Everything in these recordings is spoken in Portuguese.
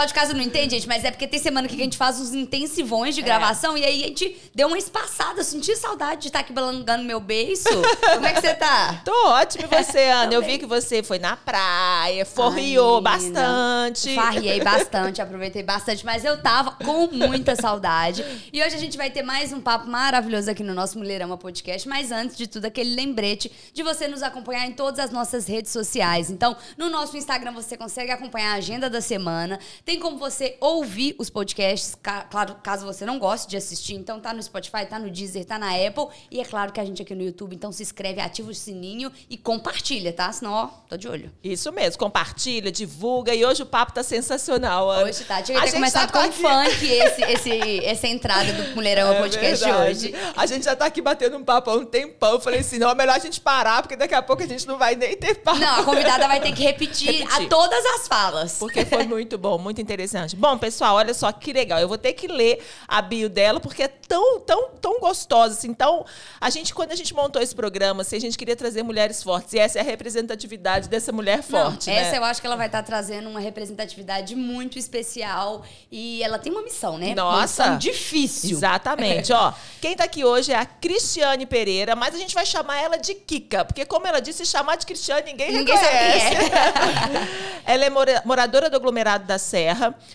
pessoal de casa não entende, gente, mas é porque tem semana que a gente faz uns intensivões de gravação e aí a gente deu uma espaçada. Eu senti saudade de estar aqui balangando meu beiço. Como é que você tá? Tô ótimo, e você, Ana? Eu vi que você foi na praia, forriou Ai, bastante. Farriei bastante, aproveitei bastante, mas eu tava com muita saudade. E hoje a gente vai ter mais um papo maravilhoso aqui no nosso Mulherama Podcast. Mas antes de tudo, aquele lembrete de você nos acompanhar em todas as nossas redes sociais. Então, no nosso Instagram você consegue acompanhar a agenda da semana. Tem como você ouvir os podcasts, ca- claro, caso você não goste de assistir. Então, tá no Spotify, tá no Deezer, tá na Apple. E é claro que a gente aqui no YouTube. Então, se inscreve, ativa o sininho e compartilha, tá? Senão, ó, tô de olho. Isso mesmo, compartilha, divulga. E hoje o papo tá sensacional, Ana. Hoje tá. Tinha que ter começado tá com aqui. funk esse, esse, essa entrada do Mulherama É Podcast verdade. de hoje. A gente já tá aqui batendo um papo há um tempão. Eu falei assim, não, é melhor a gente parar, porque daqui a pouco a gente não vai nem ter papo. Não, a convidada vai ter que repetir, Repetir. a todas as falas. Porque foi muito bom, muito interessante. Bom, pessoal, olha só que legal. Eu vou ter que ler a bio dela, porque é tão, tão, tão gostosa. Assim. Então, a gente, quando a gente montou esse programa, assim, a gente queria trazer mulheres fortes. E essa é a representatividade dessa mulher Não, forte. essa né? eu acho que ela vai estar trazendo uma representatividade muito especial. E ela tem uma missão, né? Nossa. Uma missão difícil. Exatamente. Ó, quem tá aqui hoje é a Cristiane Pereira, mas a gente vai chamar ela de Kika, porque como ela disse, chamar de Cristiane ninguém, Ninguém reconhece. é. ela é mora- moradora do aglomerado da Serra,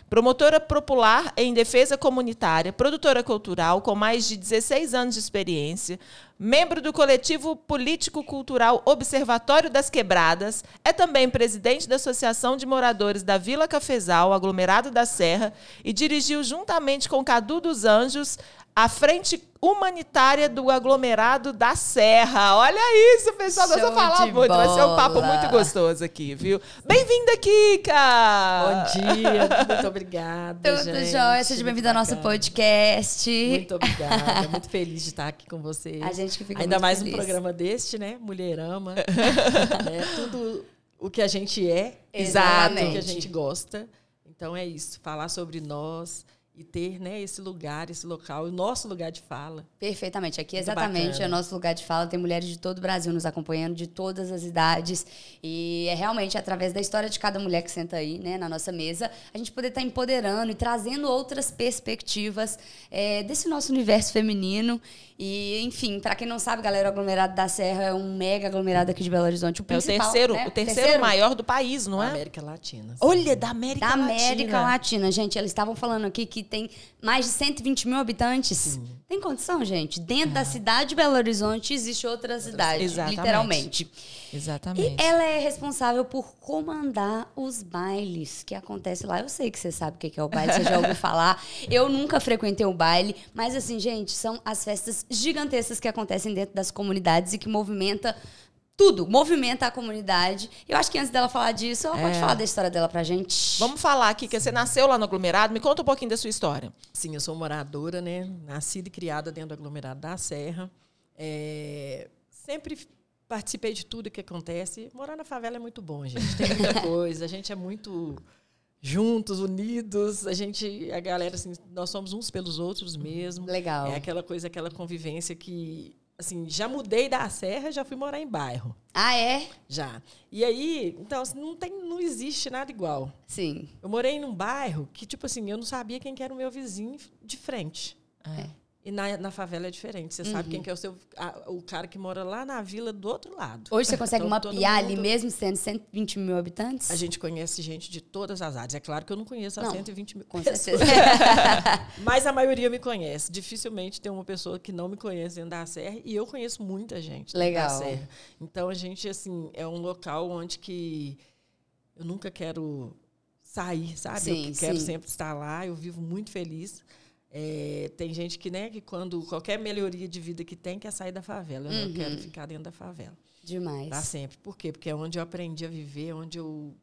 promotora popular em defesa comunitária, produtora cultural com mais de 16 anos de experiência, membro do coletivo político-cultural Observatório das Quebradas, é também presidente da Associação de Moradores da Vila Cafezal, aglomerado da Serra, e dirigiu juntamente com Cadu dos Anjos a frente humanitária do aglomerado da Serra. Olha isso, pessoal. Nós vamos falar muito. Vai ser um papo muito gostoso aqui, viu? Bem-vinda, Kika! Bom dia, muito obrigada. Tudo gente. jóia, seja Muito bem-vindo ao nosso podcast. Muito obrigada, muito feliz de estar aqui com vocês. A gente que fica Ainda muito mais feliz. um programa deste, né? Mulherama. né? Tudo o que a gente é, Exatamente. exato, o que a gente gosta. Então é isso, falar sobre nós e ter né, esse lugar, esse local, o nosso lugar de fala. Perfeitamente. Aqui, Muito exatamente, bacana. é o nosso lugar de fala. Tem mulheres de todo o Brasil nos acompanhando, de todas as idades. E é realmente através da história de cada mulher que senta aí, né, na nossa mesa, a gente poder estar empoderando e trazendo outras perspectivas é, desse nosso universo feminino. E, enfim, para quem não sabe, galera, o aglomerado da Serra é um mega aglomerado aqui de Belo Horizonte. O, É o terceiro, né? o terceiro, maior do país, não é? América Latina. Olha, da América Da Latina. América Latina, gente. Eles estavam falando aqui que tem mais de 120 mil habitantes. Tem condição, gente? Dentro da cidade de Belo Horizonte existe outra cidade, Exatamente. literalmente. Exatamente. E ela é responsável por comandar os bailes que acontecem lá. Eu sei que você sabe o que é o baile, você já ouviu falar. Eu nunca frequentei o baile, mas assim, gente, são as festas gigantescas que acontecem dentro das comunidades e que movimenta tudo, movimenta a comunidade. Eu acho que antes dela falar disso, ela pode É. falar da história dela pra gente. Vamos falar aqui que você nasceu lá no aglomerado. Me conta um pouquinho da sua história. Sim, eu sou moradora, né? Nascida e criada dentro do aglomerado da Serra. É, sempre participei de tudo que acontece. Morar na favela é muito bom, gente. Tem muita coisa. A gente é muito juntos, unidos. A gente, a galera, assim, nós somos uns pelos outros mesmo. Legal. É aquela coisa, aquela convivência que, assim, já mudei da Serra, já fui morar em bairro. Ah, é? Já. E aí, então, assim, não, tem, não existe nada igual. Sim. Eu morei num bairro que, tipo assim, eu não sabia quem que era o meu vizinho de frente. É. E na, na favela é diferente. Você sabe quem que é o seu a- o cara que mora lá na vila do outro lado. Hoje você consegue Então, mapear ali, mundo- mesmo sendo 120 mil habitantes? A gente conhece gente de todas as áreas. É claro que eu não conheço as Não, 120 mil Com pessoas. Mas a maioria me conhece. Dificilmente tem uma pessoa que não me conhece dentro da Serra. E eu conheço muita gente dentro Legal. da Serra. Então, a gente, assim, é um local onde que eu nunca quero sair, sabe? Sim, eu quero sim. sempre estar lá. Eu vivo muito feliz. É, tem gente que, né, que quando qualquer melhoria de vida que tem, quer sair da favela. Eu Uhum. não quero ficar dentro da favela. Demais. Tá sempre. Por quê? Porque é onde eu aprendi a viver, onde eu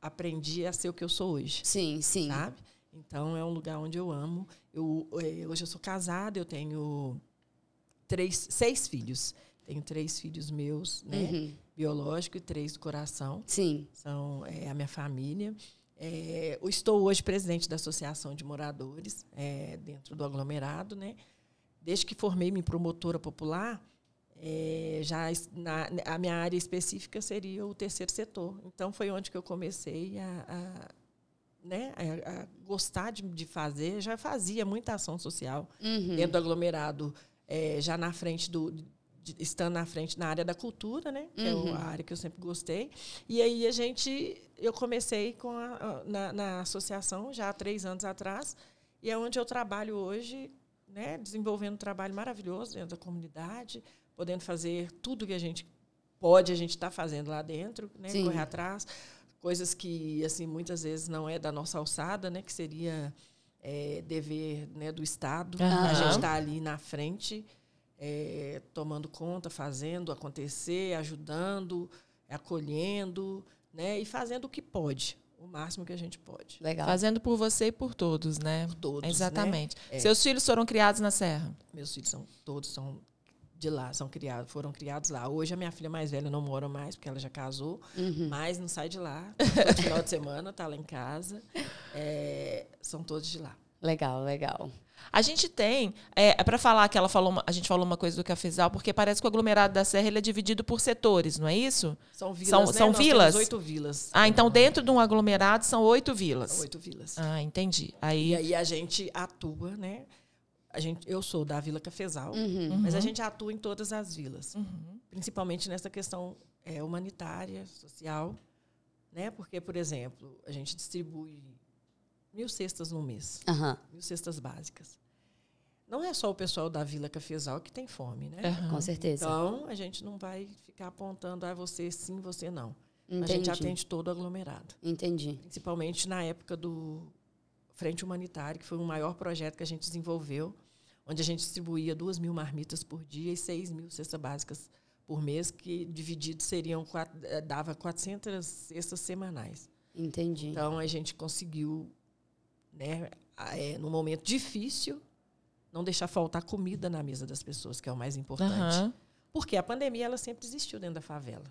aprendi a ser o que eu sou hoje Sim, sim. sabe? Então é um lugar onde eu amo. Eu, eh, hoje eu sou casada, eu tenho três, seis filhos. Tenho três filhos meus, né? Uhum. Biológico e três do coração. Sim. São eh, a minha família. Eh, eu estou hoje presidente da Associação de Moradores eh, dentro do aglomerado, né? Desde que formei-me promotora popular, É, já na, a minha área específica seria o terceiro setor. Então foi onde que eu comecei a, a né, a, a gostar de, de, fazer. Já fazia muita ação social Uhum. dentro do aglomerado, é, já na frente do de, estando na frente na área da cultura, né, que é Uhum. a área que eu sempre gostei. E aí a gente, eu comecei com a, na, na associação já há três anos atrás e é onde eu trabalho hoje, né, desenvolvendo um trabalho maravilhoso dentro da comunidade, podendo fazer tudo que a gente pode, a gente está fazendo lá dentro, né, Sim. correr atrás, coisas que assim muitas vezes não é da nossa alçada, né, que seria é, dever né, do Estado. Aham. A gente está ali na frente, é, tomando conta, fazendo acontecer, ajudando, acolhendo, né, e fazendo o que pode, o máximo que a gente pode. Legal. Fazendo por você e por todos, né? Por todos, né? Exatamente. É. Seus filhos foram criados na Serra? Meus filhos são todos são de lá, são criados, foram criados lá. Hoje a minha filha mais velha não mora mais porque ela já casou, Uhum. mas não sai de lá. Todo final de semana tá lá em casa. É, são todos de lá. Legal, legal. A gente tem, é, para falar que ela falou, uma- a gente falou uma coisa do cafezal, porque parece que o aglomerado da Serra ele é dividido por setores, não é isso? São vilas, São- né? são Nós vilas? Temos oito vilas. Ah, então dentro de um aglomerado são oito vilas. São oito vilas. Ah, entendi. E Aí, aí a gente atua, né? A gente, eu sou da Vila Cafezal, Uhum. mas a gente atua em todas as vilas, Uhum. principalmente nessa questão é, humanitária, social, né? Porque, por exemplo, a gente distribui mil cestas no mês, Aham, mil cestas básicas. Não é só o pessoal da Vila Cafezal que tem fome, né? Aham. com certeza. Então, a gente não vai ficar apontando, ah, você sim, você não. A gente Entendi. atende todo o aglomerado. Entendi. principalmente na época do Frente Humanitário, que foi o maior projeto que a gente desenvolveu, onde a gente distribuía duas mil marmitas por dia e seis mil cestas básicas por mês, que divididos seriam quatro, eh, dava 400 cestas semanais. Entendi. Então a gente conseguiu, né, é, num momento difícil, não deixar faltar comida na mesa das pessoas, que é o mais importante. Aham. Porque a pandemia ela sempre existiu dentro da favela.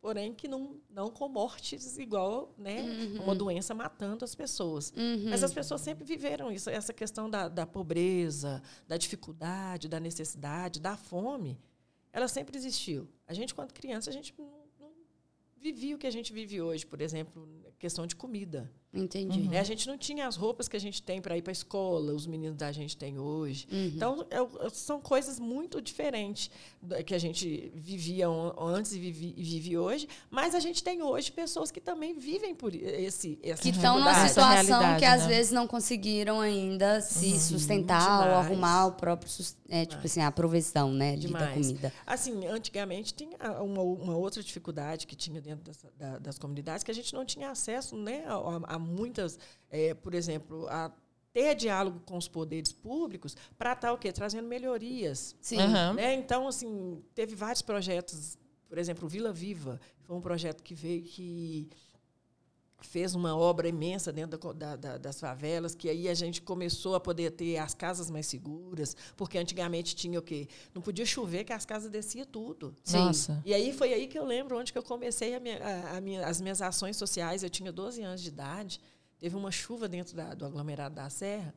Porém, que não, não com mortes igual né, uma doença matando as pessoas. Uhum. Mas as pessoas sempre viveram isso, essa questão da, da pobreza, da dificuldade, da necessidade, da fome. Ela sempre existiu. A gente, quando criança, a gente não, não vivia o que a gente vive hoje, por exemplo, questão de comida. Entendi. Né? A gente não tinha as roupas que a gente tem para ir para a escola, os meninos da gente têm hoje. Uhum. Então, é o- são coisas muito diferentes da que a gente vivia antes e vive, vive hoje, mas a gente tem hoje pessoas que também vivem por esse essa Que estão numa situação que às né? vezes não conseguiram ainda se sustentar ou demais. arrumar o próprio, é, tipo assim, a provisão, né, de- da comida. Assim, antigamente tinha uma, uma outra dificuldade que tinha dentro dessa- da- das comunidades, que a gente não tinha acesso né, a- a muitas, eh, por exemplo, a ter diálogo com os poderes públicos para estar o quê? Trazendo melhorias. Sim. Aham. Né? Então, assim, teve vários projetos, por exemplo, o Vila Viva, foi um projeto que veio que fez uma obra imensa dentro da da- da- das favelas, que aí a gente começou a poder ter as casas mais seguras, porque antigamente tinha o quê? Não podia chover, que as casas descia tudo. Sim. Nossa. E aí foi aí que eu lembro onde que eu comecei a minha- a- minha- as minhas ações sociais. Eu tinha 12 anos de idade, teve uma chuva dentro da- do aglomerado da Serra,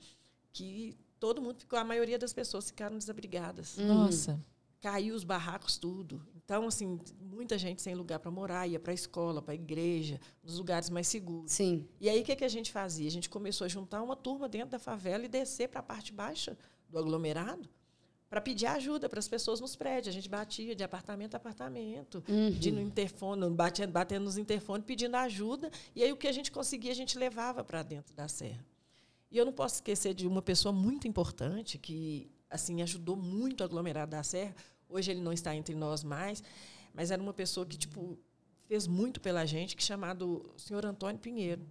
que todo mundo ficou, a maioria das pessoas ficaram desabrigadas Nossa. caiu os barracos tudo. Então, assim, muita gente sem lugar para morar, ia para a escola, para a igreja, nos lugares mais seguros. Sim. E aí, o que, que a gente fazia? A gente começou a juntar uma turma dentro da favela e descer para a parte baixa do aglomerado para pedir ajuda para as pessoas nos prédios. A gente batia de apartamento a apartamento, pedindo interfone, batendo, batendo nos interfones, pedindo ajuda. E aí, o que a gente conseguia, a gente levava para dentro da serra. E eu não posso esquecer de uma pessoa muito importante que assim ajudou muito o aglomerado da Serra. Hoje ele não está entre nós mais, mas era uma pessoa que tipo fez muito pela gente, que é chamado senhor Antônio Pinheiro.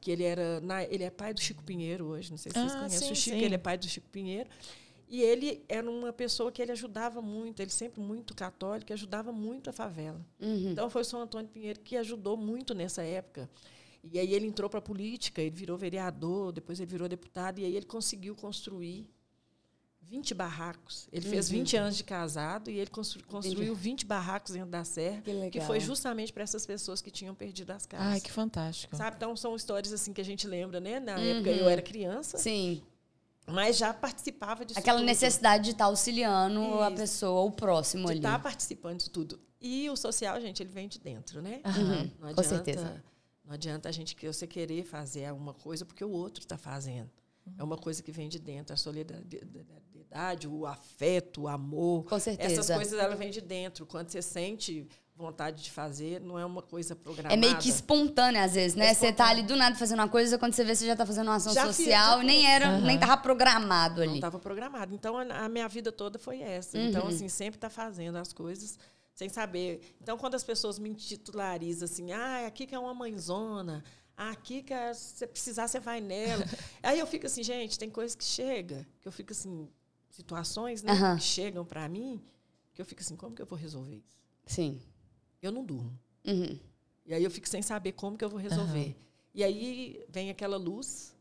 Que ele era, na, ele é pai do Chico Pinheiro hoje, não sei se vocês Ah, conhecem sim, o Chico, sim. ele é pai do Chico Pinheiro. E ele era uma pessoa que ele ajudava muito, ele sempre muito católico, ajudava muito a favela. Uhum. Então foi o São Antônio Pinheiro que ajudou muito nessa época. E aí ele entrou para a política, ele virou vereador, depois ele virou deputado, e aí ele conseguiu construir 20 barracos. Ele fez Uhum. 20 anos de casado e ele constru- construiu 20 barracos dentro da Serra, Que legal. que foi justamente para essas pessoas que tinham perdido as casas. Ai, que fantástico. Sabe? Então são histórias assim que a gente lembra, né? Na Uhum. época eu era criança, Sim. mas já participava disso Aquela tudo. necessidade de estar auxiliando a Isso. pessoa, o próximo de ali. estar participando disso tudo. E o social, gente, ele vem de dentro, né? Uhum, Não com adianta, certeza. Não adianta a gente você querer fazer uma coisa porque o outro está fazendo. É uma coisa que vem de dentro, a solidariedade, o afeto, o amor. Com certeza. Essas coisas ela vem de dentro. Quando você sente vontade de fazer, não é uma coisa programada. É meio que espontânea, às vezes, né? É Você tá ali do nada fazendo uma coisa, quando você vê, você já tá fazendo uma ação Já fiz, social já e nem fiz. era, nem tava programado Não ali. estava programado. Então, a, a minha vida toda foi essa. Uhum. Então, assim, sempre tá fazendo as coisas sem saber. Então, quando as pessoas me titularizam assim, ah, aqui que é uma mãezona, ah, aqui que é- se precisar, você vai nela. Aí eu fico assim, gente, tem coisas que chega, que eu fico assim, situações né, que chegam para mim, que eu fico assim, como que eu vou resolver isso? Sim. Eu não durmo. Uhum. E aí eu fico sem saber como que eu vou resolver. E aí vem aquela luz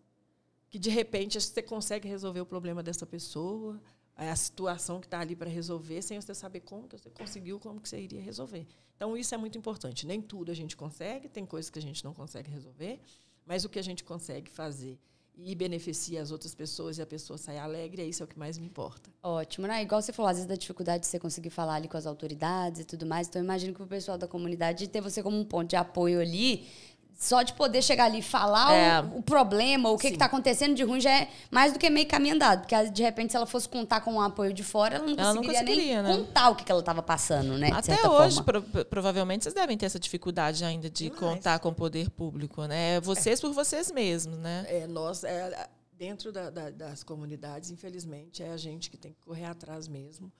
que de repente você consegue resolver o problema dessa pessoa, a situação que está ali para resolver, sem você saber como que você conseguiu, como que você iria resolver. Então isso é muito importante. Nem tudo a gente consegue, tem coisas que a gente não consegue resolver, mas o que a gente consegue fazer e beneficia as outras pessoas e a pessoa sai alegre, isso é o que mais me importa. Ótimo, né? Igual você falou, às vezes da dificuldade de você conseguir falar ali com as autoridades e tudo mais. Então, imagino que o pessoal da comunidade ter você como um ponto de apoio ali, só de poder chegar ali e falar É. o, o problema, o que, Sim. que tá acontecendo de ruim, já é mais do que meio caminho andado. Porque, de repente, se ela fosse contar com um apoio de fora, ela não Ela não conseguiria, conseguiria, nem né? contar o que, que ela estava passando, né? Até hoje, pro- provavelmente, vocês devem ter essa dificuldade ainda de Demais. contar com o poder público, né? Vocês por vocês mesmos, né? É, nós, é, dentro da- da- das comunidades, infelizmente, é a gente que tem que correr atrás mesmo.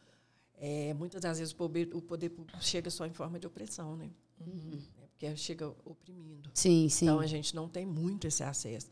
É, muitas das vezes o poder, o poder público chega só em forma de opressão, né? É, porque chega oprimindo. Sim, sim. Então a gente não tem muito esse acesso.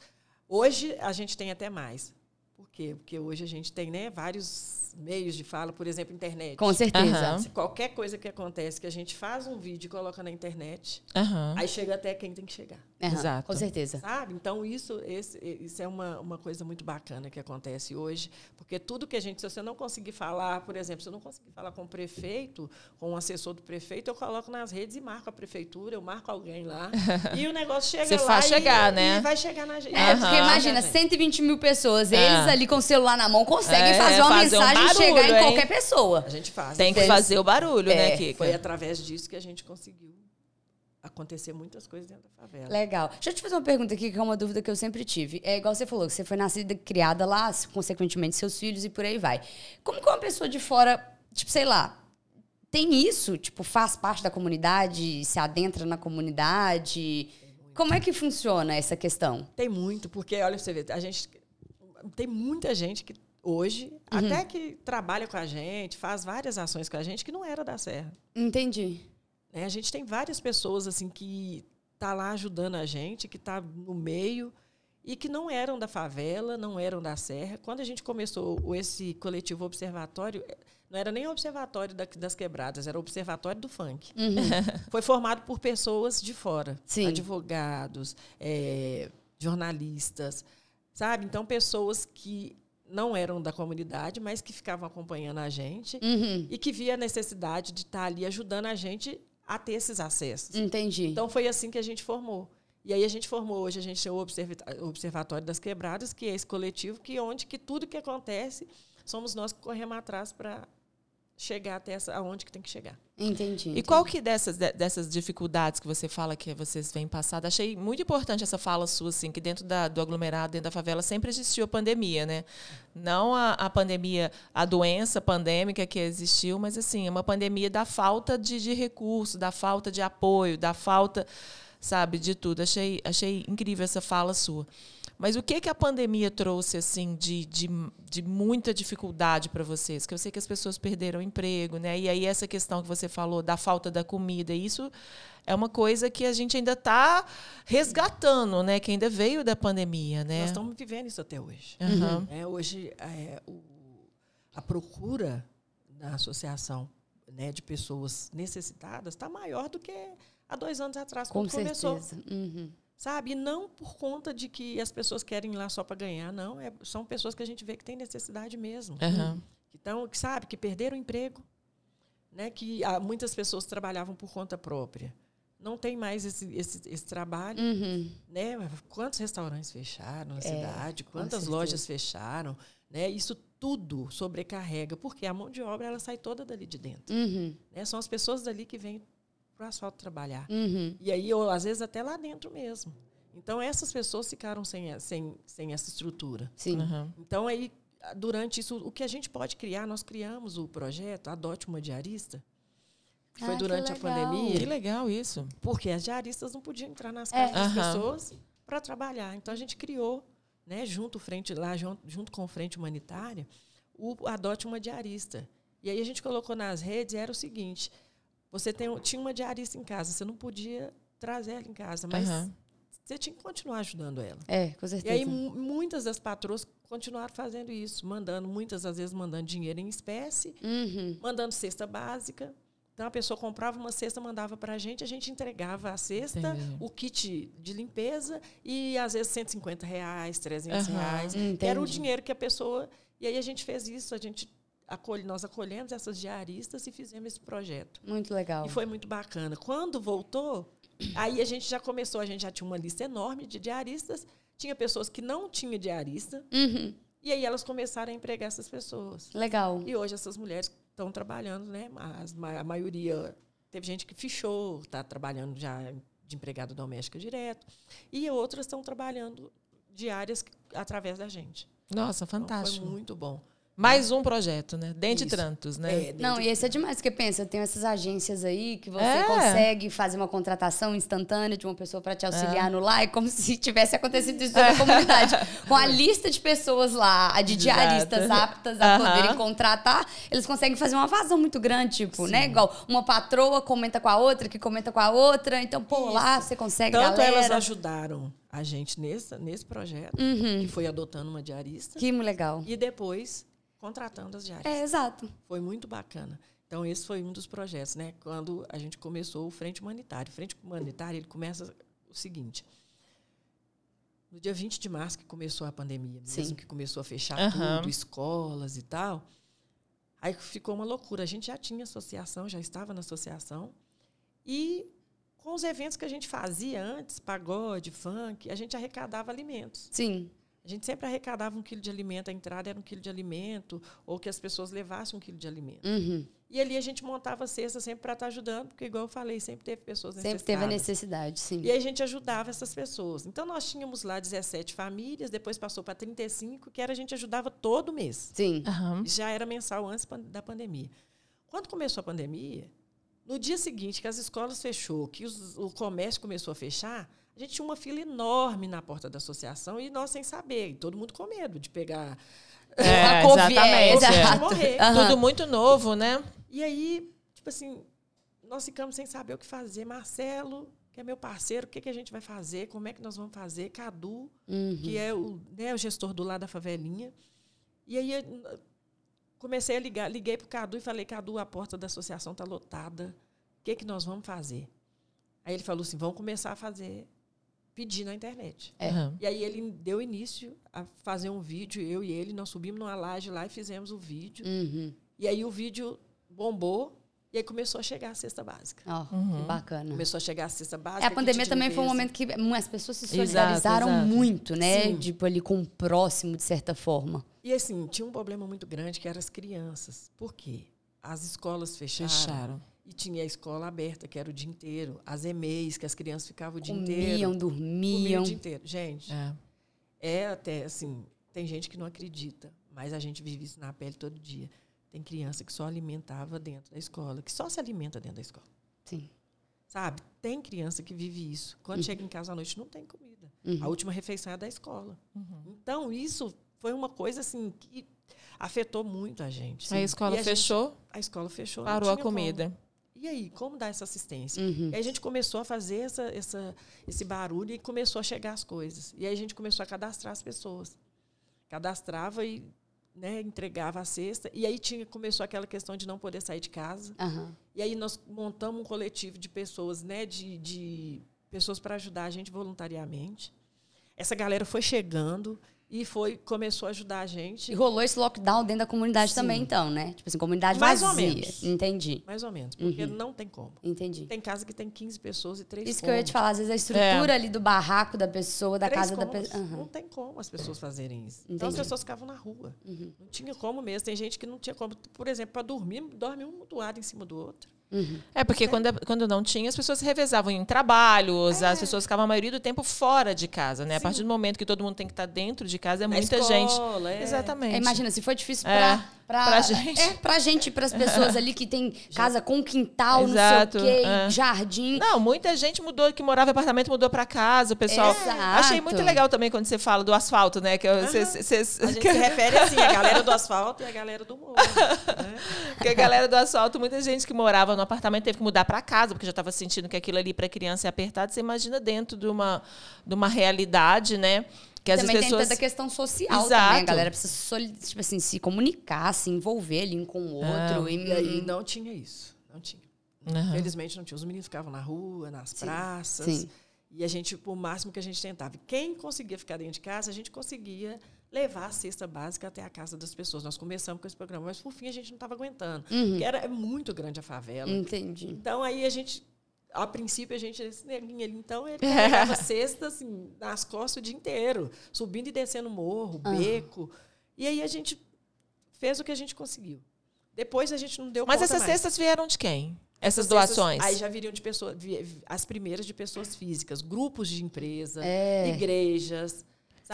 Hoje a gente tem até mais. Por quê? Porque hoje a gente tem né, vários meios de fala, por exemplo, internet. Com certeza. Se qualquer coisa que acontece que a gente faz um vídeo e coloca na internet, Aham. aí chega até quem tem que chegar. Aham, Exato. Com certeza. Sabe? Então, isso, esse, isso é uma, uma coisa muito bacana que acontece hoje, porque tudo que a gente, se você não conseguir falar, por exemplo, se eu não conseguir falar com o prefeito, com o assessor do prefeito, eu coloco nas redes e marco a prefeitura, eu marco alguém lá, e o negócio chega Você lá faz e- chegar, e, né? vai chegar na gente. É, porque imagina, 120 mil pessoas, eles É. ali com o celular na mão conseguem É, fazer uma fazer um mensagem barulho, chegar em hein? qualquer pessoa. A gente faz. Tem que fazer o barulho, né, É, Kika? Foi através disso que a gente conseguiu acontecer muitas coisas dentro da favela. Legal. Deixa eu te fazer uma pergunta aqui, que é uma dúvida que eu sempre tive. É igual você falou, que você foi nascida e criada lá, consequentemente, seus filhos e por aí vai. Como que uma pessoa de fora, tipo, sei lá, tem isso? Tipo, faz parte da comunidade, se adentra na comunidade? Como é que funciona essa questão? Tem muito, porque olha, você vê, a gente tem muita gente que hoje, até que trabalha com a gente, faz várias ações com a gente que não era da Serra. Entendi. né? A gente tem várias pessoas assim que tá lá ajudando a gente, que tá no meio e que não eram da favela, não eram da Serra. Quando a gente começou esse coletivo observatório, eh, não era nem observatório da- das quebradas, era observatório do funk. Foi formado por pessoas de fora, Sim. advogados, eh, jornalistas, sabe? Então pessoas que não eram da comunidade, mas que ficavam acompanhando a gente Uhum. e que via a necessidade de estar ali ajudando a gente a ter esses acessos. Entendi. Então foi assim que a gente formou. E aí a gente formou hoje a gente tem o Observatório das Quebradas, que é esse coletivo que onde que tudo que acontece somos nós que corremos atrás para chegar até essa, aonde que tem que chegar. Entendi. E qual que dessas, de- dessas dificuldades que você fala que vocês vêm passando? Achei muito importante essa fala sua, assim, que dentro da- do aglomerado, dentro da favela, sempre existiu a pandemia, né? Não a, a pandemia, a doença pandêmica que existiu, mas assim, uma pandemia da falta de, de recursos, da falta de apoio, da falta, sabe, de tudo. Achei, achei incrível essa fala sua. Mas o que que a pandemia trouxe assim de, de, de muita dificuldade para vocês? Que eu sei que as pessoas perderam o emprego, né? E aí essa questão que você falou da falta da comida, isso é uma coisa que a gente ainda está resgatando, né? Que ainda veio da pandemia, né? Nós estamos vivendo isso até hoje. Aham. É, hoje é, o- a procura da associação né, de pessoas necessitadas está maior do que há dois anos atrás, Com quando começou. certeza. Uhum. Sabe? E não por conta de que as pessoas querem ir lá só para ganhar, não. É, são pessoas que a gente vê que têm necessidade mesmo. Aham. Então, que sabe, que perderam o emprego, né? Que ah, muitas pessoas trabalhavam por conta própria, não tem mais esse, esse, esse trabalho. Uhum. Né? Quantos restaurantes fecharam na É, cidade? Quantas lojas fecharam? Né? Isso tudo sobrecarrega, porque a mão de obra ela sai toda dali de dentro. Uhum. Né? São as pessoas dali que vêm para o asfalto trabalhar. Uhum. E aí, ou, às vezes, até lá dentro mesmo. Então, essas pessoas ficaram sem, a- sem, sem essa estrutura. Sim. Uhum. Então, aí, durante isso, o que a gente pode criar, nós criamos o projeto Adote uma Diarista, que Ah, foi que durante a legal. pandemia, Que legal isso. porque as diaristas não podiam entrar nas É. casas das Aham. pessoas para trabalhar. Então, a gente criou, né, junto, frente, lá, junto, junto com a Frente Humanitária, o Adote uma Diarista. E aí, a gente colocou nas redes, e era o seguinte, você tem, tinha uma diarista em casa, você não podia trazer ela em casa, mas Aham. você tinha que continuar ajudando ela. É, com E certeza. aí mu- muitas das patroas continuaram fazendo isso, mandando, muitas às vezes mandando dinheiro em espécie, Uhum. mandando cesta básica. Então a pessoa comprava uma cesta, mandava para a gente, a gente entregava a cesta, Entendi. o kit de limpeza e às vezes 150 reais, 300 Aham. reais. que Era o Entendi. dinheiro que a pessoa. E aí a gente fez isso, a gente acolhe, nós acolhemos essas diaristas e fizemos esse projeto. Muito legal. E foi muito bacana. Quando voltou, aí a gente já começou, a gente já tinha uma lista enorme de diaristas, tinha pessoas que não tinham diarista, Uhum. e aí elas começaram a empregar essas pessoas. Legal. E hoje essas mulheres estão trabalhando, né? As, a maioria, teve gente que fichou, está trabalhando já de empregada doméstica direto, e outras estão trabalhando diárias através da gente. Nossa, Então, fantástico. foi muito bom. Mais um projeto, né? Dentre Isso. tantos, né? É, Não, e esse é demais, porque pensa, tem essas agências aí que você É. consegue fazer uma contratação instantânea de uma pessoa para te auxiliar É. no lar, é como se tivesse acontecido isso na comunidade. Com a lista de pessoas lá, a de Exato. diaristas aptas a Aham. poderem contratar, eles conseguem fazer uma vazão muito grande, tipo, né? Igual uma patroa comenta com a outra, que comenta com a outra, então, pô, lá você consegue Tanto galera. elas ajudaram a gente nesse, nesse projeto, Uhum. que foi adotando uma diarista, Que legal. e depois contratando as diaristas. É, exato. Foi muito bacana. Então, esse foi um dos projetos, né? Quando a gente começou o Frente Humanitário. O Frente Humanitário, ele começa o seguinte. No dia 20 de março, que começou a pandemia, mesmo Sim. que começou a fechar Aham. tudo, escolas e tal, aí ficou uma loucura. A gente já tinha associação, já estava na associação, e com os eventos que a gente fazia antes, pagode, funk, a gente arrecadava alimentos. Sim. A gente sempre arrecadava um quilo de alimento, a entrada era um quilo de alimento, ou que as pessoas levassem um quilo de alimento. Uhum. E ali a gente montava cesta sempre para estar ajudando, porque, igual eu falei, sempre teve pessoas Sempre necessitadas. teve a necessidade, sim. E a gente ajudava essas pessoas. Então, nós tínhamos lá 17 famílias, depois passou para 35, que era a gente ajudava todo mês. Sim. Aham. Já era mensal antes da pandemia. Quando começou a pandemia, no dia seguinte que as escolas fechou, que os- o comércio começou a fechar, a gente tinha uma fila enorme na porta da associação e nós sem saber, e todo mundo com medo de pegar É, A Covid, é, exatamente. exato. morrer. Aham. Tudo muito novo, né? E aí, tipo assim, nós ficamos sem saber o que fazer. Marcelo, que é meu parceiro, o que, que a gente vai fazer? Como é que nós vamos fazer? Cadu, Uhum. que é o, né, o gestor do lado da favelinha. E aí comecei a ligar, liguei para o Cadu e falei, Cadu, a porta da associação está lotada. O que, que nós vamos fazer? Aí ele falou assim, vamos começar a fazer, pedir na internet. É. Aham. E aí ele deu início a fazer um vídeo, eu e ele, nós subimos numa laje lá e fizemos o vídeo. Uhum. E aí o vídeo bombou e aí começou a chegar a cesta básica. Ó, Uhum. que bacana. Começou a chegar a cesta básica. É, a pandemia de também foi um momento que as pessoas se Exato, solidarizaram exato. muito, né? Sim. Tipo, ali com o próximo, de certa forma. E assim, tinha um problema muito grande que eram as crianças. Por quê? As escolas fecharam, Fecharam. e tinha a escola aberta, que era o dia inteiro. As EMEIs, que as crianças ficavam o dia inteiro. Comiam, Comiam dormiam. o dia inteiro. Gente, É. é até assim, tem gente que não acredita, mas a gente vive isso na pele todo dia. Tem criança que só alimentava dentro da escola, que só se alimenta dentro da escola. Sim. Sabe? Tem criança que vive isso. Quando chega em casa à noite, não tem comida. Uhum. A última refeição é da escola. Uhum. Então, isso foi uma coisa assim que afetou muito a gente. A escola E a gente- fechou, a escola fechou. parou a tinha como. comida. E aí, como dar essa assistência? Uhum. E aí a gente começou a fazer essa, essa, esse barulho e começou a chegar as coisas. E aí a gente começou a cadastrar as pessoas. Cadastrava e né, entregava a cesta. E aí tinha, começou aquela questão de não poder sair de casa. Aham. E aí nós montamos um coletivo de pessoas, né, de, de pessoas para ajudar a gente voluntariamente. Essa galera foi chegando e foi começou a ajudar a gente. E rolou esse lockdown dentro da comunidade Sim. também, então, né? Tipo assim, comunidade Mais ou vazia. menos. Entendi. Mais ou menos, porque Uhum. não tem como. Entendi. Tem casa que tem 15 pessoas e três Isso que eu ia te cômodos. falar, às vezes a estrutura ali do barraco da pessoa, da Três casa da cômodos. pessoa. Não tem como as pessoas fazerem isso. Então as Entendi. pessoas ficavam na rua. Uhum. Não tinha como mesmo. Tem gente que não tinha como. Por exemplo, para dormir, dorme um do lado em cima do outro. É, porque quando, quando não tinha, as pessoas se revezavam em trabalhos, as pessoas ficavam a maioria do tempo fora de casa, né? A Sim. partir do momento que todo mundo tem que estar dentro de casa, é Na muita escola, gente. é. Exatamente. É, imagina, se foi difícil É, pra, pra, pra gente. É, pra gente pras pessoas ali que tem casa com quintal, Exato, não sei o quê, é. jardim. Não, muita gente mudou, que morava em apartamento, mudou pra casa, o pessoal. Exato. Achei muito legal também quando você fala do asfalto, né? Que eu- cês- cês- A gente se refere assim, a galera do asfalto e a galera do morro. né? Porque a galera do asfalto, muita gente que morava no apartamento teve que mudar para casa, porque já estava sentindo que aquilo ali para criança é apertado. Você imagina dentro de uma, de uma realidade, né? Que também pessoas. tem toda a questão social Exato. também. A galera precisa soli- tipo assim, se comunicar, se envolver ali um com o outro. E, E aí não tinha isso. Não tinha. Aham. Felizmente não tinha. Os meninos ficavam na rua, nas praças. sim. E a gente, por máximo que a gente tentava. E Quem conseguia ficar dentro de casa, a gente conseguia levar a cesta básica até a casa das pessoas. Nós começamos com esse programa, mas por fim a gente não estava aguentando. Uhum. Porque era é muito grande a favela. Entendi. Então aí a gente, a princípio, a gente, ali, então, ele carregava cesta assim, nas costas o dia inteiro, subindo e descendo morro, Aham. beco. E aí a gente fez o que a gente conseguiu. Depois a gente não deu Mas essas mais. cestas vieram de quem? Essas Essas doações? Aí já viriam de pessoas, as primeiras de pessoas físicas, grupos de empresa, É. igrejas.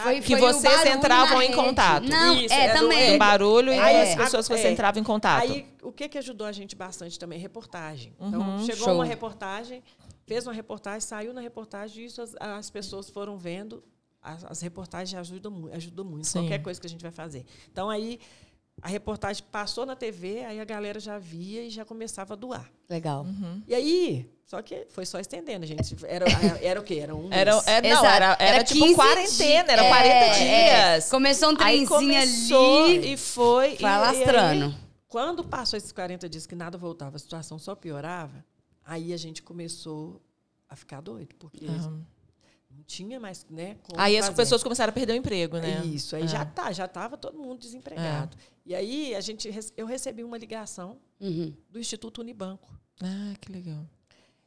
Foi? Que foi vocês entravam em contato. Não, Isso, é, é do- também. Um barulho e É. as pessoas que você É. entrava em contato. Aí, o que, que ajudou a gente bastante também? Reportagem. Uhum, Então, chegou show. uma reportagem, fez uma reportagem, saiu na reportagem, e isso as, as pessoas foram vendo. As, as reportagens ajudam, ajudam muito, Sim. qualquer coisa que a gente vai fazer. Então, aí, a reportagem passou na TV, aí a galera já via e já começava a doar. Legal. Uhum. E aí, só que foi só estendendo, gente. Era, era o quê? Era um Era, mês. é, não, era, era, Era tipo 15 quarentena, era dias. 40 É, dias. Começou um Aí trenzinho começou ali. e foi. Vai e- alastrando. Quando passou esses 40 dias que nada voltava, a situação só piorava, aí a gente começou a ficar doido, porque Aham. Tinha mais, né? Aí as fazer. pessoas começaram a perder o emprego, né? Isso, aí É. já tá, já estava todo mundo desempregado. E aí a gente, eu recebi uma ligação Uhum. do Instituto Unibanco. Ah, que legal.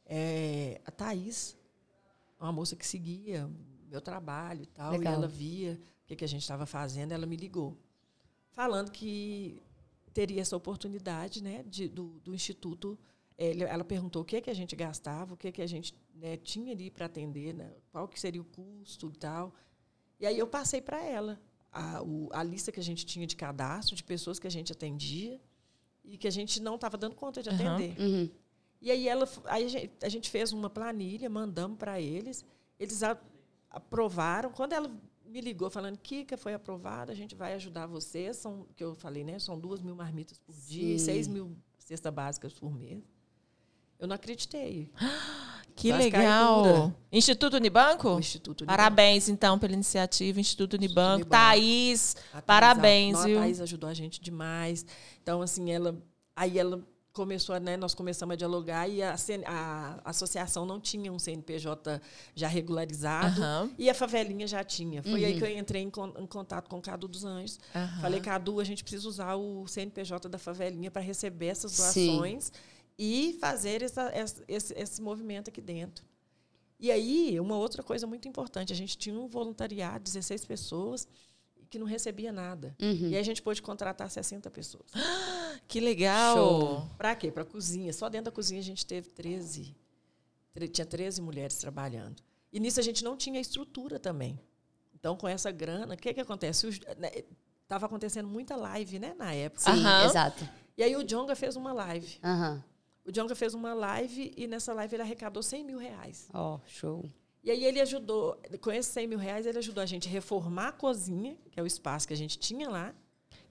É, a Thaís, uma moça que seguia meu trabalho e tal, Legal. e ela via o que, que a gente estava fazendo, ela me ligou, falando que teria essa oportunidade né, de, do, do Instituto. Ele- Ela perguntou o que, que a gente gastava, o que, que a gente né, tinha ali para atender, né, qual que seria o custo e tal. E aí eu passei para ela a, o- a lista que a gente tinha de cadastro, de pessoas que a gente atendia e que a gente não estava dando conta de atender. Uhum. E aí, ela, aí a, gente, a gente fez uma planilha, mandamos para eles, eles a- aprovaram. Quando ela me ligou falando, Kika, foi aprovado, a gente vai ajudar vocês, são, que eu falei, né? São duas mil marmitas por dia, e Sim. seis mil cestas básicas por mês. Eu não acreditei. Que caí legal. Instituto Unibanco? O Instituto Unibanco. Parabéns, então, pela iniciativa, Instituto Unibanco. Unibanco. Thaís, A parabéns, a, viu? A Thaís ajudou a gente demais. Então, assim, ela. Aí ela começou, né? Nós começamos a dialogar e a, a associação não tinha um CNPJ já regularizado. Aham, E a favelinha já tinha. Foi aí Uhum. que eu entrei em, em contato com o Cadu dos Anjos. aham. Falei, Cadu, a gente precisa usar o CNPJ da favelinha para receber essas Sim. E fazer essa- essa- esse, esse movimento aqui dentro. E aí, uma outra coisa muito importante, a gente tinha um voluntariado, 16 pessoas, que não recebia nada. Uhum. E aí a gente pôde contratar 60 pessoas. Que legal. Show. Para quê? Para cozinha. Só dentro da cozinha a gente teve 13. tre- Tinha 13 mulheres trabalhando. E nisso a gente não tinha estrutura também. Então, com essa grana, o que, que acontece? Estava acontecendo muita live, né, na época. Sim, Aham. exato. E aí o Jonga fez uma live. Aham. O Jonga fez uma live e nessa live ele arrecadou 100 mil reais. Ó, show. E aí ele ajudou, com esses 100 mil reais, ele ajudou a gente a reformar a cozinha, que é o espaço que a gente tinha lá,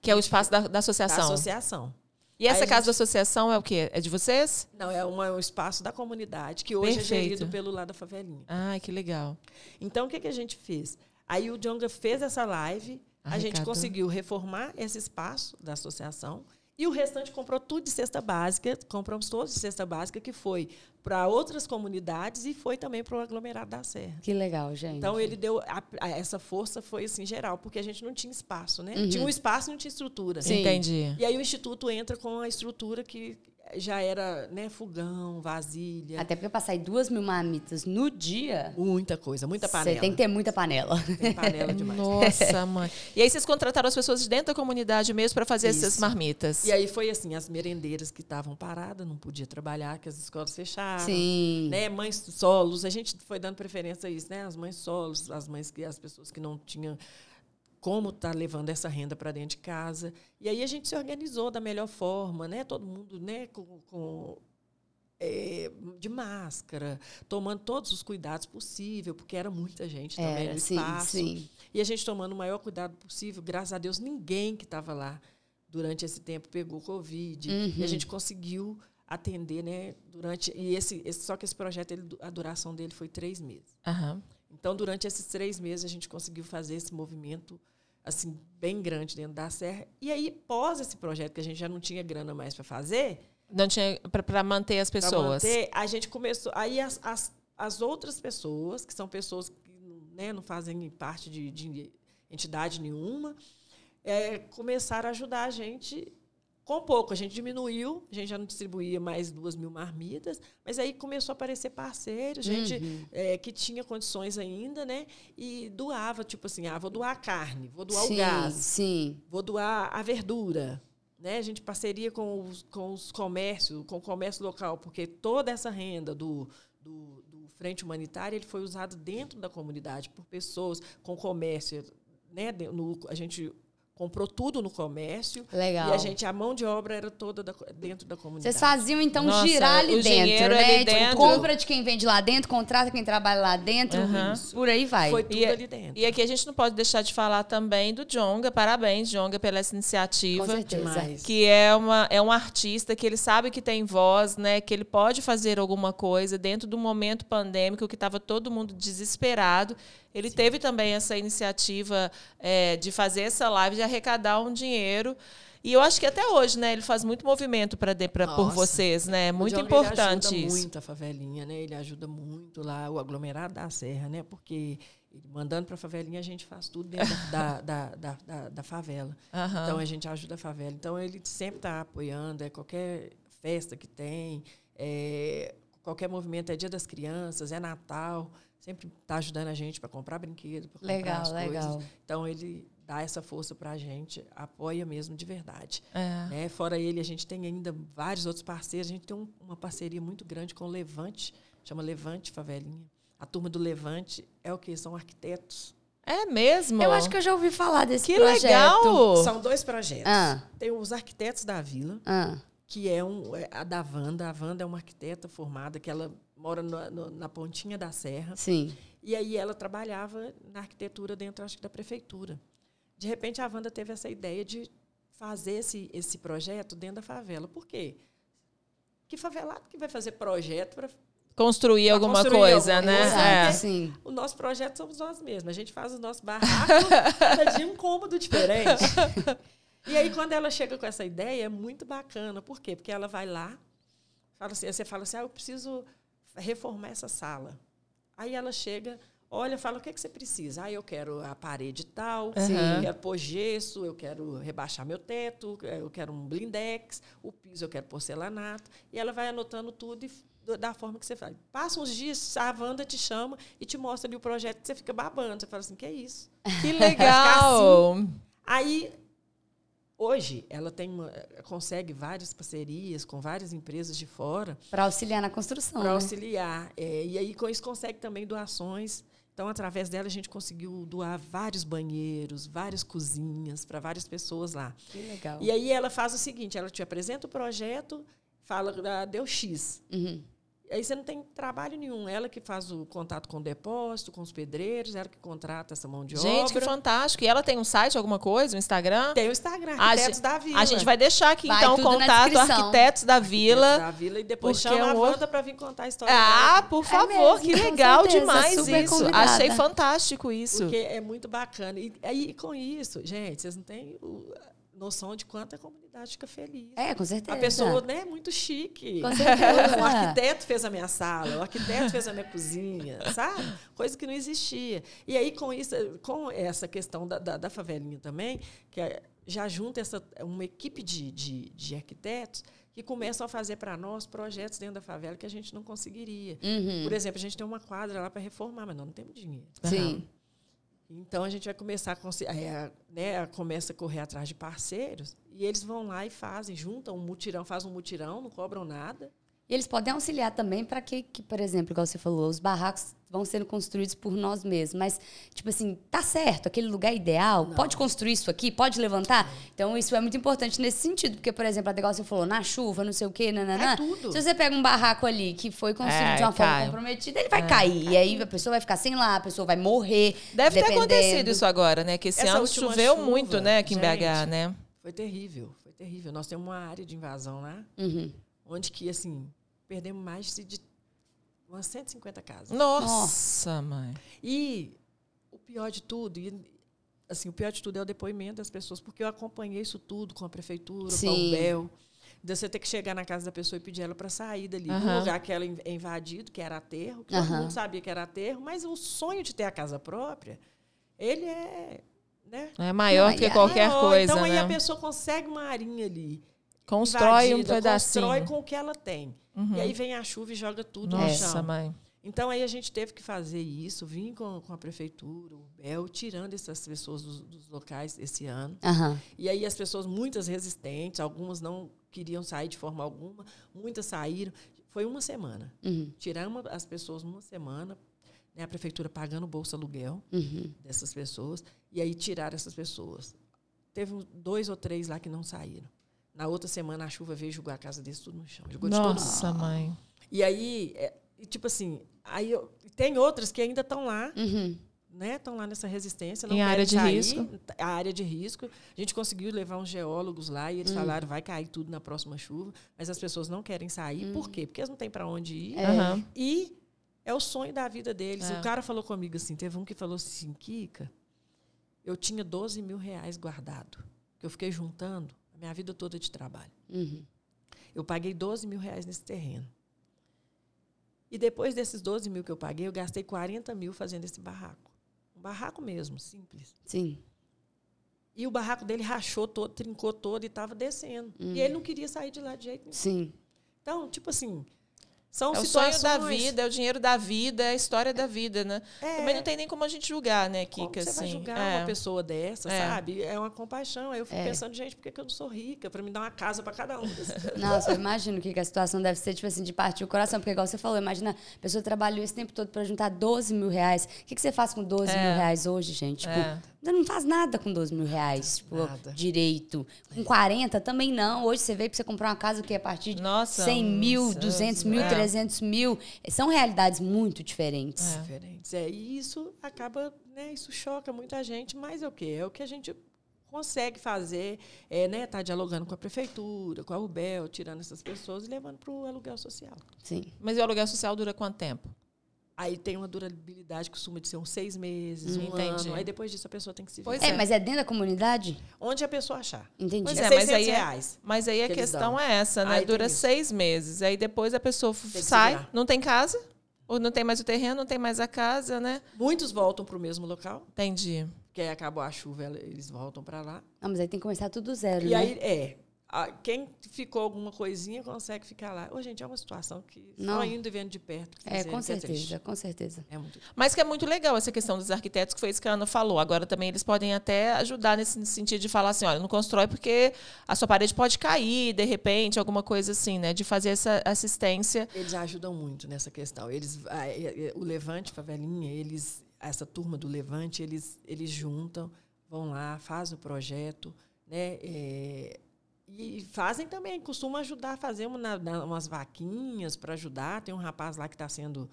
Que é o espaço da, da da associação. associação. E essa Aí casa gente- da associação é o quê? É de vocês? Não, é uma- um espaço da comunidade, que hoje Perfeito. é gerido pelo lado da favelinha. Ai, que legal. Então, o que, que a gente fez? Aí o Jonga fez essa live, a gente Arrecadou. conseguiu reformar esse espaço da associação E o restante comprou tudo de cesta básica, compramos todos de cesta básica, que foi para outras comunidades e foi também para o aglomerado da Serra. Que legal, gente. Então ele deu a, a, essa força foi assim geral, porque a gente não tinha espaço, né? Uhum. Tinha um espaço, e não tinha estrutura. Sim. Entendi. E aí o instituto entra com a estrutura que já era, né, fogão, vasilha, Até porque sair duas mil marmitas no dia, muita coisa, muita panela. você tem que ter muita panela. Tem panela demais. Nossa, mãe. E aí vocês contrataram as pessoas de dentro da comunidade mesmo para fazer essas Isso. marmitas. E aí foi assim, as merendeiras que estavam paradas, não podia trabalhar, que as escolas fecharam. Sim. Né, mães solos, a gente foi dando preferência a isso, né? As mães solos, as mães que as pessoas que não tinham como estar levando essa renda para dentro de casa. E aí a gente se organizou da melhor forma, né? Todo mundo, né, com, com é, de máscara, tomando todos os cuidados possíveis, porque era muita gente também Era, no sim, espaço. sim. E a gente tomando o maior cuidado possível. Graças a Deus, ninguém que estava lá durante esse tempo pegou Covid. E Uhum. a gente conseguiu atender, né? Durante. E esse, esse- só que esse projeto, ele, a duração dele foi três meses. Aham. Então, durante esses três meses, a gente conseguiu fazer esse movimento assim bem grande dentro da Serra. E aí, pós esse projeto, que a gente já não tinha grana mais para fazer, Não tinha para manter as pessoas. manter, a gente começou. Aí as, as, as outras pessoas, que são pessoas que né, não fazem parte de, de entidade nenhuma, é, começaram a ajudar a gente com pouco. A gente diminuiu, a gente já não distribuía mais duas mil marmitas, mas aí começou a aparecer parceiros, gente Uhum. é, que tinha condições ainda, né? E doava, tipo assim, ah, vou doar a carne, vou doar sim, o gás, sim. vou doar a verdura. Né? A gente parceria com os, com os comércios, com o comércio local, porque toda essa renda do, do, do Frente Humanitária ele foi usado dentro da comunidade, por pessoas com comércio. Né? No, a gente comprou tudo no comércio. Legal. E a gente, a mão de obra era toda da- dentro da comunidade. Vocês faziam, então, Nossa, girar ali o dentro, né? ali Tipo, dentro. compra de quem vende lá dentro, contrata quem trabalha lá dentro, Aham. por aí vai. Foi tudo E, ali dentro. e aqui a gente não pode deixar de falar também do Jonga. Parabéns, Jonga, pela essa iniciativa. Com certeza. Demais. Que é, uma, é um artista que ele sabe que tem voz, né? Que ele pode fazer alguma coisa dentro do momento pandêmico que estava todo mundo desesperado. Ele teve também essa iniciativa é, de fazer essa live, de arrecadar um dinheiro. E eu acho que até hoje, né? Ele faz muito movimento para por vocês, né? É muito importante ele ajuda isso. muito a favelinha, né? Ele ajuda muito lá o aglomerado da Serra, né? Porque mandando para a favelinha a gente faz tudo dentro da, da, da, da, da favela. Aham. Então a gente ajuda a favela. Então ele sempre está apoiando, é qualquer festa que tem, é, qualquer movimento, é Dia das Crianças, é Natal, sempre está ajudando a gente para comprar brinquedo, para comprar Legal, as legal. coisas. Então ele dá essa força para a gente, apoia mesmo de verdade. É. Né? Fora ele, a gente tem ainda vários outros parceiros. A gente tem um- uma parceria muito grande com o Levante, chama Levante Favelinha. A turma do Levante é o que? São arquitetos. É mesmo? Eu acho que eu já ouvi falar desse Que projeto. legal! São dois projetos. Ah, Tem os arquitetos da vila, ah. que é, um, é a da Wanda. A Wanda é uma arquiteta formada, que ela mora na, no- na pontinha da serra. Sim. E aí ela trabalhava na arquitetura dentro, acho que, da prefeitura. De repente, a Wanda teve essa ideia de fazer esse, esse projeto dentro da favela. Por quê? Que favelado que vai fazer projeto para... Construir Pra alguma construir coisa, alguma né? coisa. É. Sim. O nosso projeto somos nós mesmos. A gente faz o nosso barraco, cada dia um cômodo diferente. E aí, quando ela chega com essa ideia, é muito bacana. Por quê? Porque ela vai lá, fala assim, você fala assim, ah, eu preciso reformar essa sala. Aí ela chega, olha, fala, o que, é que você precisa? Ah, eu quero a parede tal, Sim. eu quero pôr gesso, eu quero rebaixar meu teto, eu quero um blindex, o piso eu quero porcelanato. E ela vai anotando tudo e da forma que você faz. Passa uns dias, a Wanda te chama e te mostra ali o projeto, você fica babando. Você fala assim, que é isso? Que legal! Aí, hoje, ela tem uma- consegue várias parcerias com várias empresas de fora Pra auxiliar na construção. para né? auxiliar. É, e aí, com isso, consegue também doações. Então, através dela, a gente conseguiu doar vários banheiros, várias cozinhas para várias pessoas lá. Que legal. E aí, ela faz o seguinte: ela te apresenta o projeto, fala, ah, deu X. Uhum. Aí você não tem trabalho nenhum. Ela que faz o contato com o depósito, com os pedreiros, ela que contrata essa mão de Gente, que obra. fantástico. E ela tem um site, alguma coisa, um Instagram? Tem o Instagram, A Arquitetos gente- da Vila. A gente vai deixar aqui, Vai então, o contato. Arquitetos da Vila. da Vila e depois chama é a Wanda para vir contar a história Ah, por É favor, mesmo, que legal certeza, demais isso. convidada. Achei fantástico isso. Porque é muito bacana. E aí, com isso, gente, vocês não têm o- noção de quanto a comunidade fica feliz. É, com certeza. A pessoa, né, muito chique. Com certeza. O arquiteto fez a minha sala, o arquiteto fez a minha cozinha, sabe? Coisa que não existia. E aí, com isso, com essa questão da, da, da favelinha também, que é, já junta essa, uma equipe de, de, de arquitetos que começam a fazer para nós projetos dentro da favela que a gente não conseguiria. Uhum. Por exemplo, a gente tem uma quadra lá para reformar, mas nós não temos dinheiro. Sim. Então a gente vai começar a, é, né, começa a correr atrás de parceiros e eles vão lá e fazem, juntam um mutirão, fazem um mutirão, não cobram nada. E eles podem auxiliar também para que, que, por exemplo, igual você falou, os barracos vão sendo construídos por nós mesmos. Mas, tipo assim, tá certo, aquele lugar ideal, não. pode construir isso aqui, pode levantar. Então, isso é muito importante nesse sentido. Porque, por exemplo, igual você falou, na chuva, não sei o quê, nananã. É tudo. Se você pega um barraco ali que foi construído É, de uma forma cai. comprometida, ele vai cair. E aí a pessoa vai ficar sem lá, a pessoa vai morrer. Deve ter acontecido isso agora, né? Que esse Essa ano choveu chuva, muito, né, aqui em BH, gente. né? Foi terrível, foi terrível. Nós temos uma área de invasão lá, Uhum. onde que, assim, perdemos mais de umas 150 casas. Nossa, mãe. E o pior de tudo, e, assim, o pior de tudo é o depoimento das pessoas, porque eu acompanhei isso tudo com a prefeitura, com Sim. UBEL. De você ter que chegar na casa da pessoa e pedir ela para sair dali. Do Aham. lugar que ela é invadido, que era aterro, que todo Aham. mundo sabia que era aterro, mas o sonho de ter a casa própria, ele é. Né? É maior que aí- qualquer Maior. coisa, Então aí né? a pessoa consegue uma arinha ali. Constrói um invadida, pedacinho. Constrói com o que ela tem. Uhum. E aí vem a chuva e joga tudo no Nossa, chão. mãe. Então aí a gente teve que fazer isso, vim com, com a prefeitura, o BEL, tirando essas pessoas dos, dos locais esse ano. Aham. E aí as pessoas, muitas resistentes, algumas não queriam sair de forma alguma, muitas saíram. Foi uma semana. Uhum. Tiramos as pessoas numa semana, né, a prefeitura pagando o bolsa aluguel Uhum. dessas pessoas, e aí tiraram essas pessoas. Teve um- dois ou três lá que não saíram. Na outra semana a chuva veio jogar a casa deles tudo no chão. Jogou de todo mundo. Nossa, mãe. E aí, é, tipo assim, aí eu- tem outras que ainda estão lá, Uhum. né? Estão lá nessa resistência. Não Em querem área de sair, risco. A área de risco. A gente conseguiu levar uns geólogos lá e eles falaram vai cair tudo na próxima chuva, mas as pessoas não querem sair. Por quê? Porque eles não têm para onde ir. É. Aham. E é o sonho da vida deles. É. O cara falou comigo assim, teve um que falou assim, Kika, eu tinha 12 mil reais guardado, que eu fiquei juntando minha vida toda de trabalho. Uhum. Eu paguei 12 mil reais nesse terreno. E depois desses 12 mil que eu paguei, eu gastei 40 mil fazendo esse barraco. Um barraco mesmo, simples. Sim. E o barraco dele rachou todo, trincou todo e estava descendo. E ele não queria sair de lá de jeito nenhum. Sim. Então, tipo assim, são É o sonho da vida, é o dinheiro da vida, é a história da vida, né? É. Também não tem nem como a gente julgar, né, Como Kika? você vai assim. julgar É. uma pessoa dessa, É. sabe? É uma compaixão. Aí eu fico É. pensando, gente, por que eu não sou rica? Para me dar uma casa para cada um. Nossa, eu imagino que a situação deve ser, tipo assim, de partir o coração. Porque, igual você falou, imagina, a pessoa trabalhou esse tempo todo para juntar 12 mil reais. O que, que você faz com 12 É. mil reais hoje, gente? Tipo, É. você não faz nada com 12 mil reais, tipo, Nada. direito. Com 40 também não. Hoje você veio para você comprar uma casa que é a partir de Nossa, 100 mil, nossa, 200 mil, é. 300 mil. São realidades muito diferentes. diferentes. É, e isso acaba, né, isso choca muita gente, mas é o quê? É o que a gente consegue fazer, é, né, tá dialogando com a prefeitura, com a UBEL, tirando essas pessoas e levando para o aluguel social. Sim. Mas o aluguel social dura quanto tempo? Aí tem uma durabilidade que costuma de ser uns seis meses, um Entendi. ano. Aí depois disso a pessoa tem que se Pois virar. É, mas é dentro da comunidade? Onde a pessoa achar. Entendi. Pois É é, mas 600 aí é- reais. Mas aí a que questão é essa, né? Aí Dura isso. seis meses. Aí depois a pessoa sai, não tem casa, ou não tem mais o terreno, não tem mais a casa, né? Muitos voltam para o mesmo local, Entendi. porque aí acabou a chuva, eles voltam para lá. Ah, mas aí tem que começar tudo do zero, E né? aí, é. Quem ficou alguma coisinha consegue ficar lá. Ô, gente, é uma situação que Não. só indo e vendo de perto. que É, dizer com que triste. certeza, com certeza. É muito Mas que é muito legal essa questão dos arquitetos, que foi isso que a Ana falou. Agora também eles podem até ajudar nesse sentido de falar assim, olha, não constrói porque a sua parede pode cair, de repente, alguma coisa assim, né? De fazer essa assistência. Eles ajudam muito nessa questão. Eles, a- é- é- o Levante Favelinha, eles, essa turma do Levante, eles, eles juntam, vão lá, fazem o projeto, né? é, e fazem também, costumam ajudar a fazer uma, na- na- umas vaquinhas para ajudar. Tem um rapaz lá que está sendo.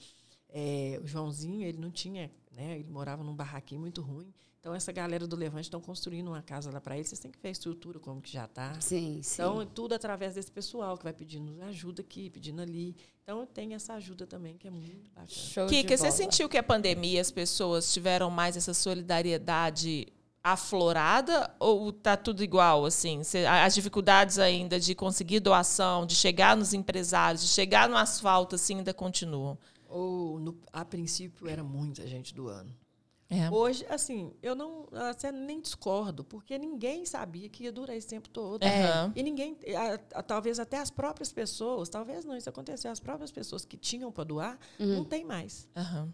é, o Joãozinho, ele não tinha, né? Ele morava num barraquinho muito ruim. Então, essa galera do Levante estão construindo uma casa lá para ele. Vocês têm que ver a estrutura, como que já está. Sim, sim. Então, tudo através desse pessoal que vai pedindo ajuda aqui, pedindo ali. Então, tem essa ajuda também, que é muito bacana. Show Kika, de você sentiu que a pandemia as pessoas tiveram mais essa solidariedade aflorada ou tá tudo igual assim? As dificuldades ainda de conseguir doação, de chegar nos empresários, de chegar no asfalto assim ainda continuam? Ou no, a princípio era muita gente doando. É. Hoje, assim, eu não assim, nem discordo, porque ninguém sabia que ia durar esse tempo todo. É. E ninguém, a, a, talvez até as próprias pessoas, talvez não isso aconteceu, as próprias pessoas que tinham para doar, Uhum. não tem mais. Aham.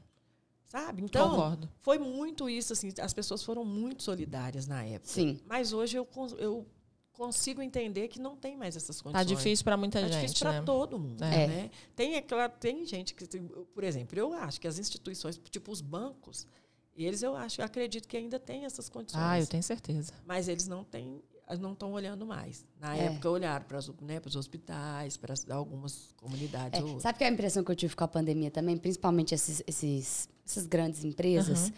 Sabe? Então, Concordo. foi muito isso, assim, as pessoas foram muito solidárias na época. Sim. Mas hoje eu, eu consigo entender que não tem mais essas Tá condições. difícil para muita Tá gente, difícil para né? todo mundo, É. né? Tem aquela, tem gente que, por exemplo, eu acho que as instituições, tipo os bancos, eles eu acho, eu acredito que ainda têm essas condições. Ah, eu tenho certeza. Mas eles não têm, não estão olhando mais. Na É. época olharam para né, os hospitais, para algumas comunidades. É, sabe que a impressão que eu tive com a pandemia também, principalmente esses, esses- essas grandes empresas,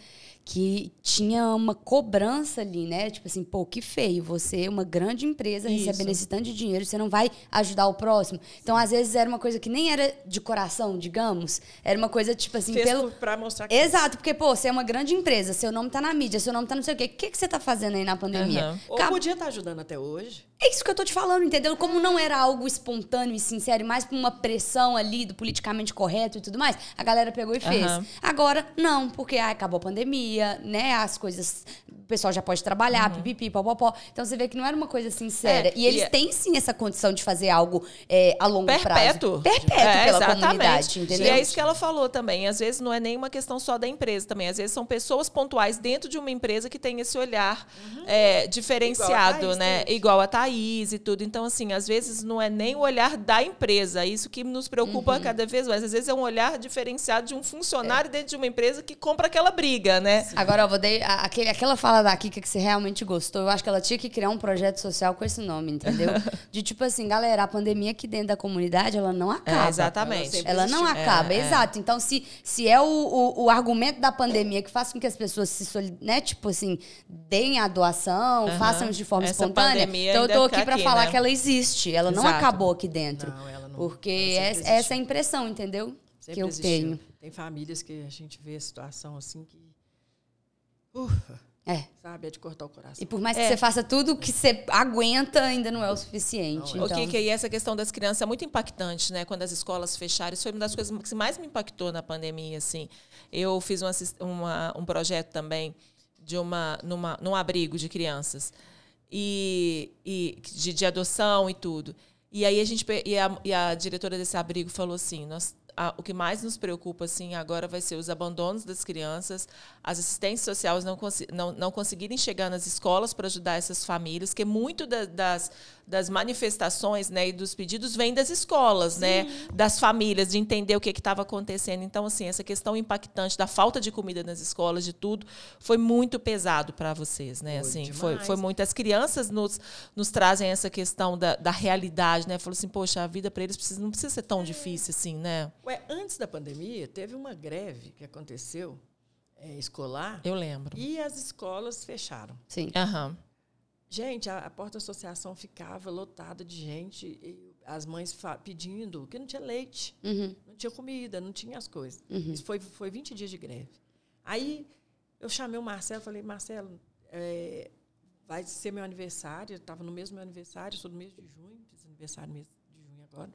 que tinha uma cobrança ali, né? Tipo assim, pô, que feio, você é uma grande empresa Isso. recebendo esse tanto de dinheiro, você não vai ajudar o próximo. Então, às vezes, era uma coisa que nem era de coração, digamos. Era uma coisa, tipo assim, Fez pelo. para mostrar que Exato, porque, pô, você é uma grande empresa, seu nome tá na mídia, seu nome tá não sei o quê. O que, que você tá fazendo aí na pandemia? Aham. ou podia estar ajudando até hoje. é isso que eu tô te falando, entendeu? Como não era algo espontâneo e sincero, e mais por uma pressão ali do politicamente correto e tudo mais, a galera pegou e fez. Aham. Agora, não, porque ah, acabou a pandemia, né? As coisas. O pessoal já pode trabalhar, pipipi, popopó. Então você vê que não era uma coisa sincera. É, e eles e é- têm sim essa condição de fazer algo é, a longo Perpétuo. prazo. Perpétuo É, pela exatamente. comunidade, entendeu? E é isso que ela falou também. Às vezes não é nem uma questão só da empresa também. Às vezes são pessoas pontuais dentro de uma empresa que tem esse olhar é, diferenciado, Igual a Thaís né? Igual a Thaís e tudo. Então, assim, às vezes não é nem o olhar da empresa. Isso que nos preocupa cada vez mais. Às vezes é um olhar diferenciado de um funcionário dentro de uma empresa que compra aquela briga, né? Agora, eu vou dar aquele, aquela fala da Kika que você realmente gostou. Eu acho que ela tinha que criar um projeto social com esse nome, entendeu? De tipo assim, galera, a pandemia aqui dentro da comunidade, ela não acaba. É, exatamente. sempre Ela não acaba, É, é. exato. Então, se, se é o, o, o argumento da pandemia que faz com que as pessoas se né, tipo assim, deem a doação, Aham. façam de forma Essa espontânea. Então, eu tô aqui pra aqui, falar né? que ela existe. Ela não Exato. acabou aqui dentro. Não, ela não. Porque ela é, essa é a impressão, entendeu? Sempre que eu existiu. tenho. Tem famílias que a gente vê a situação assim que. Ufa, É. sabe? É de cortar o coração. E por mais que É. você faça tudo que você aguenta, ainda não é o suficiente. Não é. O então... que e essa questão das crianças é muito impactante, né? Quando as escolas fecharam, isso foi uma das coisas que mais me impactou na pandemia, assim. Eu fiz um, assis- uma- um projeto também de uma numa, num abrigo de crianças e, e de, de adoção e tudo. E aí a gente e a, e a diretora desse abrigo falou assim, nós a- o que mais nos preocupa assim agora vai ser os abandonos das crianças, as assistentes sociais não, não, não conseguirem chegar nas escolas para ajudar essas famílias, que muito da- das, das manifestações né, e dos pedidos vem das escolas, né, das famílias, de entender o que estava acontecendo. Então, assim, essa questão impactante da falta de comida nas escolas, de tudo, foi muito pesado para vocês, né? Foi assim, foi, demais. foi muito. As crianças nos, nos trazem essa questão da, da realidade, né? Falou assim, poxa, a vida para eles precisa, não precisa ser tão difícil assim, né? Ué, antes da pandemia, teve uma greve que aconteceu é, escolar Eu lembro. e as escolas fecharam. Sim. Aham. Gente, a, a porta da associação ficava lotada de gente, e as mães pedindo que não tinha leite, Uhum. não tinha comida, não tinha as coisas. Uhum. Isso foi, foi 20 dias de greve. Aí eu chamei o Marcelo, falei, Marcelo, é, vai ser meu aniversário, estava no mesmo meu aniversário, sou do mês de junho, fiz aniversário no mês de junho agora.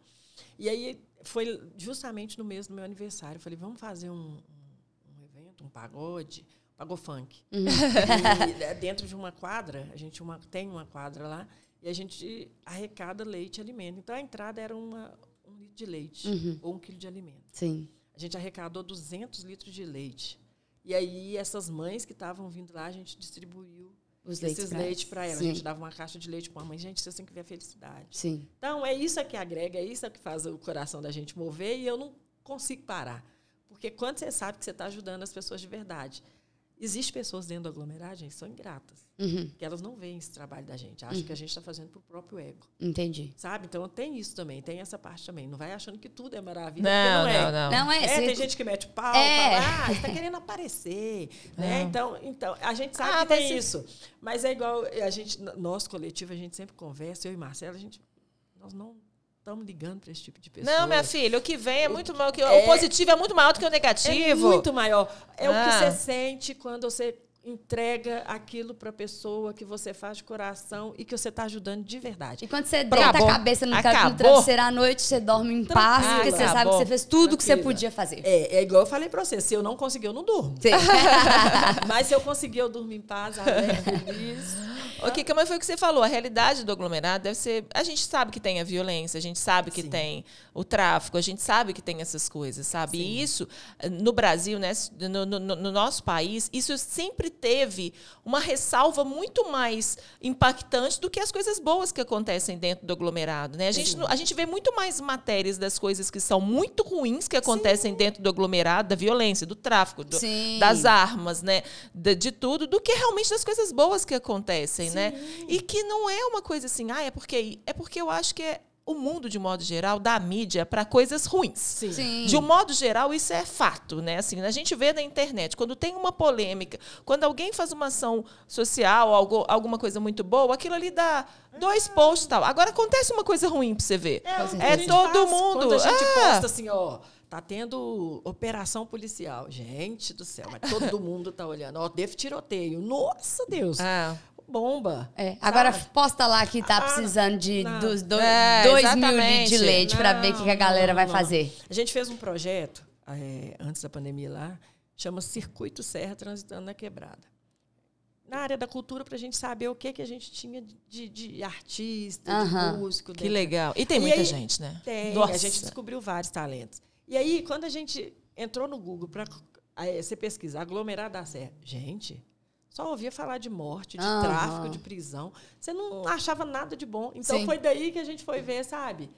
E aí foi justamente no mês do meu aniversário. Eu falei, vamos fazer um, um, um evento, um pagode, pagofunk. E, é, dentro de uma quadra, a gente uma, tem uma quadra lá, e a gente arrecada leite e alimento. Então a entrada era uma, um litro de leite Uhum. ou um quilo de alimento. Sim. A gente arrecadou 200 litros de leite. E aí, essas mães que estavam vindo lá, a gente distribuiu Os esses leites para elas. A gente dava uma caixa de leite para uma mãe. Gente, vocês têm que ver a felicidade. Sim. Então, é isso que agrega, é isso que faz o coração da gente mover e eu não consigo parar. Porque quando você sabe que você está ajudando as pessoas de verdade. Existem pessoas dentro do aglomerado, gente, que são ingratas. Uhum. Que elas não veem esse trabalho da gente. Acham que a gente está fazendo para o próprio ego. Entendi. Sabe? Então, tem isso também. Tem essa parte também. Não vai achando que tudo é maravilha. Não, porque não, não, é. não. Não é, É, você- tem gente que mete o pau, É. fala, ah, você tá querendo aparecer. né? Então, então, a gente sabe Ah, que tem mas isso. Mas é igual, a gente, nosso coletivo, a gente sempre conversa, eu e Marcelo, a gente, nós não estamos ligando para esse tipo de pessoa. Não, minha filha, o que vem é muito maior que o É- positivo é muito maior do que o É negativo. muito maior. É o Ah. que você sente quando você entrega aquilo para a pessoa que você faz de coração e que você está ajudando de verdade. E quando você deita Acabou. a cabeça no, travesseiro à noite, você dorme em paz, porque você sabe que você fez tudo que você podia fazer. É, é igual eu falei para você, se eu não conseguir, eu não durmo. Sim. Mas se eu conseguir, eu durmo em paz, alegre, feliz. O Kika, mas foi o que você falou. A realidade do aglomerado deve ser. A gente sabe que tem a violência, a gente sabe que Sim. tem o tráfico, a gente sabe que tem essas coisas, sabe? E isso, no Brasil, né, no, no- no nosso país, isso sempre teve uma ressalva muito mais impactante do que as coisas boas que acontecem dentro do aglomerado. Né? A, gente, a gente vê muito mais matérias das coisas que são muito ruins que acontecem dentro do aglomerado, da violência, do tráfico, do- Sim. das armas, né? De, de tudo, do que realmente das coisas boas que acontecem, né? E que não é uma coisa assim, ah, é porque. É porque eu acho que é o mundo, de modo geral, dá mídia para coisas ruins. Sim. Sim. De um modo geral, isso é fato, né? Assim, a gente vê na internet, quando tem uma polêmica, quando alguém faz uma ação social, algo, alguma coisa muito boa, aquilo ali dá dois posts e tal. Agora acontece uma coisa ruim para você ver. É, gente todo faz. mundo. Quando a gente é. posta assim, ó, tá tendo operação policial. Gente do céu, mas todo mundo tá olhando. Ó, teve tiroteio. Nossa, Deus. É. Bomba. É, agora posta lá que tá Ah, precisando de não. dos do, É, dois mil de, leite pra ver o que, que a galera Não, vai não. fazer. A gente fez um projeto é, antes da pandemia lá, chama Circuito Serra Transitando na Quebrada. Na área da cultura, para a gente saber o que, que a gente tinha de, de artista, de músico. Que dentro. legal. E tem E muita aí- gente, né? Tem, Nossa. a gente descobriu vários talentos. E aí, quando a gente entrou no Google para você pesquisar aglomerado da Serra, gente, só ouvia falar de morte, de Aham. tráfico, de prisão. Você não achava nada de bom. Então Sim. foi daí que a gente foi ver, sabe?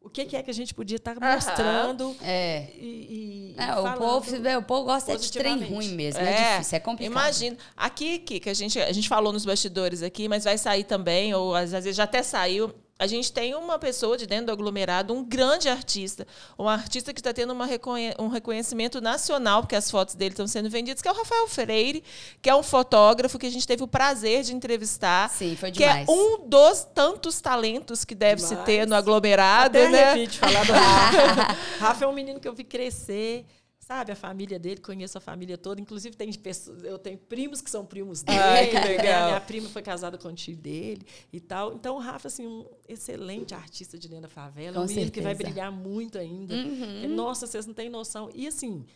O que, que é que a gente podia estar Aham. mostrando É. e, e- É, o povo, é, o povo gosta de trem ruim mesmo. É, difícil, é complicado. Imagina. Aqui, que a gente, a gente falou nos bastidores aqui, mas vai sair também, ou às vezes já até saiu. A gente tem uma pessoa de dentro do aglomerado, um grande artista, um artista que está tendo uma reconhe- um reconhecimento nacional, porque as fotos dele estão sendo vendidas, que é o Rafael Freire, que é um fotógrafo que a gente teve o prazer de entrevistar. Sim, foi que demais. é um dos tantos talentos que deve se Demais. ter no aglomerado, Até né? falar do Rafa. Rafa é um menino que eu vi crescer. Sabe, a família dele, conheço a família toda. Inclusive, tem pessoas, eu tenho primos que são primos dele. Ai, que né? legal. Minha prima foi casada com o tio dele e tal. Então, o Rafa, assim, um excelente artista de dentro da favela. Com um menino que vai brilhar muito ainda. Porque, Nossa, vocês não têm noção. E, assim,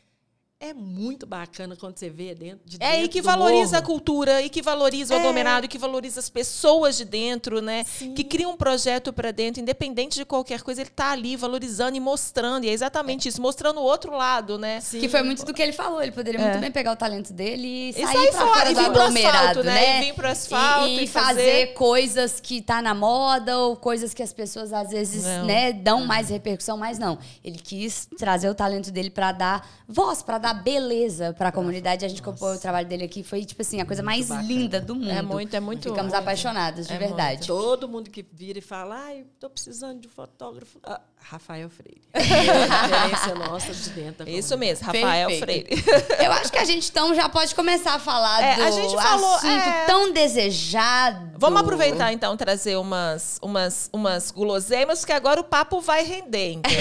é muito bacana quando você vê dentro de É, dentro e que do valoriza a cultura, e que valoriza o É. aglomerado, e que valoriza as pessoas de dentro, né? Sim. Que cria um projeto para dentro, independente de qualquer coisa, ele tá ali valorizando e mostrando. E é exatamente isso, mostrando o outro lado, né? Sim. Que foi muito do que ele falou. Ele poderia muito bem pegar o talento dele e E sair, sair pra fora, fora e do vir pro aglomerado, asfalto, né? né? E vir pro asfalto E, e e fazer... fazer- coisas que tá na moda ou coisas que as pessoas às vezes, Não. né, dão mais repercussão, mas não. Ele quis trazer o talento dele pra dar voz, pra dar beleza pra comunidade. A gente acompanhou o trabalho dele aqui, foi tipo assim, a coisa mais bacana. linda do mundo. É muito, é muito. Ficamos apaixonadas, de É verdade. Todo mundo que vira e fala, ai, tô precisando de um fotógrafo. Rafael Freire. É referência nossa de dentro. da Isso mesmo, Rafael Perfeito. Freire. Eu acho que a gente então já pode começar a falar É, do a gente falou, assunto é. tão desejado. Vamos aproveitar então trazer umas, umas, umas guloseimas, porque agora o papo vai render, entendeu?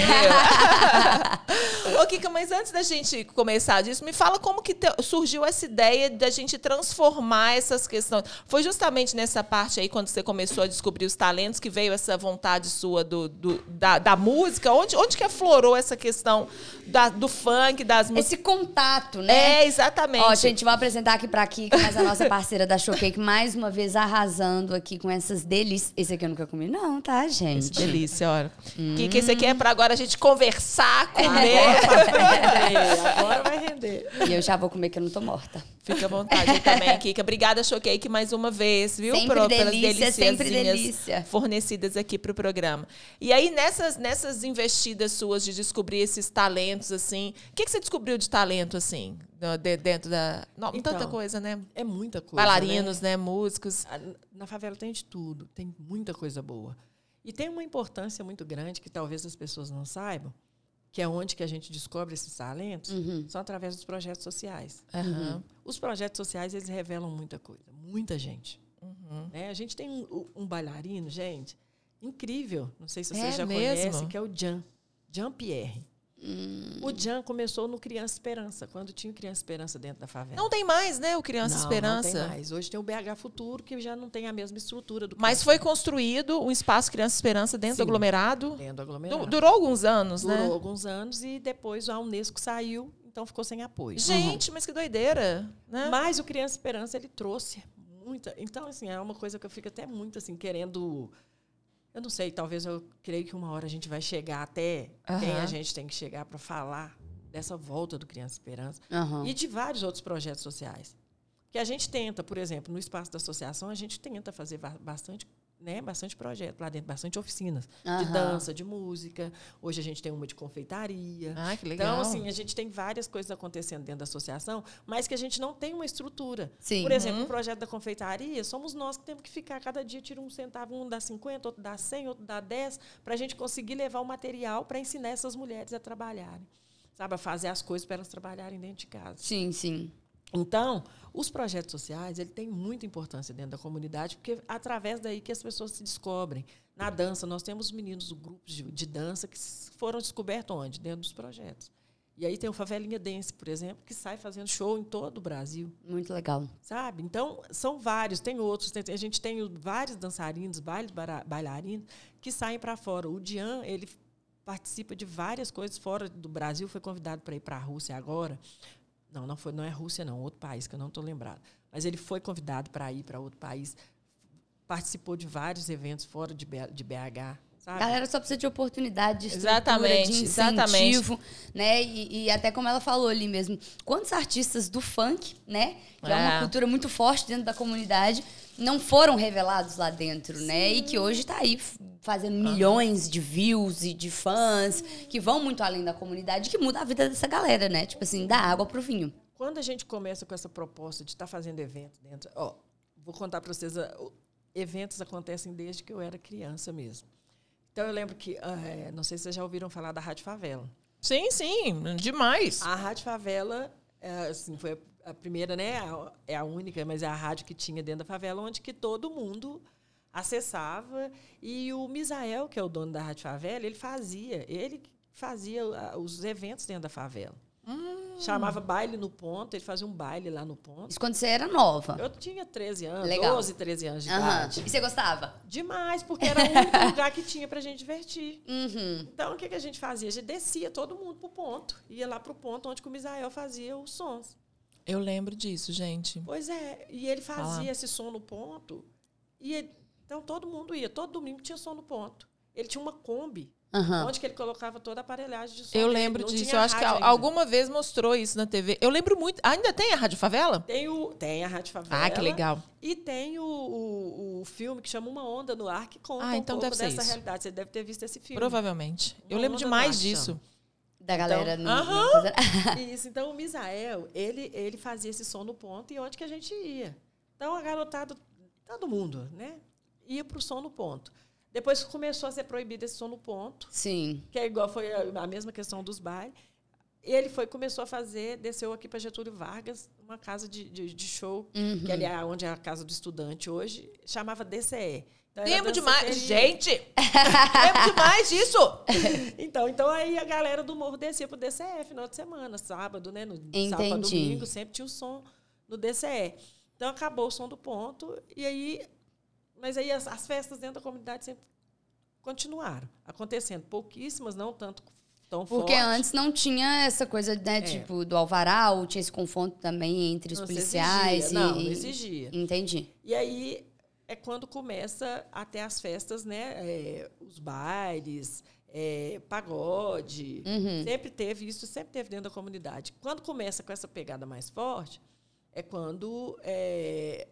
Ô, Kika, mas antes da gente começar disso, me fala como que te- surgiu essa ideia da gente transformar essas questões. Foi justamente nessa parte aí, quando você começou a descobrir os talentos, que veio essa vontade sua do, do- da, da música? Onde, onde que aflorou essa questão da- do funk, das músicas? Esse contato, né? É, exatamente. Ó, gente, vou apresentar aqui pra Kika, mas a nossa parceira da Showcake, mais uma vez arrasando aqui com essas delícias. Esse aqui eu nunca comi, não, tá, gente? Delícia, olha. Que, que esse aqui é para agora a gente conversar, comer. Agora vai render. Agora vai render. E eu já vou comer que eu não tô morta. Fica à vontade também, Kika. Obrigada, Showcake, mais uma vez, viu? Sempre Pro- delícia, sempre deliciazinhas delícia. fornecidas aqui para o programa. E aí, nessas, nessas investidas suas de descobrir esses talentos, assim, o que, que você descobriu de talento, assim, de- dentro da... Não, Então, tanta coisa, né? É muita coisa. Bailarinos, né? né? Músicos. Na favela tem de tudo, tem muita coisa boa. E tem uma importância muito grande que talvez as pessoas não saibam, que é onde que a gente descobre esses talentos, Uhum. são através dos projetos sociais. Aham. Os projetos sociais, eles revelam muita coisa, muita gente. Uhum. né? A gente tem um, um bailarino, gente, incrível, não sei se vocês É já mesmo? conhecem, que é o Jean, Jean Pierre. O Jan começou no Criança Esperança, quando tinha o Criança Esperança dentro da favela. Não tem mais, né, o Criança Não, Esperança. Não tem mais. Hoje tem o BH Futuro, que já não tem a mesma estrutura do Mas foi construído um espaço Criança Esperança dentro Sim. do aglomerado. dentro do aglomerado. Durou alguns anos, Durou né? alguns anos e depois a Unesco saiu, então ficou sem apoio. Gente, mas que doideira, né? Mas o Criança Esperança ele trouxe muita. Então, assim, é uma coisa que eu fico até muito assim, querendo. Eu não sei, talvez eu creio que uma hora a gente vai chegar até quem Aham. a gente tem que chegar para falar dessa volta do Criança Esperança Aham. e de vários outros projetos sociais. Que a gente tenta, por exemplo, no espaço da associação, a gente tenta fazer ba- bastante, né, bastante projeto lá dentro, bastante oficinas de Aham. dança, de música. Hoje a gente tem uma de confeitaria. Ah, que legal. Então, assim, a gente tem várias coisas acontecendo dentro da associação, mas que a gente não tem uma estrutura. Sim. Por exemplo, o projeto da confeitaria, somos nós que temos que ficar, cada dia tira um centavo, um dá 50, outro dá 100, outro dá 10, para a gente conseguir levar o material para ensinar essas mulheres a trabalharem. Sabe, a fazer as coisas para elas trabalharem dentro de casa. Sim, sim. Então, os projetos sociais, ele tem muita importância dentro da comunidade, porque é através daí que as pessoas se descobrem. Na dança, nós temos meninos, grupos de, de dança que foram descobertos onde? Dentro dos projetos. E aí tem o Favelinha Dance, por exemplo, que sai fazendo show em todo o Brasil, Muito legal. sabe? Então, são vários, tem outros. tem- a gente tem vários dançarinos, vários bailarinos que saem para fora. O Dian, ele participa de várias coisas fora do Brasil, foi convidado para ir para a Rússia agora. Não, não foi, não é Rússia não, outro país que eu não estou lembrado. Mas ele foi convidado para ir para outro país, participou de vários eventos fora de, B- de BH, sabe? Galera só precisa de oportunidade, de estrutura, Exatamente, de exatamente. incentivo, né? E, e até como ela falou ali mesmo, quantos artistas do funk, né? Que é, uma É. cultura muito forte dentro da comunidade, não foram revelados lá dentro, né? E que hoje tá aí fazendo milhões de views e de fãs que vão muito além da comunidade, que muda a vida dessa galera, né? Tipo assim, da água pro vinho. Quando a gente começa com essa proposta de estar fazendo evento dentro, ó, vou contar para vocês, eventos acontecem desde que eu era criança mesmo. Então eu lembro que, ah, é, não sei se vocês já ouviram falar da Rádio Favela. Sim, sim, demais. A Rádio Favela, é, assim, foi a primeira, né? a- É a única, mas é a rádio que tinha dentro da favela, onde que todo mundo acessava. E o Misael, que é o dono da Rádio Favela, ele fazia, ele fazia os eventos dentro da favela. Chamava baile no ponto, ele fazia um baile lá no ponto. Isso quando você era nova. Eu tinha 13 anos, Legal. 12, 13 anos de Aham. idade. E você gostava? Demais, porque era o único lugar que tinha pra gente divertir. Uhum. Então, o que, que a gente fazia? A gente descia todo mundo pro ponto. Ia lá pro ponto onde o Misael fazia os sons. Eu lembro disso, gente. Pois é, e ele Fala. fazia esse som no ponto. E ele- então todo mundo ia, todo domingo tinha som no ponto. Ele tinha uma Kombi, Aham. onde que ele colocava toda a aparelhagem de som. Eu dele. lembro Não disso. Eu acho que ainda. alguma vez mostrou isso na TV. Eu lembro muito. Ainda tem a Rádio Favela? Tem, o, tem a Rádio Favela. Ah, que legal. E tem o, o, o filme que chama Uma Onda no Ar, que conta Ah, então um pouco deve ser dessa isso. realidade. Você deve ter visto esse filme. Provavelmente. Eu Uma lembro onda demais disso. Da galera no, aham. no Isso, então o Misael, ele, ele fazia esse som no ponto e onde que a gente ia. Então a garotada, todo mundo, né? Ia pro som no ponto. Depois começou a ser proibido esse som no ponto, Sim. que é igual foi a, a mesma questão dos bailes. Ele foi começou a fazer, desceu aqui para Getúlio Vargas, uma casa de, de, de show, Uhum. que ali é onde é a casa do estudante hoje, chamava DCE. Então, Lembro demais. Gente! lembro demais disso! Então, então aí a galera do morro descia pro DCE final de semana, sábado, né? No sábado, Entendi. domingo, sempre tinha o som no DCE. Então acabou o som do ponto e aí mas aí as, as festas dentro da comunidade sempre continuaram acontecendo, pouquíssimas, não tanto tão Porque forte. antes não tinha essa coisa, né, tipo, do alvará, ou tinha esse confronto também entre os Não policiais. exigia. e, Não, não exigia. Entendi. E aí é quando começa até as festas, né? é, os bailes, é, pagode. Uhum. Sempre teve isso, sempre teve dentro da comunidade. Quando começa com essa pegada mais forte, é quando é,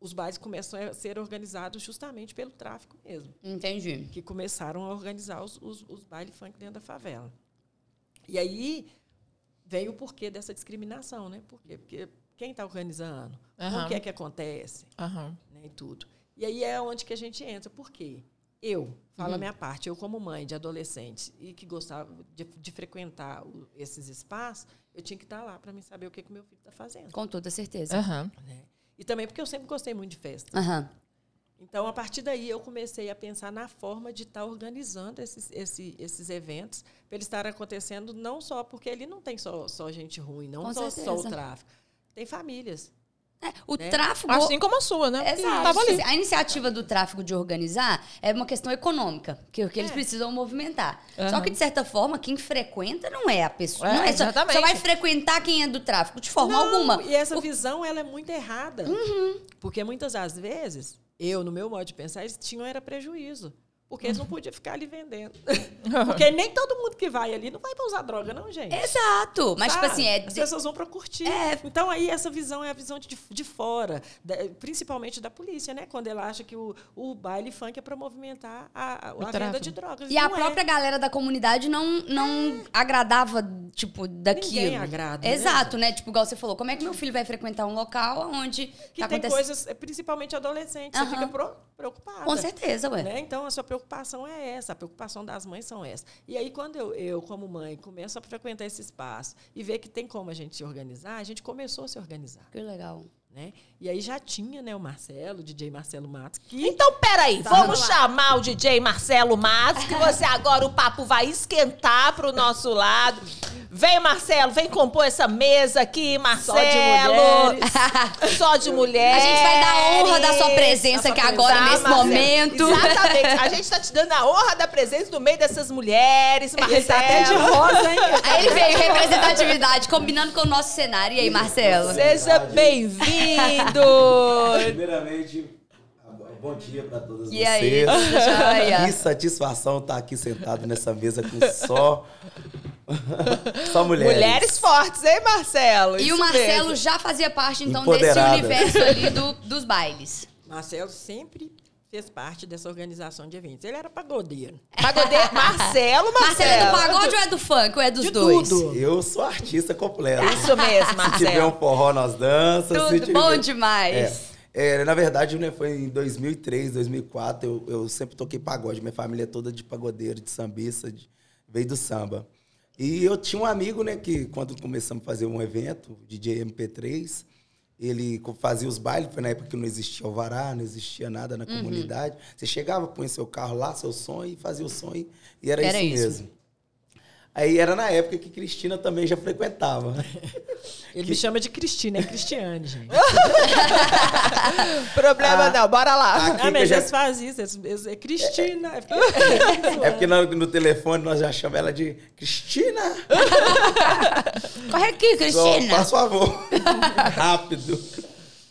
os bailes começam a ser organizados justamente pelo tráfico mesmo, Entendi. que começaram a organizar os, os, os bailes funk dentro da favela. E aí vem o porquê dessa discriminação, né? Por quê? Porque quem está organizando? Aham. O que é que acontece? Aham. Né, e tudo. E aí é onde que a gente entra. Por quê? Eu, falo a minha parte, eu como mãe de adolescente e que gostava de, de frequentar o- esses espaços, eu tinha que estar lá para mim saber o que que meu filho está fazendo. Com toda certeza. Aham. né? E também porque eu sempre gostei muito de festa. Aham. Então, a partir daí, eu comecei a pensar na forma de estar organizando esses, esses, esses eventos, para eles estarem acontecendo não só porque ele não tem só, só gente ruim, não Com só, só o tráfico. Tem famílias. É, o Né? tráfico. Assim como a sua, né? Exato. Tava ali. A iniciativa do tráfico de organizar é uma questão econômica, que, que eles É. precisam movimentar. Aham. Só que, de certa forma, quem frequenta não é a pessoa. É, não é só, exatamente. só vai frequentar quem é do tráfico, de forma Não, alguma. E essa visão ela é muito errada. Porque muitas das vezes, eu, no meu modo de pensar, eles tinham era prejuízo. Porque eles não podiam ficar ali vendendo. porque nem todo mundo que vai ali não vai para usar droga, não, gente. Exato. Mas, tipo assim, é. As pessoas vão para curtir. É. Então, aí, essa visão é a visão de, de fora, da- principalmente da polícia, né? Quando ela acha que o, o baile funk é para movimentar a, a, a venda de drogas. E a Não é. própria galera da comunidade não, não agradava, tipo, daquilo. Ninguém agrada, né, Exato, né? Tipo, igual você falou, como é que meu filho vai frequentar um local onde Que tá tem acontecendo... coisas, é, principalmente adolescentes, Aham. você fica pro- preocupada. Com certeza, ué. Né? Então, a sua preocupação é essa, a preocupação das mães são essa. E aí, quando eu, eu, como mãe, começo a frequentar esse espaço e ver que tem como a gente se organizar, a gente começou a se organizar. Que legal. Né? E aí já tinha né, o Marcelo, o DJ Marcelo Matos, que Então, peraí, Tá, vamos chamar o DJ Marcelo Matos, que você agora o papo vai esquentar pro nosso lado. Vem, Marcelo, vem compor essa mesa aqui, Marcelo. mulheres. Só de mulheres. A gente vai dar a honra da sua presença aqui agora, Tá, nesse Marcelo? momento. Exatamente. A gente tá te dando a honra da presença no meio dessas mulheres, Marcelo. ele tá até de rosa, hein? Aí ele veio, representatividade, combinando com o nosso cenário. E aí, Marcelo? Seja bem-vindo. Primeiramente, bom dia para todas E aí, vocês. jóia? Que satisfação estar aqui sentado nessa mesa com só só mulheres. Mulheres fortes, hein, Marcelo? E Isso o Marcelo mesmo. já fazia parte, então, desse universo ali do- dos bailes. Marcelo sempre fez parte dessa organização de eventos. Ele era pagodeiro. Pagodeiro. Marcelo, Marcelo. Marcelo é do pagode ou é do funk? Ou é dos De dois? tudo. Eu sou artista completo. Isso mesmo, Se tiver um Marcelo. forró, nós dançamos. Tudo tiver- bom demais. É, é, na verdade, né, foi em 2003, 2004, eu, eu sempre toquei pagode. Minha família é toda de pagodeiro, de sambista, de- veio do samba. E eu tinha um amigo, né, que quando começamos a fazer um evento, o DJ MP3, ele fazia os bailes, foi na época que não existia alvará, não existia nada na comunidade. Você chegava, punha seu carro lá, seu som, e fazia o som, e, e era, Era isso, isso. mesmo. Aí era na época que Cristina também já frequentava. Ele me chama de Cristina, é Cristiane, gente. Problema Ah. não, bora lá. Aqui ah, que mas já- eles fazem isso. Eles, eles- é Cristina. É, É porque no, no telefone nós já chamamos ela de Cristina. Corre aqui, Cristina. faz favor. Rápido.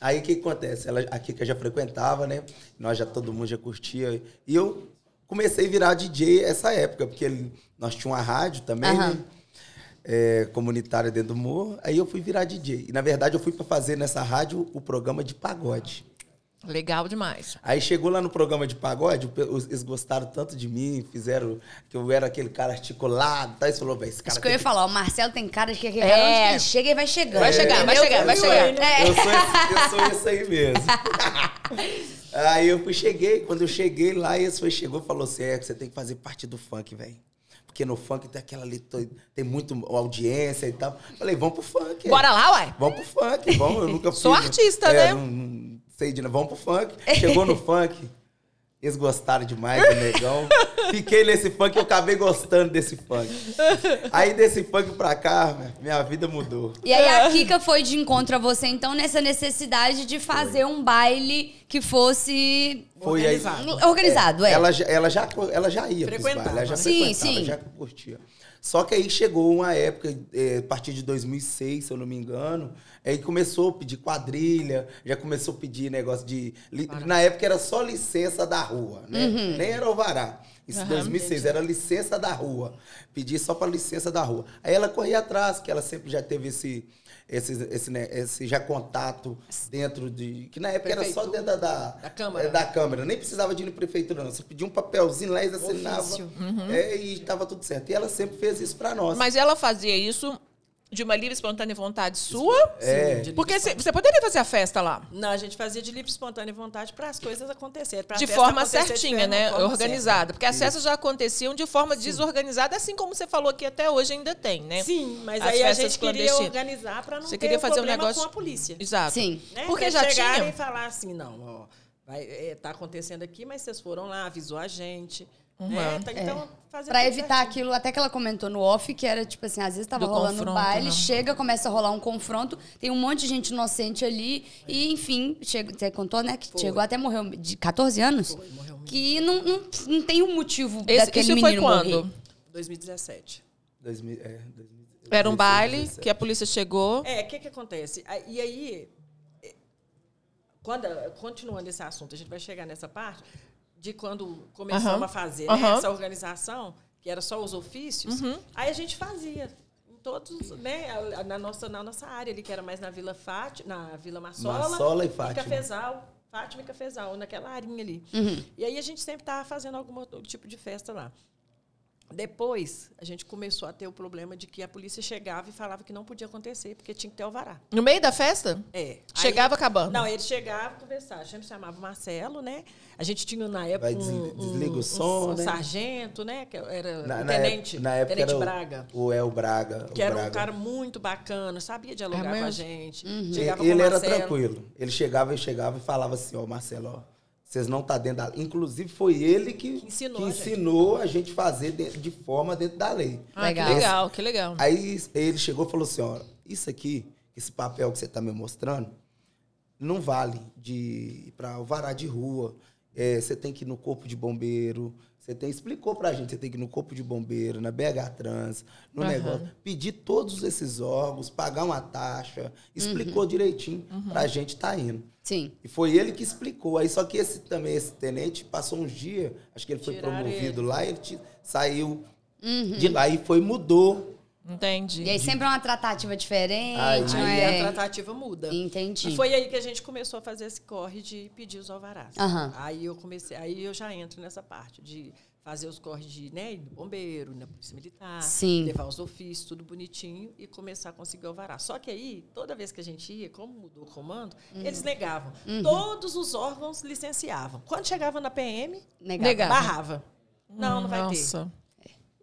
Aí o que acontece? Ela, a Kika já frequentava, né? Nós já, todo mundo já curtia. E eu comecei a virar DJ essa época, porque ele- nós tínhamos uma rádio também, Aham. né? É, comunitária dentro do morro. Aí eu fui virar DJ. E na verdade eu fui para fazer nessa rádio o programa de pagode. Legal demais. Aí chegou lá no programa de pagode, eles gostaram tanto de mim, fizeram que eu era aquele cara articulado, tá? E falou, velho, esse cara Isso que eu ia que falar, o Marcelo tem cara de que aquele É. cara, onde que ele chega e vai chegando. Vai chegar, vai Meu chegar, vai chegar. É. Eu sou, esse, eu sou esse aí mesmo. aí eu fui, cheguei, quando eu cheguei lá, esse foi, chegou e falou assim, é, você tem que fazer parte do funk, velho. Porque no funk tem aquela ali, tem muito audiência e tal. Falei, vamos pro funk. Bora lá, ué. Vamos pro funk, vamos, eu nunca Sou fiz, artista, é, né? Não sei de nada, vamos pro funk. Chegou no funk, eles gostaram demais do negão. Fiquei nesse funk, eu acabei gostando desse funk. Aí desse funk pra cá, minha vida mudou. E aí a Kika foi de encontro a você, então, nessa necessidade de fazer um baile que fosse Foi aí- Organizado. organizado, é. Ela, já- ela, já, ela já ia Frequentava, bailes, ela já né? Sim, frequentava, sim. já curtia. Só que aí chegou uma época, eh, a partir de 2006, se eu não me engano, aí começou a pedir quadrilha, já começou a pedir negócio de... Na época era só licença da rua, né? Uhum. Nem era alvará. Isso em 2006, era licença da rua. Pedir só para licença da rua. Aí ela corria atrás, que ela sempre já teve esse... Esse, esse, né, esse já contato dentro de. Que na época era só Prefeitura. dentro da, da, Câmara. é, da Câmara. Nem precisava de ir na prefeitura, não. Você pedia um papelzinho lá, eles assinavam. Ofício. É, e estava tudo certo. E ela sempre fez isso para nós. Mas ela fazia isso de uma livre e espontânea vontade sua? É. Sim, de Porque você poderia fazer a festa lá. Não, a gente fazia de livre, espontânea vontade para as coisas acontecerem. De forma acontecer de certinha, forma- né? forma Organizada. Porque as festas já aconteciam de forma desorganizada, assim como você falou que até hoje ainda tem, né? certa. Sim, mas As aí a gente queria organizar para não Você ter queria fazer um negócio- com a polícia. Exato. Sim. Né? Porque Eles já tinha. e falar assim, não, ó, vai, é, tá acontecendo aqui, mas vocês foram lá, avisou a gente. Uhum. né? Tá, então, fazer Pra evitar certinho. aquilo, até que ela comentou no off, que era tipo assim, às vezes tava Do rolando confronto, baile, né? chega, começa a rolar um confronto, tem um monte de gente inocente ali, e enfim, chega, você contou, né? Que chegou até morreu de 14 anos? Foi, morreu um Que não, não, não tem um motivo Esse- daquele isso foi menino quando? morrer. 2017. 2000, é, 2000, Era um 16, baile 17. que a polícia chegou. É, o que que acontece? E aí, eh, quando, continuando esse assunto, a gente vai chegar nessa parte de quando começamos Aham. a fazer né, Aham. essa organização, que era só os ofícios, Uhum. aí a gente fazia. Todos, né, na nossa, na nossa área ali, que era mais na Vila Fátima, na Vila Massola, Massola e Fátima. Cafezal, Fátima e Cafezal, naquela arinha ali. Uhum. E aí a gente sempre estava fazendo algum outro tipo de festa lá. Depois, a gente começou a ter o problema de que a polícia chegava e falava que não podia acontecer, porque tinha que ter alvará. No meio da festa? É. Chegava Aí- acabando. Não, ele chegava e conversava. A gente chamava o Marcelo, né? A gente tinha na época um, desliga o um- som, um né? sargento, né? Que era Na, o na tenente, na época tenente era o- Braga. O El Braga. Que era um cara muito bacana, sabia dialogar É com a gente. Ele, Chegava ele com o era tranquilo. Ele chegava e chegava e falava assim, ó, Marcelo, ó, vocês não tá dentro da Inclusive, foi ele que, Que ensinou que a gente. a gente fazer de, de forma dentro da lei. Ah, Legal. que legal, que legal. Aí ele chegou e falou assim, ó, isso aqui, esse papel que você tá me mostrando, não vale de para o vará de rua. É, você tem que ir no corpo de bombeiro. Você tem, explicou pra gente, você tem que ir no corpo de bombeiro, na BH Trans, no Aham. negócio, pedir todos esses órgãos, pagar uma taxa, explicou Uhum. direitinho pra gente tá indo. Sim. E foi ele que explicou. Aí só que esse também, esse tenente, passou uns dias, acho que ele foi Tiraram promovido ele. lá, ele te- saiu de lá e foi, mudou. Entendi. E aí sempre é uma tratativa diferente, Aí- não Aí é? a tratativa muda. Entendi. E foi aí que a gente começou a fazer esse corre de pedir os alvarás. Aham. Aí eu comecei, aí eu já entro nessa parte de fazer os corres de, né, no bombeiro, na polícia militar, Sim. levar os ofícios, tudo bonitinho e começar a conseguir o alvará. Só que aí, toda vez que a gente ia, como mudou o comando, Uhum. eles negavam. Todos os órgãos licenciavam. Quando chegava na PM, Negava. Negava. barrava. Não, não vai ter.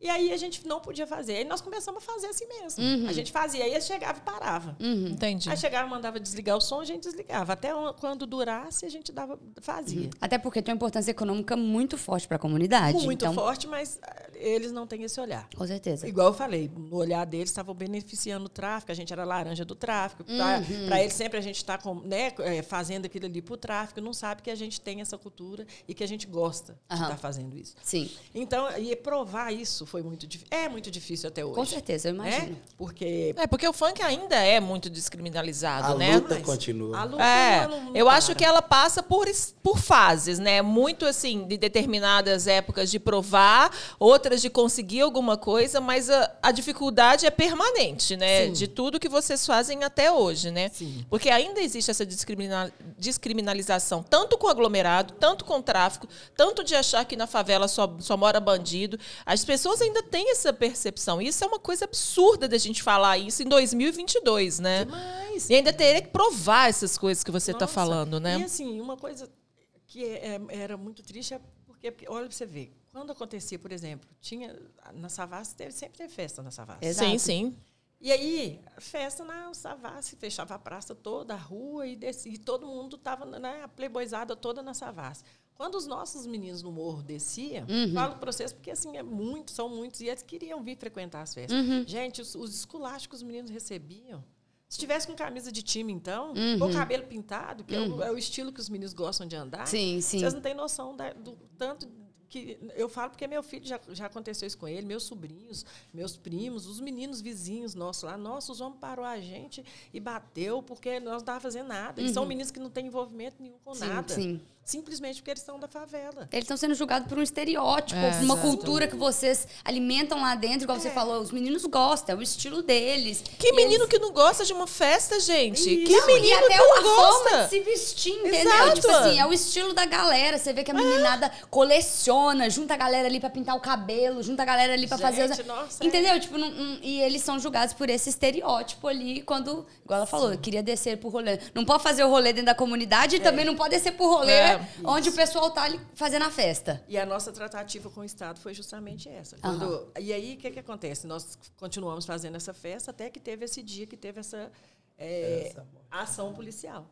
E aí a gente não podia fazer. Aí nós começamos a fazer assim mesmo. Uhum. A gente fazia, aí eles chegavam e parava. Entendi. Aí chegava, mandava desligar o som, a gente desligava. Até quando durasse, a gente dava, fazia. Até porque tem uma importância econômica muito forte para a comunidade. Muito então, forte, mas ah, eles não têm esse olhar. Com certeza. Igual eu falei, no olhar deles estavam beneficiando o tráfico, a gente era laranja do tráfico. Uhum. Para eles sempre a gente está né, eh, fazendo aquilo ali para o tráfico, não sabe que a gente tem essa cultura e que a gente gosta de estar fazendo isso. Sim, Então, e provar isso foi muito difícil. É muito difícil até hoje. com certeza, eu né? imagino. Porque É, porque o funk ainda é muito descriminalizado, A né? luta Mas continua. a luta É, não eu acho que ela passa por, por fases, né? Muito assim, de determinadas épocas de provar, outras de conseguir alguma coisa, mas a, a dificuldade é permanente, né? Sim. De tudo que vocês fazem até hoje, né? Sim. Porque ainda existe essa descrimina- descriminalização, tanto com aglomerado, tanto com tráfico, tanto de achar que na favela só, só mora bandido. As pessoas ainda têm essa percepção. Isso é uma coisa absurda da gente falar isso em 2022, né? Demais. E ainda teria que provar essas coisas que você está falando, né? E assim, uma coisa que é- é- era muito triste é porque, porque, olha pra você ver, quando acontecia, por exemplo, tinha na Savassi, teve, sempre teve festa na Savassi. Exato. Sim, sim. E aí, festa na Savassi, fechava a praça toda, a rua, e, descia, e todo mundo estava, né, a playboyzada toda na Savassi. Quando os nossos meninos no morro desciam, falo para vocês, porque assim, é muito, são muitos, e eles queriam vir frequentar as festas. Gente, os, os esculachos que os meninos recebiam, se tivesse com camisa de time, então, com cabelo pintado, que é, o, é o estilo que os meninos gostam de andar, Sim, sim. vocês não têm noção da- do tanto que eu falo porque meu filho já, já aconteceu isso com ele, meus sobrinhos, meus primos, os meninos vizinhos nossos lá, nossa, os homens parou a gente e bateu porque nós não estávamos fazendo nada. Eles são meninos que não têm envolvimento nenhum com Uhum. Sim, nada. sim. Simplesmente porque eles são da favela. Eles estão sendo julgados por um estereótipo, É, por uma exato. cultura que vocês alimentam lá dentro, igual você falou. Os meninos gostam, é o estilo deles. Que E menino eles- que não gosta de uma festa, gente? Isso. Que Não, menino e até que não a forma gosta? de se vestir, entendeu? Exato. Tipo assim, é o estilo da galera. Você vê que a meninada coleciona, junta a galera ali pra pintar o cabelo, junta a galera ali pra fazer... Gente, os- nossa, é. entendeu? Tipo, não- não- e eles são julgados por esse estereótipo ali, quando, igual ela falou, eu queria descer pro rolê. Não pode fazer o rolê dentro da comunidade e também não pode descer pro rolê É, onde o pessoal tá ali fazendo a festa. E a nossa tratativa com o Estado foi justamente essa. Quando- E aí, o que, que acontece? Nós continuamos fazendo essa festa até que teve esse dia que teve essa é, Essa ação policial.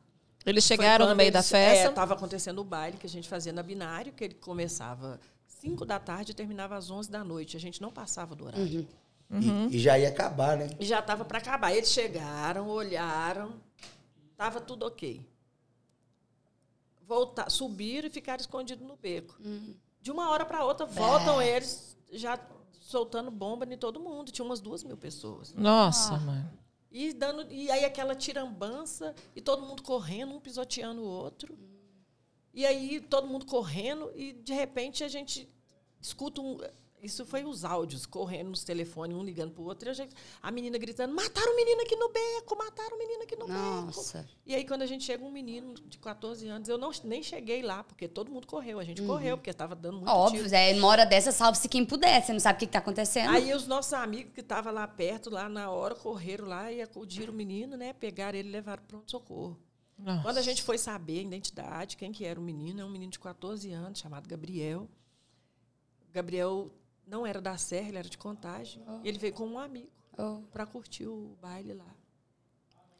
Eles chegaram no meio da eles- festa. É, tava acontecendo o baile que a gente fazia na binário, que ele começava 5 da tarde e terminava às 11 da noite. A gente não passava do horário. Uhum. E, e já ia acabar, né? E já estava para acabar. Eles chegaram, olharam, estava tudo ok. Voltar, subiram e ficaram escondidos no beco. De uma hora para outra, voltam eles já soltando bomba em todo mundo. Tinha umas duas mil pessoas. Nossa, mano. E, dando, e aí aquela tirambança, e todo mundo correndo, um pisoteando o outro. E aí todo mundo correndo, e de repente a gente escuta um. Isso foi os áudios, correndo nos telefones, um ligando pro outro, e a, gente, a menina gritando: mataram o menino aqui no beco, mataram o menino aqui no beco. Nossa. E aí, quando a gente chega, um menino de 14 anos, eu não, nem cheguei lá, porque todo mundo correu. A gente correu, porque estava dando muito Óbvio, tiro. é, numa hora dessa, salve-se quem puder. Você não sabe o que, que tá acontecendo. Aí os nossos amigos que estavam lá perto, lá na hora, correram lá e acudiram o menino, né? Pegaram ele e levaram para pronto-socorro. Nossa. Quando a gente foi saber a identidade, quem que era o menino, é um menino de 14 anos, chamado Gabriel. Gabriel não era da Serra, ele era de Contagem. E ele veio com um amigo Oh, para curtir o baile lá.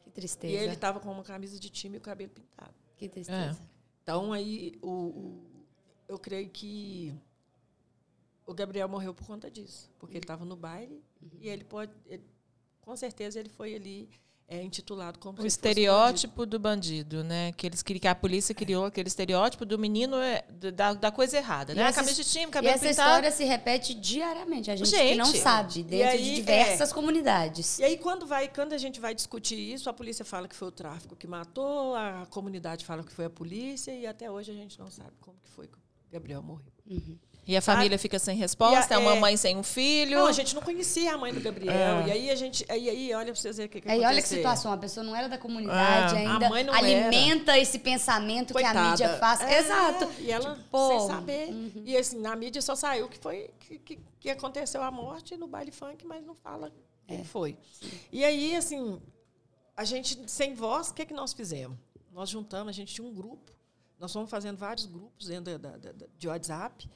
que tristeza. E ele estava com uma camisa de time e o cabelo pintado. Que tristeza. Então, aí, o, o- eu creio que o Gabriel morreu por conta disso. Porque ele estava no baile e ele pode. ele- com certeza ele foi ali é, intitulado como O estereótipo do bandido, né? Que eles que a polícia criou aquele estereótipo do menino é, da, da coisa errada, E né? essa Camisa de time, E cabelo essa pintado. história se repete diariamente. A gente, que não Gente. sabe, dentro aí, de diversas comunidades. E aí, quando, vai, quando a gente vai discutir isso, a polícia fala que foi o tráfico que matou, a comunidade fala que foi a polícia, e até hoje a gente não sabe como que foi que o Gabriel morreu. E a família fica sem resposta, E a- é uma é- mãe sem um filho. Não, a gente não conhecia a mãe do Gabriel. É. E aí a gente. Aí, aí olha pra vocês verem o que, que Aí olha que situação, a pessoa não era da comunidade É, a ainda, mãe não alimenta esse pensamento que a Coitada. mídia faz. É, Exato. E ela Tipo, sem saber. E assim, na mídia só saiu que foi que, que, que aconteceu a morte no baile funk, mas não fala quem foi. E aí, assim, a gente, sem voz, o que, que nós fizemos? Nós juntamos, a gente tinha um grupo, nós fomos fazendo vários grupos dentro da, da- da- de WhatsApp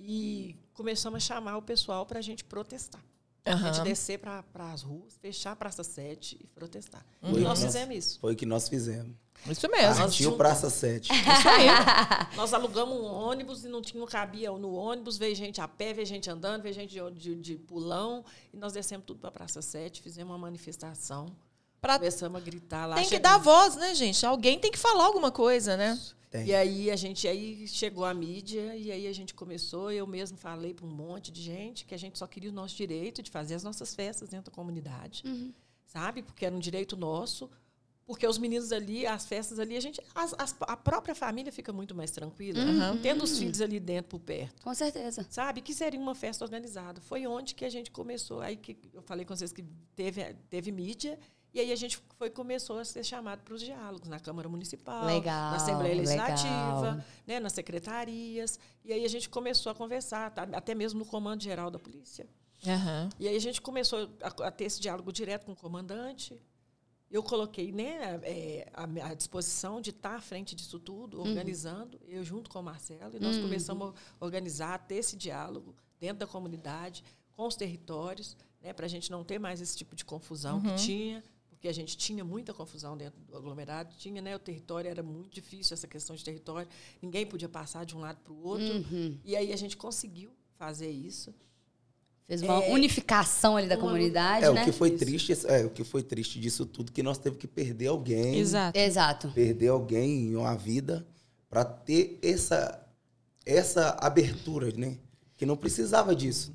e começamos a chamar o pessoal para a gente protestar. A gente descer para as ruas, fechar a Praça 7 e protestar. Foi E nós fizemos isso. Foi o que nós fizemos. Isso mesmo. Partiu. Praça 7. Isso aí. Nós alugamos um ônibus e não tinha, não cabia no ônibus, veio gente a pé, veio gente andando, veio gente de, de, de pulão. E nós descemos tudo para a Praça 7, fizemos uma manifestação. Pra- Começamos a gritar lá. Tem que dar voz, né, gente? Alguém tem que falar alguma coisa, né? Tem. E aí a gente aí chegou a mídia e aí a gente começou, eu mesmo falei para um monte de gente que a gente só queria o nosso direito de fazer as nossas festas dentro da comunidade. Sabe? Porque era um direito nosso. Porque os meninos ali, as festas ali, a gente as- as- a própria família fica muito mais tranquila, tendo os filhos ali dentro por perto. Com certeza. Sabe? Que seria uma festa organizada. Foi onde que a gente começou. Aí que eu falei com vocês que teve, teve mídia. E aí a gente foi, começou a ser chamado para os diálogos na Câmara Municipal, Legal, na Assembleia Legislativa, legal. né, nas secretarias. E aí a gente começou a conversar, tá? até mesmo no Comando Geral da Polícia. Aham. E aí a gente começou a, a ter esse diálogo direto com o comandante. Eu coloquei né, é, a, à disposição de estar à frente disso tudo, organizando, eu junto com o Marcelo, e nós começamos a organizar, a ter esse diálogo dentro da comunidade, com os territórios, né, para a gente não ter mais esse tipo de confusão que tinha, porque a gente tinha muita confusão dentro do aglomerado, tinha, né, o território era muito difícil, essa questão de território, ninguém podia passar de um lado para o outro, e aí a gente conseguiu fazer isso. Fez uma unificação ali da uma- comunidade, É, né? o que foi Isso. triste, é, o que foi triste disso tudo, que nós teve que perder alguém. Exato. Exato. Perder alguém em uma vida para ter essa, essa abertura, né? Que não precisava disso.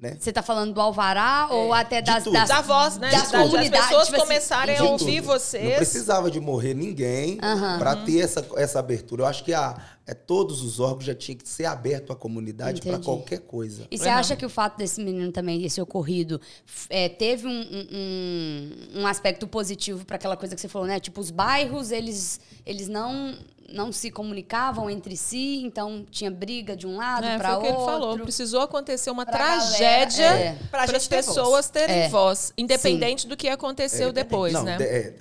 Né? Você tá falando do Alvará ou até das, tudo. das, Da voz, né? das Da- das comunidades, pessoas tipo assim, começarem a De ouvir tudo. vocês. Não precisava de morrer ninguém para ter essa, essa abertura. Eu acho que a, é, todos os órgãos já tinham que ser abertos à comunidade para qualquer coisa. E você Uhum. acha que o fato desse menino também, esse ocorrido, é, teve um, um- um, um aspecto positivo para aquela coisa que você falou, né? Tipo, os bairros, eles, eles não, não se comunicavam entre si, então tinha briga de um lado É, para o outro. que ele falou. Precisou acontecer uma Pra tragédia é. Para as gente ter pessoas terem É. voz, independente do que aconteceu depois, Não, né? de- é,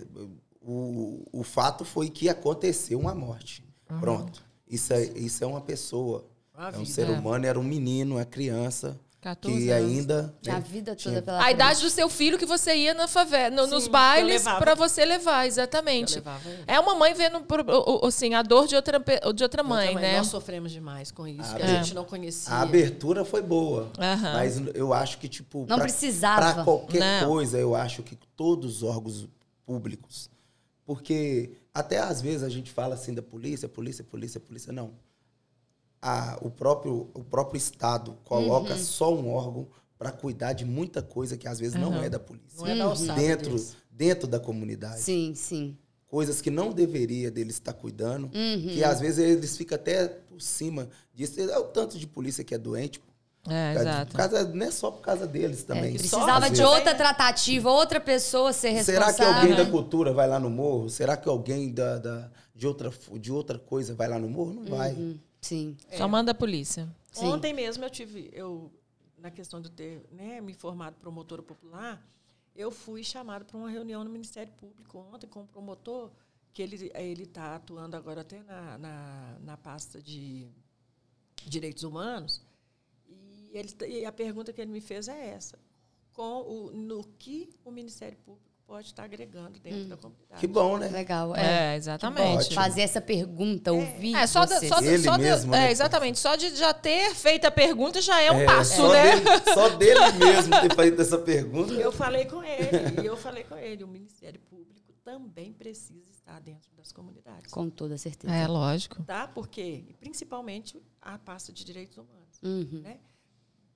o, o fato foi que aconteceu uma morte. Pronto. Isso é, isso é uma pessoa. Uma é um vida. ser É. humano, era um menino, uma criança. 14 que anos. ainda. A né, vida toda tinha- pela A frente. idade do seu filho que você ia na favela, no- Sim, nos bailes para você levar, exatamente. É uma mãe vendo assim, a dor de outra, de outra mãe, Outra né? Nós sofremos demais com isso, que a é. gente não conhecia. A abertura foi boa. Aham. Mas eu acho que, tipo. Não pra- precisava. Pra qualquer Não. coisa, eu acho que todos os órgãos públicos. Porque até às vezes a gente fala assim da polícia, polícia, polícia, polícia. Não. A- o, próprio, o próprio Estado coloca Uhum. só um órgão para cuidar de muita coisa que às vezes não é da polícia. Não é da alçada dentro, dentro da comunidade. Sim, sim. Coisas que não deveria deles estar cuidando. Uhum. Que às vezes eles ficam até por cima disso. É o tanto de polícia que é doente. É, exato. Causa, não é só por causa deles também. É, precisava de vezes. outra tratativa, outra pessoa ser Será responsável. que alguém da cultura vai lá no morro? Será que alguém da, da- de, outra, de outra coisa vai lá no morro? Não vai. Sim. Só manda a polícia. Sim. Ontem mesmo eu tive, eu, na questão de ter né, me formado promotora popular, eu fui chamada para uma reunião no Ministério Público ontem com o promotor, que ele ele está atuando agora até na, na, na pasta de direitos humanos. E, ele, e a pergunta que ele me fez é essa: com o, no que o Ministério Público pode estar agregando dentro da comunidade? Que bom, né? Legal. É. É, exatamente. Fazer essa pergunta, ouvir É, só, da- só, Ele só mesmo, é, né? exatamente. Só de já ter feito a pergunta já é um É, passo, só né? Dele, só dele mesmo ter feito essa pergunta. Eu falei com ele, e eu falei com ele, o Ministério Público também precisa estar dentro das comunidades. Com toda certeza. É, lógico. Tá? Porque, principalmente, a pasta de direitos humanos. Uhum. Né?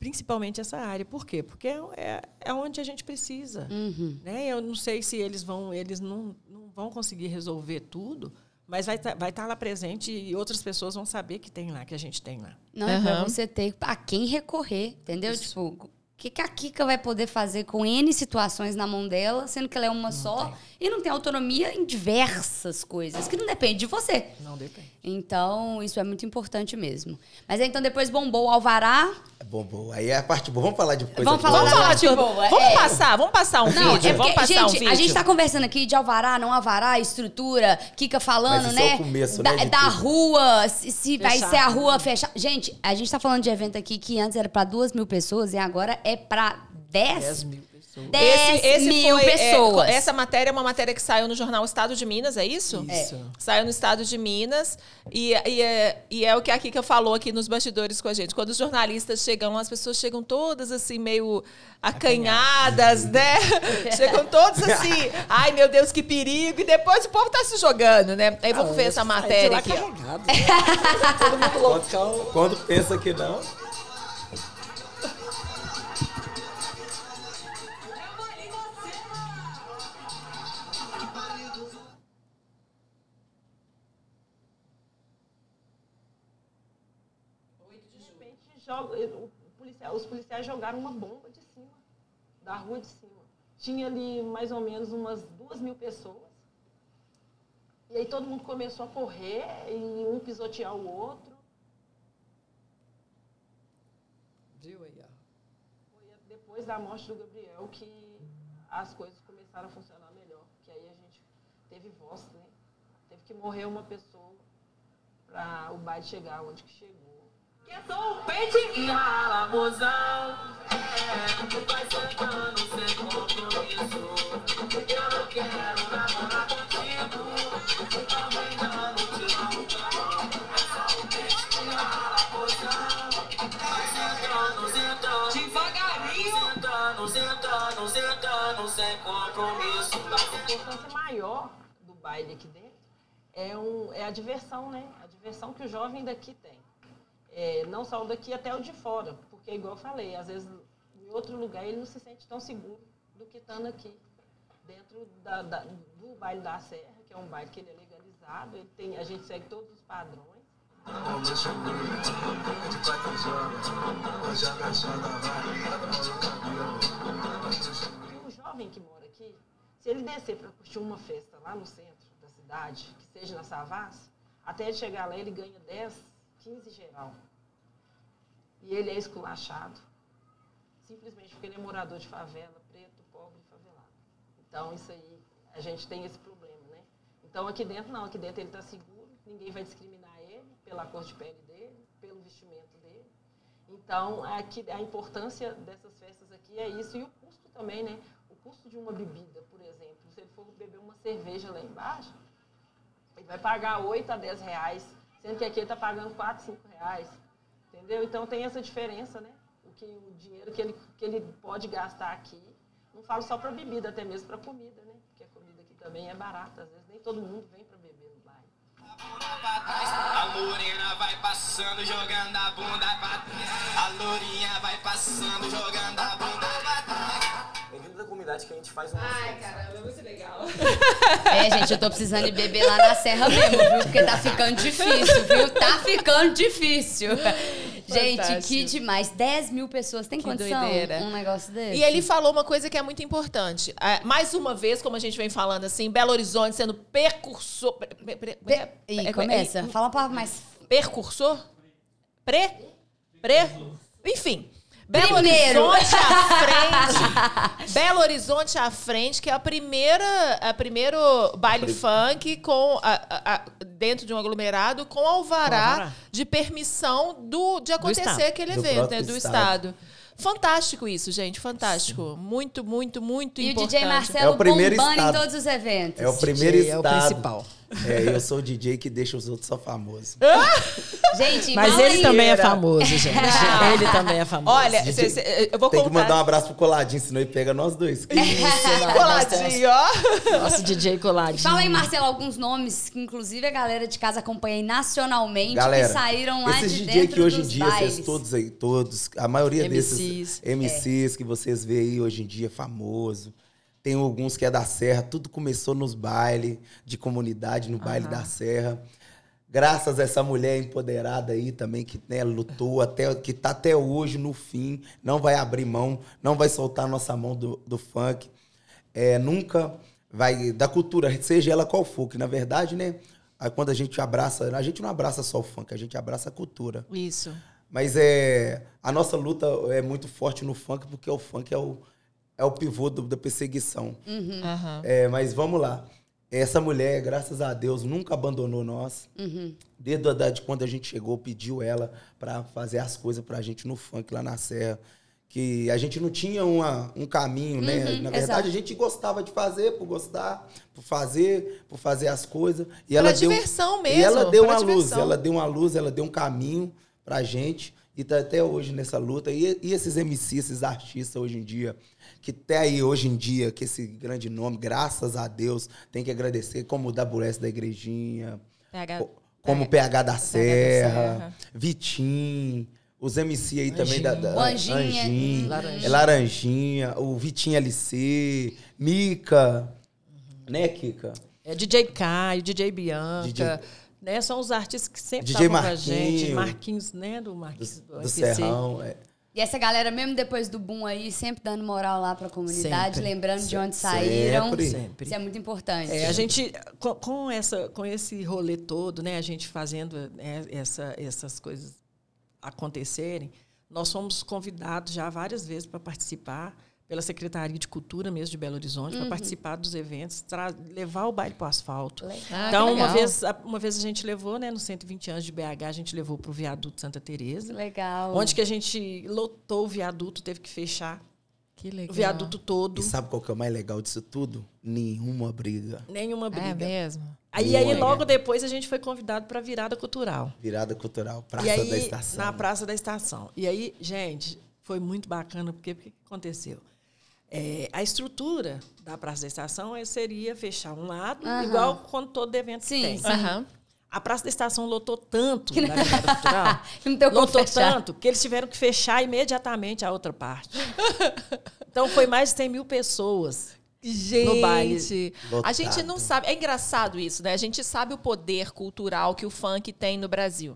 Principalmente essa área. Por quê? Porque é, é, é onde a gente precisa. Uhum. Né? Eu não sei se eles vão, eles não, não vão conseguir resolver tudo, mas vai estar vai tá lá presente e outras pessoas vão saber que tem lá, que a gente tem lá. Não é pra Aham. você ter a quem recorrer, entendeu? Tipo, o que, que a Kika vai poder fazer com N situações na mão dela, sendo que ela é uma só e não tem autonomia em diversas coisas, que não depende de você. Não depende. Então, isso é muito importante mesmo. Mas aí, então, depois bombou o Alvará. É bom, bom. Aí é a parte boa. Vamos falar de coisa Vamos falar boa. da Vamos falar parte de boa, Vamos é. passar, vamos passar um Não, vídeo. é vamos porque, passar gente, um vídeo. a gente tá conversando aqui de Alvará, não Alvará, estrutura, Kika falando, Mas isso é né? o começo, da, né, de da rua, se, se vai ser a rua fechada. Gente, a gente tá falando de evento aqui que antes era pra duas mil pessoas e agora é pra 10, 10 mil pessoas. 10 mil foi, é, pessoas. essa matéria é uma matéria que saiu no jornal Estado de Minas, é isso? Isso. Saiu no Estado de Minas e, e, é, e é o que a Kika falou aqui nos bastidores com a gente. Quando os jornalistas chegam as pessoas chegam todas assim, meio acanhadas, né? chegam todos assim, ai meu Deus, que perigo. E depois o povo tá se jogando, né? Aí vamos Ah, ver essa matéria aqui. carregado. Todo mundo loucão. Quando pensa que não, os policiais jogaram uma bomba de cima, da rua de cima. Tinha ali mais ou menos umas duas mil pessoas. E aí todo mundo começou a correr e um pisotear o outro. Viu aí, ó. Foi depois da morte do Gabriel que as coisas começaram a funcionar melhor. Que aí a gente teve voz, né? Teve que morrer uma pessoa para o baile chegar onde que chegou. Que sou o peito e a mozão. É, vai sentando sem compromisso. Eu não quero namorar contigo. Não tirar um pau. É só o peito e a mozão. Vai sentando, sentando. Devagarinho. Sentando, sentando, sentando sem compromisso. A importância maior do baile aqui dentro é, um, é a diversão, né? A diversão que o jovem daqui tem. É, não só o daqui, até o de fora. Porque, igual eu falei, às vezes em outro lugar ele não se sente tão seguro do que estando aqui. Dentro da, da- do baile da Serra, que é um baile que ele é legalizado, ele tem, a gente segue todos os padrões. E o jovem que mora aqui, se ele descer para curtir uma festa lá no centro da cidade, que seja na Savassi, até ele chegar lá ele ganha 10, 15 geral. E ele é esculachado, simplesmente porque ele é morador de favela, preto, pobre e favelado. Então isso aí, a gente tem esse problema, né? Então aqui dentro não, aqui dentro ele está seguro, ninguém vai discriminar ele pela cor de pele dele, pelo vestimento dele. Então, aqui, a importância dessas festas aqui é isso. E o custo também, né? O custo de uma bebida, por exemplo. Se ele for beber uma cerveja lá embaixo, ele vai pagar 8 a 10 reais, sendo que aqui ele está pagando 4, 5 reais. Entendeu? Então, tem essa diferença, né? O, que, o dinheiro que ele, que ele pode gastar aqui. Não falo só para bebida, até mesmo para comida, né? Porque a comida aqui também é barata. Às vezes nem todo mundo vem para beber no bairro. A Lorena vai passando, jogando a bunda pra trás. A Lourinha vai passando, jogando a bunda pra trás. Bem-vindo da comunidade que a gente faz um. Ai, caramba, é muito legal. É, gente, eu tô precisando de beber lá na serra mesmo, viu? Porque tá ficando difícil, viu? Tá ficando difícil. Gente, que Fantástico. demais. 10 mil pessoas. Tem Que condição doideira. um negócio desse? E ele falou uma coisa que é muito importante. Ah, Mais uma vez, como a gente vem falando assim, Belo Horizonte sendo percursor. pre- pre- pre- Ih, é- começa. é- Fala uma palavra mais... Percursor? Pre? Pre? Enfim. Belo Primeiro. Horizonte à frente. Belo Horizonte à frente, que é a primeira, a primeiro baile funk com a- a- dentro de um aglomerado com alvará, alvará. de permissão do, de acontecer Estado. aquele Do evento, né, do Estado. estado. Fantástico isso, gente, fantástico. Muito, muito, muito E o importante. DJ Marcelo É o primeiro bombando estado. em todos os eventos. É o primeiro DJ é o estado. principal. É, eu sou o DJ que deixa os outros só famosos. Gente, Mas ele também é famoso, gente. ele também é famoso. Olha, DJ cê- cê- eu vou Tem que contar. mandar um abraço pro Coladinho, senão ele pega nós dois. Isso, nós- Coladinho, ó. Nosso DJ coladinho. Fala aí, Marcelo, alguns nomes que inclusive a galera de casa acompanha aí nacionalmente Galera, que saíram lá esses de DJ dentro que hoje em dia, bailes. vocês todos aí, todos, a maioria MCs. desses MCs que vocês veem aí hoje em dia, famoso. Tem alguns que é da Serra, tudo começou nos bailes de comunidade, no baile da Serra. Graças a essa mulher empoderada aí também, que né, lutou até, que tá até hoje no fim, não vai abrir mão, não vai soltar a nossa mão do, do funk. É, nunca vai, da cultura, seja ela qual for, que na verdade, né, quando a gente abraça, a gente não abraça só o funk, a gente abraça a cultura. Isso. Mas é, a nossa luta é muito forte no funk, porque o funk é o, é o pivô do- da perseguição. Aham. É, mas vamos lá. Essa mulher, graças a Deus, nunca abandonou nós. Desde a idade quando a gente chegou, pediu ela para fazer as coisas pra gente no funk lá na Serra. Que a gente não tinha uma, um caminho, né? Na verdade, exato. a gente gostava de fazer por gostar, por fazer, por fazer as coisas. E Pela ela deu, diversão E mesmo, ela deu uma luz, diversão. ela deu uma luz, ela deu um caminho pra gente. E tá até hoje nessa luta. E, e esses MCs, esses artistas hoje em dia, que até aí hoje em dia, que esse grande nome, graças a Deus, tem que agradecer, como o da Burés da Igrejinha, PH, co- como o PH da Serra, Serra. Vitim, os MC aí também da, da O Anjinha. Anjinho, Laranjinha. Laranjinha, o Vitinho LC, Mica, né, Kika? É DJ Caio, DJ Bianca. DJ Né? São os artistas que sempre DJ estavam com a gente. Marquinho. Marquinhos, né? Do Do, Marquinhos do, do MPC. Serrão. É. E essa galera, mesmo depois do boom aí, sempre dando moral lá pra comunidade, Sempre. lembrando de onde saíram. sempre. Sempre. Isso é muito importante. É, a gente, com, com essa, com esse rolê todo, né, a gente fazendo né, essa, essas coisas acontecerem, nós fomos convidados já várias vezes para participar pela Secretaria de Cultura mesmo de Belo Horizonte, para participar dos eventos, levar o baile para o asfalto. Ah, então, uma legal. vez, a- uma vez a gente levou, né, nos 120 anos de BH, a gente levou para o viaduto Santa Teresa, Legal. onde que a gente lotou o viaduto, teve que fechar Que legal. o viaduto todo, E sabe qual que é o mais legal disso tudo? Nenhuma briga. nenhuma briga. É mesmo? Aí, aí logo depois a gente foi convidado para a virada cultural. Virada cultural, Praça e aí, da Estação. Na Praça da Estação. E aí, gente, foi muito bacana, porque o que aconteceu? É, a estrutura da Praça da Estação eh, seria fechar um lado, Aham. igual quando todo evento Sim, tem. sim. Aham. A Praça da Estação lotou tanto na virada cultural. Não tem como lotou fechar. tanto que eles tiveram que fechar imediatamente a outra parte. Então, foi mais de 100 mil pessoas. Gente, No baile. a gente não sabe. É engraçado isso, né? A gente sabe o poder cultural que o funk tem no Brasil.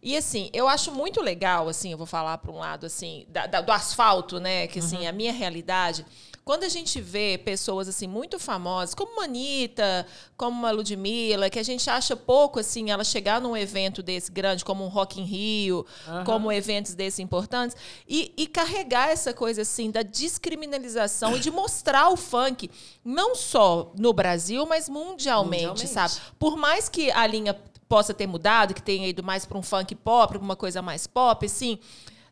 E assim, eu acho muito legal, assim, eu vou falar para um lado assim, da- da- do asfalto, né? Que assim, a minha realidade. Quando a gente vê pessoas assim muito famosas, como uma Anitta, como uma Ludmilla, que a gente acha pouco assim, ela chegar num evento desse grande, como um Rock in Rio, como eventos desses importantes, e, e carregar essa coisa assim da descriminalização e de mostrar o funk, não só no Brasil, mas mundialmente, Mundialmente. sabe? Por mais que a linha possa ter mudado, que tenha ido mais para um funk pop, para uma coisa mais pop, assim,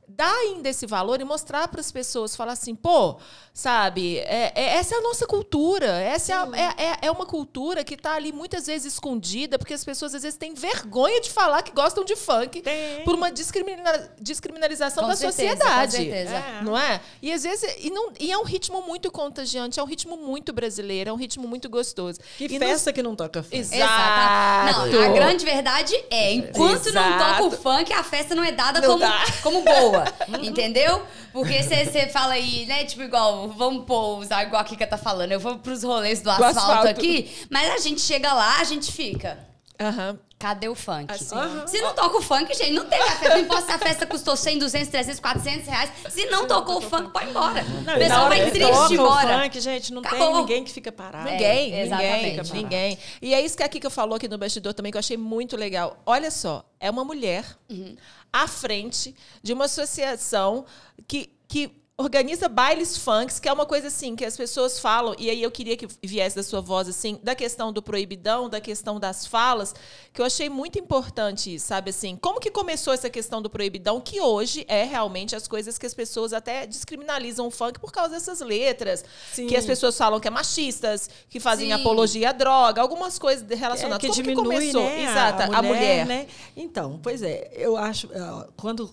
dar ainda esse valor e mostrar para as pessoas, falar assim, pô, sabe, é, é- essa é a nossa cultura, essa é, a- é, é- é uma cultura que está ali muitas vezes escondida, porque as pessoas às vezes têm vergonha de falar que gostam de funk Tem. por uma discrimina- descriminalização Com da certeza, sociedade. com certeza. É. Não é? E às vezes e, não, e é um ritmo muito contagiante, é um ritmo muito brasileiro, é um ritmo muito gostoso. Que E nos- festa que não toca funk. Exato. Exato. Não, a grande verdade é, enquanto não Exato. toca o funk, a festa não é dada Não como, dá. como boa. Entendeu? Porque você fala aí, né? Tipo, igual, vamos pôr, usar igual a Kika tá falando, eu vou pros rolês do asfalto, asfalto. aqui, mas a gente chega lá, a gente fica. Aham. Cadê o funk? Assim, Aham. Se não toca o funk, gente, não tem a festa. Não importa se a festa custou 100, 200, 300, 400 reais. Se não tocou o funk, pode ir embora. Não, o pessoal vai que triste toca o embora. funk, gente, não Acabou. tem ninguém que fica parado. Ninguém, É, exatamente. ninguém, ninguém. E é isso que a Kika falou aqui no bastidor também, que eu achei muito legal. Olha só, é uma mulher Uhum. à frente de uma associação que, que organiza bailes funks, que é uma coisa assim, que as pessoas falam, e aí eu queria que viesse da sua voz, assim, da questão do proibidão, da questão das falas, que eu achei muito importante sabe assim? Como que começou essa questão do proibidão, que hoje é realmente as coisas que as pessoas até descriminalizam o funk por causa dessas letras, Sim. que as pessoas falam que é machistas, que fazem Sim. apologia à droga, algumas coisas É, relacionadas. que Como diminui, que começou? né, Exato, a mulher. né? Então, pois é, eu acho, quando,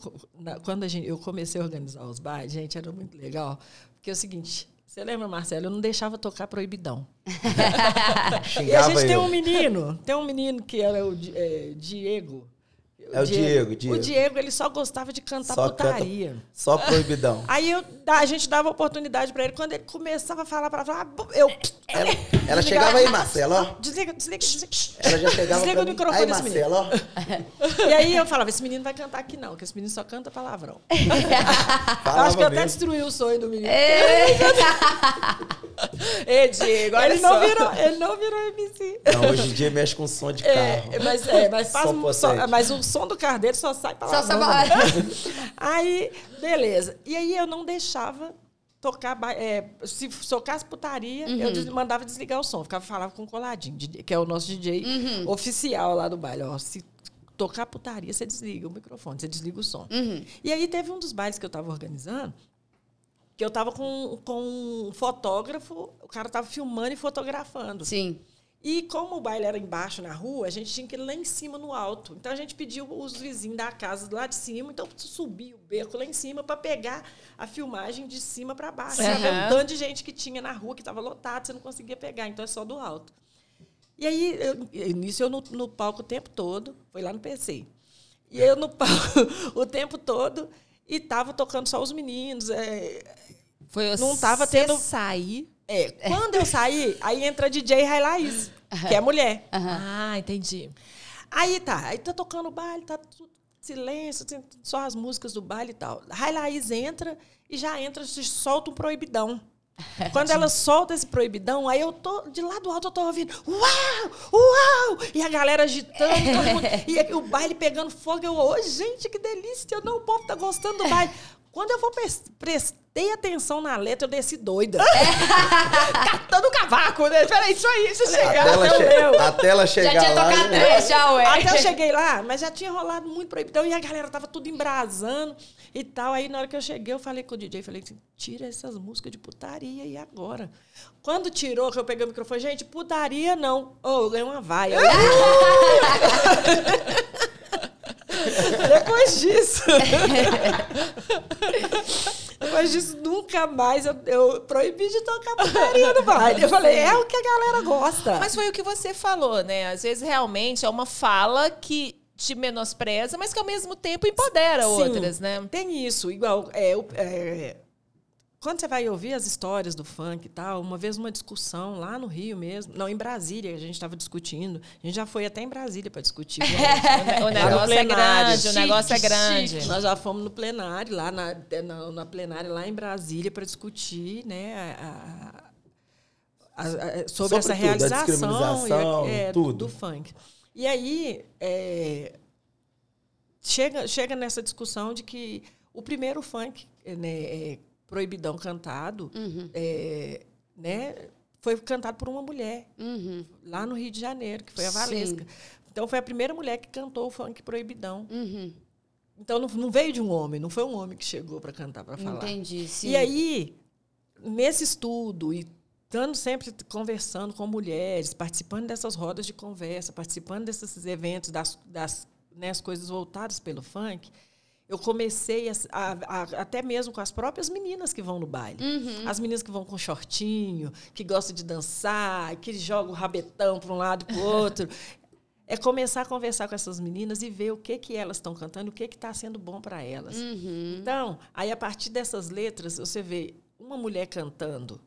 quando a gente, eu comecei a organizar os bailes, gente, era muito legal, porque é o seguinte, você lembra, Marcelo, eu não deixava tocar proibidão. E a gente tem um menino, tem um menino que era o Di- é, Diego. É o Diego, Diego. O Diego, ele só gostava de cantar Só canta- putaria. Só proibidão. Aí eu, a gente dava oportunidade pra ele. Quando ele começava a falar para falar, eu. Ela, ela chegava aí, Marcelo, ó. Desliga, desliga, desliga. Ela já chegava Desliga o microfone Aí, desse menino. Marcelo, ó. E aí eu falava, esse menino vai cantar aqui não, porque esse menino só canta palavrão. Falava Acho que eu até destruí o sonho do menino. Ê, Diego, olha ele, não virou, ele não virou MC. Não, hoje em dia mexe com som de É, carro. mas, é, mas, faz um- só- mas o som do carro dele só sai Só palavrão. só Aí, beleza. E aí eu não deixava tocar. é, se tocasse putaria, eu des- mandava desligar o som. Ficava, falava com o coladinho, que é o nosso DJ oficial lá do baile. Ó, se tocar putaria, você desliga o microfone, você desliga o som. E aí teve um dos bailes que eu estava organizando. Que eu estava com, com um fotógrafo, o cara estava filmando e fotografando. Sim. E como o baile era embaixo na rua, a gente tinha que ir lá em cima no alto. Então a gente pediu os vizinhos da casa lá de cima, então subi o beco lá em cima para pegar a filmagem de cima para baixo. Sabe? Um tanto de gente que tinha na rua que estava lotado, você não conseguia pegar, então é só do alto. E aí, eu, eu- nisso eu no, no palco o tempo todo, foi lá no PC. E eu no palco o tempo todo e tava tocando só os meninos. é, Foi Não tava tendo- sair. É, quando eu saí, aí entra DJ Rai Laís, que é mulher. Ah, entendi. Aí tá, aí tá tocando o baile, tá tudo silêncio, tem só as músicas do baile e tal. Rai Laís entra e já entra, se solta um proibidão. Quando ela solta esse proibidão, aí eu tô, de lá do alto, eu tô ouvindo, uau, uau! E a galera agitando, todo mundo, e o baile pegando fogo. Eu, ô, gente, que delícia! Não, o povo tá gostando do baile. Quando eu vou pres- prestei atenção na letra, eu desci doida. Catando cavaco, né? Peraí, isso aí, deixa eu Até chegar. ela, até o che- meu. até ela Já chegar tinha lá. tocado né? já, ué. Até eu cheguei lá, mas já tinha rolado muito proibidão e a galera tava tudo embrasando e tal. Aí na hora que eu cheguei, eu falei com o DJ, falei assim, tira essas músicas de putaria e agora? Quando tirou, que eu peguei o microfone, gente, putaria não. Oh, eu ganhei uma vaia. Depois disso. Depois disso, nunca mais eu, eu proibi de tocar putaria no baile. Eu falei, é o que a galera gosta. Mas foi o que você falou, né? Às vezes realmente é uma fala que te menospreza, mas que ao mesmo tempo empodera Sim, outras, né? Tem isso, igual. É, é, quando você vai ouvir as histórias do funk e tal, uma vez uma discussão lá no Rio mesmo, não, em Brasília, a gente estava discutindo. A gente já foi até em Brasília para discutir. O Lá no negócio é grande, o negócio é grande. chique. Nós já fomos no plenário, lá na, na, na plenária lá em Brasília, para discutir né, a- a- a- sobre, Sobre essa tudo, realização e é, tudo. do funk. E aí é, chega, chega nessa discussão de que o primeiro funk né, é, proibidão cantado é, né, foi cantado por uma mulher Uhum. lá no Rio de Janeiro, que foi a Sim. Valesca. Então foi a primeira mulher que cantou o funk proibidão Uhum. Então não, não veio de um homem, não foi um homem que chegou para cantar, para falar. Entendi, sim. E aí, nesse estudo e estando sempre conversando com mulheres, participando dessas rodas de conversa, participando desses eventos, das, das né, as coisas voltadas pelo funk, eu comecei a, a- a- até mesmo com as próprias meninas que vão no baile. Uhum. As meninas que vão com shortinho, que gostam de dançar, que jogam o rabetão para um lado e para o outro. É começar a conversar com essas meninas e ver o que, que elas estão cantando, o que está sendo bom para elas. Uhum. Então, aí a partir dessas letras, você vê uma mulher cantando,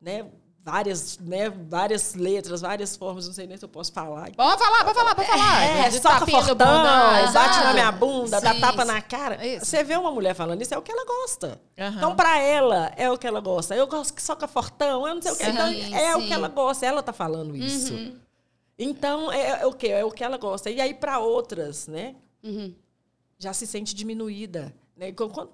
né? Várias, né? várias letras, várias formas, não sei nem se eu posso falar. Pode falar, pode falar, pode falar. É, De soca fortão, bundão. bate na minha bunda, dá Sim, tapa sim. na cara. Isso. Você vê uma mulher falando isso, é o que ela gosta. Aham. Então, pra ela, é o que ela gosta. Eu gosto que soca fortão, eu não sei o que. Sim, Então, é o que ela gosta, ela tá falando isso. Uhum. Então, é, é o que? É o que ela gosta. E aí, para outras, né? Uhum. já se sente diminuída. Né? Quan- quan-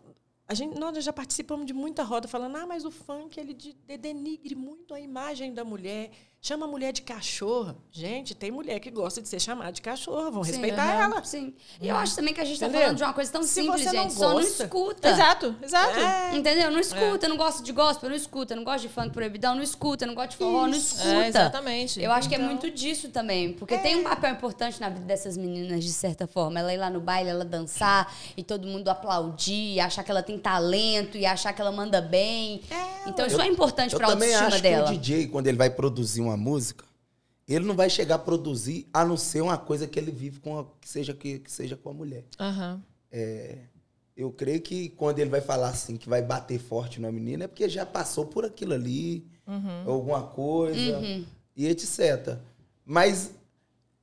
A gente, nós já participamos de muita roda falando, ah, mas o funk ele de- de- denigre muito a imagem da mulher, chama a mulher de cachorra. Gente, tem mulher que gosta de ser chamada de cachorra, vão Sim, respeitar aham, ela. Sim. E eu acho também que a gente tá Entendeu? falando de uma coisa tão Se simples, você não gente. Só não gosta- escuta. Exato, exato. É. Entendeu? Não escuta, não gosto de gospel, não escuta, não gosto de funk proibidão, não escuta, não gosto de forró, não escuta. É, exatamente. Eu acho que é muito disso também, porque tem um papel importante na vida dessas meninas, de certa forma. Ela ir lá no baile, ela dançar e todo mundo aplaudir, e achar que ela tem talento e achar que ela manda bem. então isso é importante Eu pra também autoestima acho dela. que o DJ, quando ele vai produzir uma música, ele não vai chegar a produzir a não ser uma coisa que ele vive com a, que seja que, que seja com a mulher. Aham. Eu creio que quando ele vai falar assim, que vai bater forte na menina, é porque já passou por aquilo ali, alguma coisa, e etc. Mas,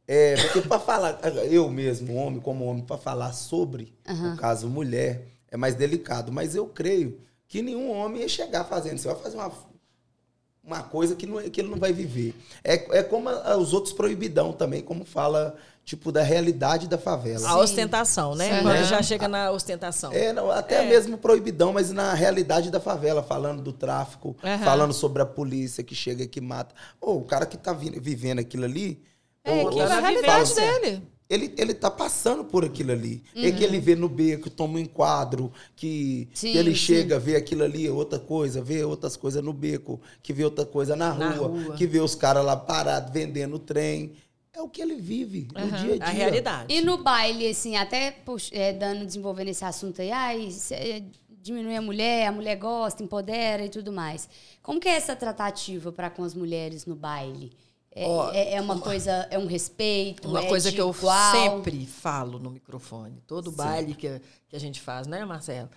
é, porque para falar, eu mesmo, homem como homem, para falar sobre, no caso, mulher, é mais delicado. Mas eu creio que nenhum homem ia chegar fazendo. Você vai fazer uma, uma coisa que, não, é- que ele não vai viver. É, é como a- os outros proibidão também, como fala, tipo, da realidade da favela. A ostentação, né? Sim. Quando É. já chega na ostentação. É, não, até mesmo proibidão, mas na realidade da favela, falando do tráfico, Aham. falando sobre a polícia que chega e que mata. Ô, o cara que tá vi- vivendo aquilo ali. É, que ô, é a na realidade dele. Ele, ele tá passando por aquilo ali. É Uhum. que ele vê no beco, toma um enquadro, que Sim, que ele sim. chega, vê aquilo ali, outra coisa, vê outras coisas no beco, que vê outra coisa na rua, Na rua. que vê os caras lá parados vendendo trem. É o que ele vive no dia a dia. A realidade. E no baile, assim, até puxa, é, dando, desenvolvendo esse assunto aí, ai, é, diminui a mulher, a mulher gosta, empodera e tudo mais. Como que é essa tratativa para com as mulheres no baile? É, Ó, é- é uma coisa, é um respeito, Uma é coisa de que eu igual? sempre falo no microfone, todo baile que, que a gente faz, né, Marcelo?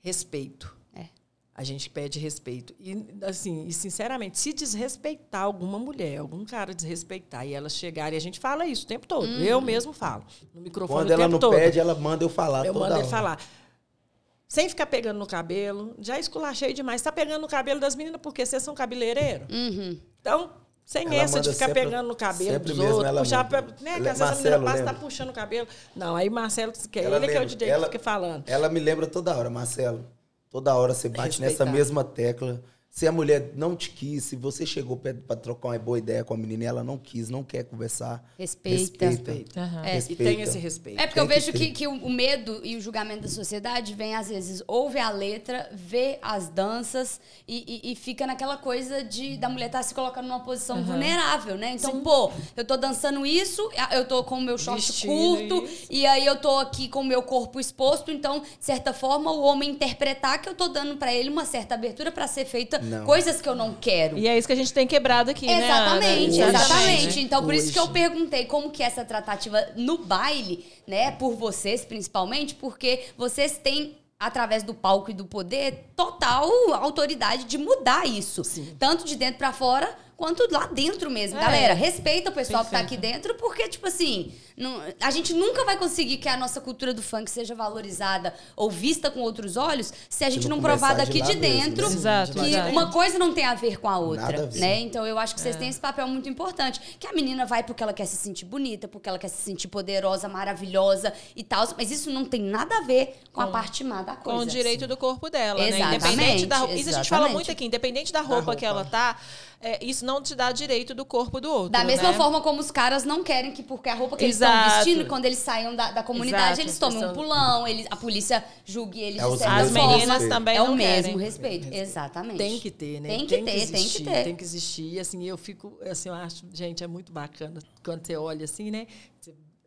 Respeito. É. A gente pede respeito. E, assim, e sinceramente, se desrespeitar alguma mulher, algum cara desrespeitar e elas chegarem, a gente fala isso o tempo todo. Uhum. Eu mesmo falo. No microfone Quando o ela tempo não todo. pede, ela manda eu falar Eu toda mando ele hora. falar. Sem ficar pegando no cabelo. Já esculachei demais. Tá pegando no cabelo das meninas porque vocês são cabeleireiros? Uhum. Então, sem Ela essa de ficar sempre- pegando no cabelo dos mesmo outros, ela puxar, pra- né? Que às vezes a menina passa tá lembra? puxando o cabelo. Não, aí Marcelo, que é Ela ele que é o lembra. DJ Ela- que fica falando. Ela me lembra toda hora, Marcelo. Toda hora você bate nessa Respeitar. mesma tecla. Se a mulher não te quis, se você chegou perto pra trocar uma boa ideia com a menina e ela não quis, não quer conversar, Respeita. Respeita. Aham. É. E tem esse respeito. É porque eu Tem que vejo ter. que, que o medo e o julgamento da sociedade vem, às vezes, ouve a letra, vê as danças e, e- e fica naquela coisa de da mulher estar se colocando numa posição vulnerável, né? Então, pô, eu tô dançando isso, eu tô com o meu short Vestindo curto, isso. e aí eu tô aqui com o meu corpo exposto, então, de certa forma, o homem interpretar que eu tô dando pra ele uma certa abertura pra ser feita Não. coisas que eu não quero. E é isso que a gente tem quebrado aqui, né? Ana? Exatamente, Hoje- exatamente. Então, por isso que eu Hoje. perguntei como que é essa tratativa no baile, né? Por vocês, principalmente, porque vocês têm, através do palco e do poder, total autoridade de mudar isso. Tanto de dentro pra fora, quanto lá dentro mesmo. É. Galera, respeita o pessoal que tá Perfeito. aqui dentro, porque, tipo assim, não- a gente nunca vai conseguir que a nossa cultura do funk seja valorizada ou vista com outros olhos se a gente não não, provar daqui de de mesmo, dentro né? Exato, que uma coisa não tem a ver com a outra, Nada a ver. né? Então eu acho que vocês têm esse papel muito importante, que a menina vai porque ela quer se sentir bonita, porque ela quer se sentir poderosa, maravilhosa e tal, mas isso não tem nada a ver com, a parte má da coisa. Com o direito do corpo dela, né? Exatamente, Independente da roupa. Isso a gente fala muito aqui, independente da roupa, que ela tá. É, isso não te dá direito do corpo do outro. Da mesma né? forma como os caras não querem que, porque a roupa que eles Exato. estão vestindo, quando eles saiam da, da comunidade, Exato. eles tomem um pulão, eles, a polícia julgue eles É de certa As mesmos forma. meninas também É o mesmo querem. respeito. Exatamente. Tem que ter, né? Tem que ter, tem que existir, ter. Tem que existir. Assim, eu fico, assim, eu acho, gente, é muito bacana quando você olha assim, né?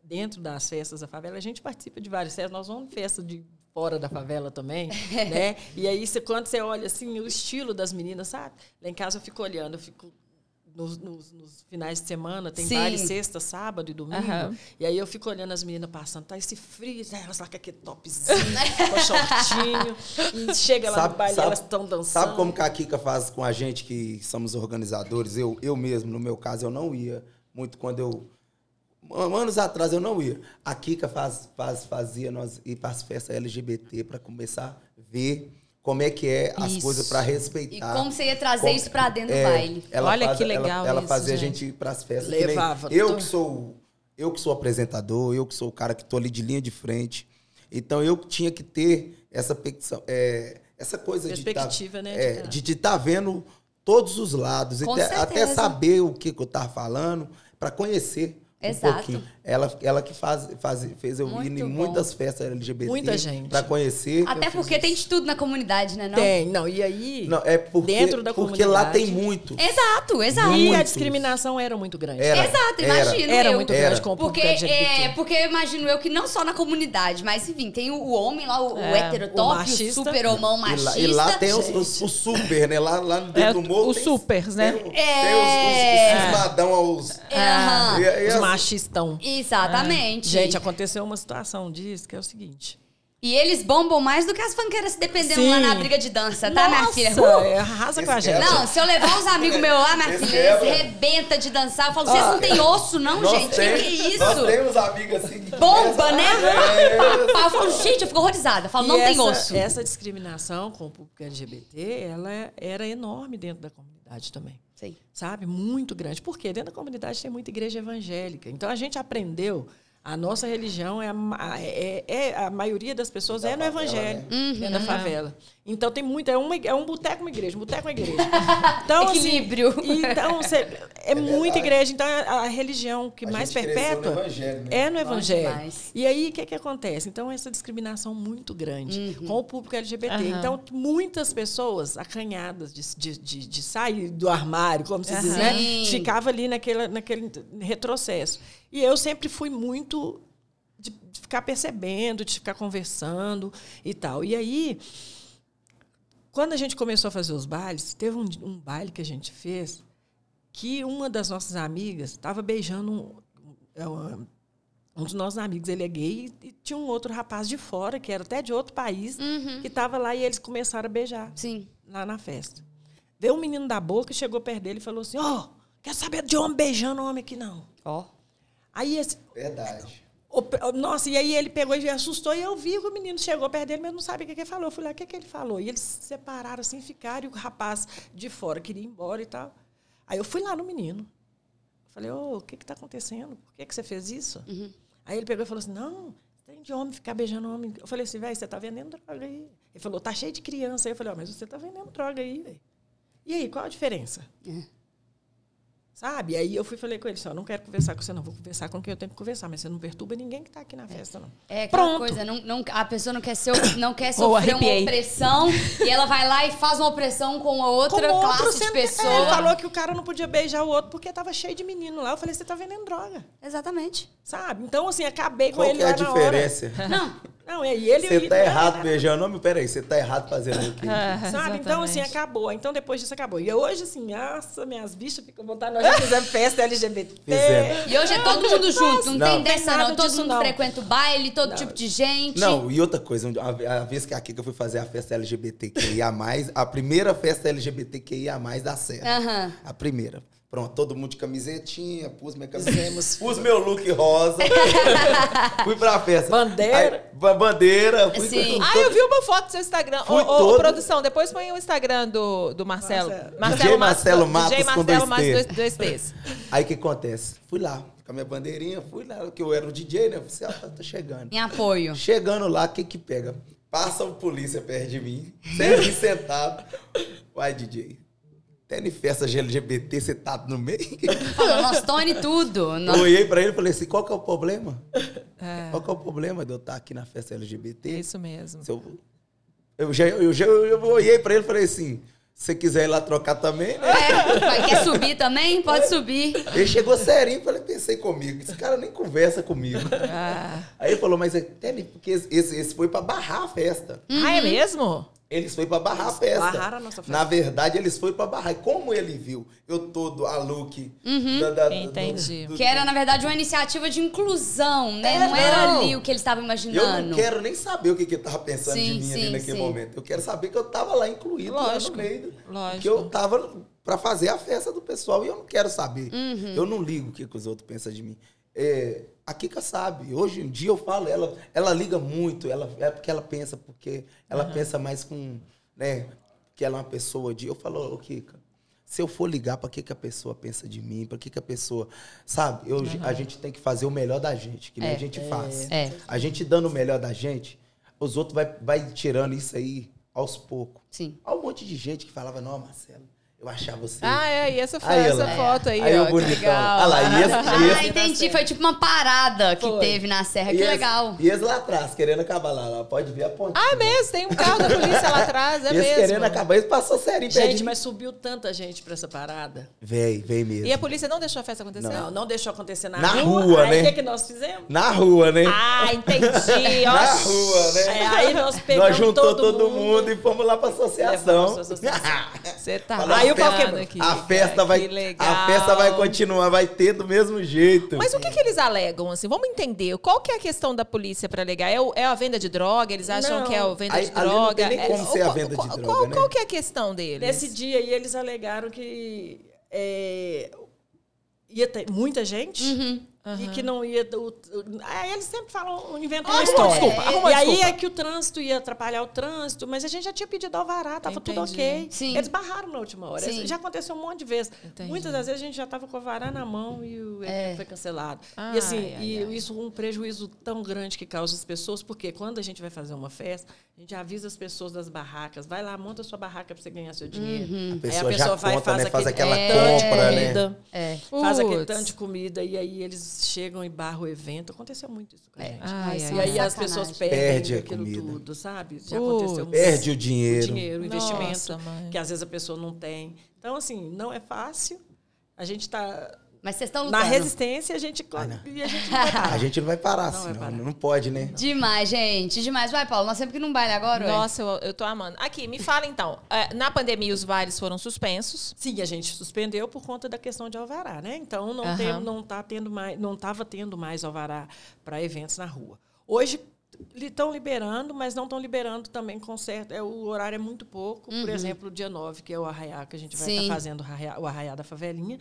Dentro das festas da favela, a gente participa de várias festas. Nós vamos festa de fora da favela também, né? E aí, você, quando você olha assim, o estilo das meninas, sabe? Lá em casa eu fico olhando, eu fico nos, nos- nos finais de semana, tem Sim. baile sexta, sábado e domingo. Aham. E aí eu fico olhando as meninas passando, tá esse frio, né? elas lá com aquele topzinho, com shortinho, e chega lá no baile, elas estão dançando. Sabe como que a Kika faz com a gente que somos organizadores? Eu, eu mesmo, no meu caso, eu não ia muito quando eu. Anos atrás eu não ia. A Kika faz, faz, fazia nós ir para as festas LGBT para começar a ver como é que é as Isso. coisas para E respeitar. como você ia trazer Como- isso pra dentro do É, baile. ela Olha faz- que ela- legal Ela, isso, fazia a gente. gente ir para as festas. que Levava Eu que sou eu que sou apresentador, eu que sou o cara que tô ali de linha de frente. Então eu tinha que ter essa petição, é, essa coisa de Perspectiva, tá, né, é, de- de estar vendo todos os lados e até, até saber o que, que eu tava falando para conhecer Exato. pouquinho. Ela, ela que faz, faz, fez eu ir em bom. muitas festas LGBT Muita gente. para conhecer. Até porque tem de tudo na comunidade, né? Não? Tem, não, e aí... Não, é porque, Dentro da porque lá comunidade. tem muito. Exato, exato. E a Muitos. discriminação era muito grande. Era, Exato, era. imagino Era eu. muito Era. grande com o Porque, é, porque eu imagino eu que não só na comunidade, mas enfim, tem o, o homem lá, o, o É, heterotop, o o, machista. super homão E machista. lá, e lá tem os, os, os super, né? Lá, lá dentro É, do morro. os supers, né? Tem, o- É. tem os, os, os cismadão, os. Aham. E- e Os machistão. Exatamente. Gente, aconteceu uma situação disso que é o seguinte. E eles bombam mais do que as funkeiras se dependendo Sim. lá na briga de dança, tá, minha Nossa, filha? Uh! é, arrasa com a gente. Não, se eu levar uns amigos meus lá, minha filha, eles quebra. rebenta de dançar. Eu falo, vocês não têm osso, não, Nós gente? Que tem- que é isso? Nós temos amigos assim. Bomba, né? É. Eu falo, gente, eu fico horrorizada. Eu falo, E não tem essa, osso. Essa discriminação com o público LGBT, ela era enorme dentro da comunidade também. Sei. Sabe? Muito grande. Por quê? Dentro da comunidade tem muita igreja evangélica. Então a gente aprendeu. A nossa religião é a, ma- é, é- a maioria das pessoas é no evangelho, dentro da favela. Então tem muito, é, uma, é um boteco, uma igreja, um boteco, uma igreja. Então, assim, Equilíbrio. então, cê- é, muita igreja. Então, a, a religião que A mais perpétua no evangelho, né? é no evangelho. E aí, o que, que acontece? Então, essa discriminação muito grande com o público LGBT. Aham. Então, muitas pessoas acanhadas de, de, de, de sair do armário, como se diz, né? Ficava ali naquele, naquele retrocesso. E eu sempre fui muito de, de ficar percebendo, de ficar conversando e tal. E aí, quando a gente começou a fazer os bailes, teve um, um baile que a gente fez que uma das nossas amigas estava beijando um, é, um, um dos nossos amigos. Ele é gay e tinha um outro rapaz de fora, que era até de outro país, que estava lá e eles começaram a beijar Sim. lá na festa. Veio um menino da boca, chegou perto dele e falou assim: Ó, quer saber de homem beijando homem aqui não? Ó. Aí esse, Verdade. o- o- nossa, e aí ele pegou e assustou, e eu vi que o menino chegou perto dele, mas não sabia o que, que ele falou. Eu fui lá, o que, que ele falou? E eles se separaram assim, ficaram, e o rapaz de fora queria ir embora e tal. Aí eu fui lá no menino. Falei, ô, o que está acontecendo? Por que, que você fez isso? Aí ele pegou e falou assim: não, tem de homem ficar beijando homem. Eu falei assim, velho, você está vendendo droga aí. Ele falou, tá cheio de criança. Aí eu falei, ó, mas você está vendendo droga aí, velho. E aí, qual a diferença? Sabe? Aí eu fui e falei com ele, assim, ó, não quero conversar com você, não. Vou conversar com quem eu tenho que conversar, mas você não perturba ninguém que está aqui na festa, não. É aquela Pronto. coisa, não, não- a pessoa não quer, ser, não quer sofrer uma opressão e ela vai lá e faz uma opressão com a outra outro classe de sendo- pessoa. É, ele falou que o cara não podia beijar o outro porque estava cheio de menino lá. Eu falei, você tá vendendo droga, Exatamente. sabe? Então, assim, acabei com Qual ele que é a lá na hora. diferença? Não, Não, é, e ele... Você tá errado não, beijando homem? Peraí, você tá errado fazendo o quê? Ah, Sabe? Então, assim, exatamente. acabou. Então, depois disso, acabou. E hoje, assim, nossa, minhas bichas ficam vontade. Nós já fizemos festa LGBT. Fizemos. E hoje é todo mundo junto, não, Não. tem Não dessa não. Todo disso, mundo não. frequenta o baile, todo tipo de gente. Não, e outra coisa, a, a vez que aqui que eu fui fazer a festa LGBTQIA+, a primeira festa LGBTQIA+, da Serra. A primeira. Pronto, todo mundo de camisetinha, pus minha camiseta, pus meu look rosa. fui pra festa. Bandeira. Aí, ba- bandeira. Fui Sim. Ah, eu vi uma foto do seu Instagram. Ô, Fui ô, todo- produção, depois põe o Instagram do, do Marcelo. Marcelo. DJ Marcelo Matos DJ com Marcelo dois Matos, dois, dois T's. Aí o que acontece? Fui lá, com a minha bandeirinha, fui lá, que eu era o DJ, né? Eu falei assim, ah, tô chegando. Em apoio. Chegando lá, o que que pega? Passa o polícia perto de mim, sempre sentado. Vai, DJ. Tênis festa de LGBT, você tá no meio? Falou, nós Tony tudo. Eu Nós- olhei pra ele e falei assim, qual que é o problema? Qual que é o problema de eu estar aqui na festa LGBT? Isso mesmo. Se eu, eu, já, eu, já, eu olhei pra ele e falei assim, se você quiser ir lá trocar também, né? É, quer subir também? Pode subir. Ele chegou serinho, falei, pensei comigo. Esse cara nem conversa comigo. Ah, Aí ele falou, mas é tênis, porque esse, esse, esse foi pra barrar a festa. Ah, é mesmo? Eles foi pra barrar a festa. barraram a nossa festa. Na verdade, eles foi pra barrar. E como ele viu eu todo a look da- da- do- Entendi. do- Que era, na verdade, uma iniciativa de inclusão, né? É, não era não. ali o que eles estavam Eu imaginando. não quero nem saber o que, que ele tava pensando Sim, de mim sim, ali naquele sim. momento. Eu quero saber que eu tava lá incluído Lógico, lá no meio. lógico. Que eu tava pra fazer a festa do pessoal e eu não quero saber. Uhum. Eu não ligo o que, que os outros pensam de mim. É, a Kika sabe. Hoje em dia eu falo, ela, ela liga muito, ela, é porque ela pensa, porque ela pensa mais com, né, que ela é uma pessoa de. Eu falo, ô Kika, se eu for ligar, pra que, que a pessoa pensa de mim? Pra que, que a pessoa. Sabe, eu, a gente tem que fazer o melhor da gente, que nem É. a gente faz. É. A gente dando o melhor da gente, os outros vai, vai tirando isso aí aos poucos. Sim. Há um monte de gente que falava, não, Marcelo, eu achava você. Ah, é, e essa, fo- Aí, essa foto aí, aí ó, o que bonitão. legal. Ah lá, e esse- Ah, esse- entendi. Foi tipo uma parada que Foi. teve na Serra. E Que esse- legal. E eles lá atrás, querendo acabar lá, lá. Pode ver a ponte. Ah, é mesmo, tem um carro da polícia lá atrás, é eles mesmo. querendo acabar, eles passou sério Gente, mas subiu tanta gente pra essa parada. Véi, vem mesmo. E a polícia não deixou a festa acontecer? Não, não deixou acontecer na, Na rua, Aí né? o que, que nós fizemos? Na rua, né? Ah, entendi. Na rua, né? É, aí nós pegamos Nós juntou todo, todo mundo. e fomos lá pra associação. Você tá Aí aqui. a festa vai, Que legal. a festa vai continuar, vai ter do mesmo jeito. Mas o que, que eles alegam, assim? Vamos entender. Qual que é a questão da polícia para alegar? É, o- é a venda de droga? Eles acham Não. que é a venda Aí- de ali não droga? tem nem É- como ser a qual- venda de qual- droga, qual, né? qual que é a questão deles? Nesse dia aí, eles alegaram que é, ia ter muita gente e que não ia. O, eles sempre falam, inventam uma Arruma história. desculpa, arruma e aí desculpa. é que o trânsito ia atrapalhar o trânsito, mas a gente já tinha pedido alvará, tava tudo ok. Sim. Eles barraram na última hora. Sim. Já aconteceu um monte de vezes. Entendi. Muitas das vezes a gente já estava com o alvará na mão e o evento foi cancelado. Ai, e assim, ai, e ai. isso um prejuízo tão grande que causa as pessoas, porque quando a gente vai fazer uma festa, a gente avisa as pessoas das barracas, vai lá, monta sua barraca para você ganhar seu dinheiro. A Aí pessoa já conta, né? Faz aquela aquele tanto de compra, né? comida, É. Faz aquele tanto de comida e aí eles chegam e barram o evento. Aconteceu muito isso com a gente. Ai, isso ai, é E aí as sacanagem. pessoas perdem Perde aquilo comida. tudo, sabe? Já aconteceu muito. Perde o dinheiro. O dinheiro, o investimento, Nossa, que às vezes a pessoa não tem. Então, assim, não é fácil. A gente está Mas vocês estão na lutando. resistência, a gente, Ah, não. a gente não vai parar. A gente não vai parar Não assim, vai não. parar. Não pode, né? Demais, gente. Demais. Vai, Paulo. Nós sempre que num baile agora. Nossa, eu, eu tô amando. Aqui, me fala então. é, na pandemia, os bailes foram suspensos. Sim, a gente suspendeu por conta da questão de alvará, né? Então não Aham. tem, não tá tendo mais, não estava tendo mais alvará para eventos na rua. Hoje estão liberando, mas não estão liberando também com certo. É, o horário é muito pouco. Por exemplo, o dia 9, que é o arraiá, que a gente vai estar fazendo o arraiá, o arraiá da favelinha.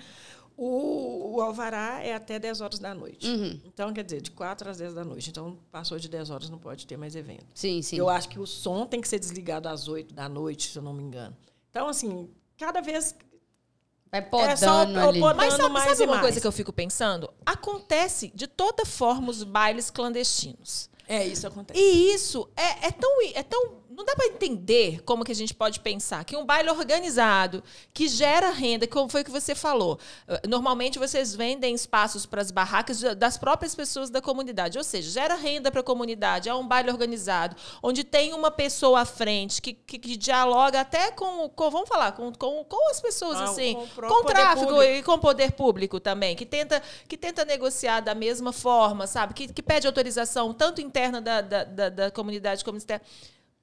O, o alvará é até 10 horas da noite. Então, quer dizer, de 4 às 10 da noite. Então, passou de 10 horas, não pode ter mais evento. Sim, sim. Eu acho que o som tem que ser desligado às 8 da noite, se eu não me engano. Então, assim, cada vez Vai É só podando o- o ali. pod- Mas sabe, mais sabe uma mais. coisa que eu fico pensando? Acontece de toda forma os bailes clandestinos. é isso acontece. E isso é, é tão, é tão. Não dá para entender como que a gente pode pensar que um baile organizado, que gera renda, como foi que você falou. eh, Normalmente vocês vendem espaços para as barracas das próprias pessoas da comunidade. Ou seja, gera renda para a comunidade. É um baile organizado, onde tem uma pessoa à frente que, que, que dialoga até com, com- Vamos falar, com, com, com as pessoas, Ah, assim, com o com, próprio o poder tráfico público. e com o poder público também, que tenta, que tenta negociar da mesma forma, sabe? Que, que pede autorização tanto interna da, da, da, da comunidade como externa.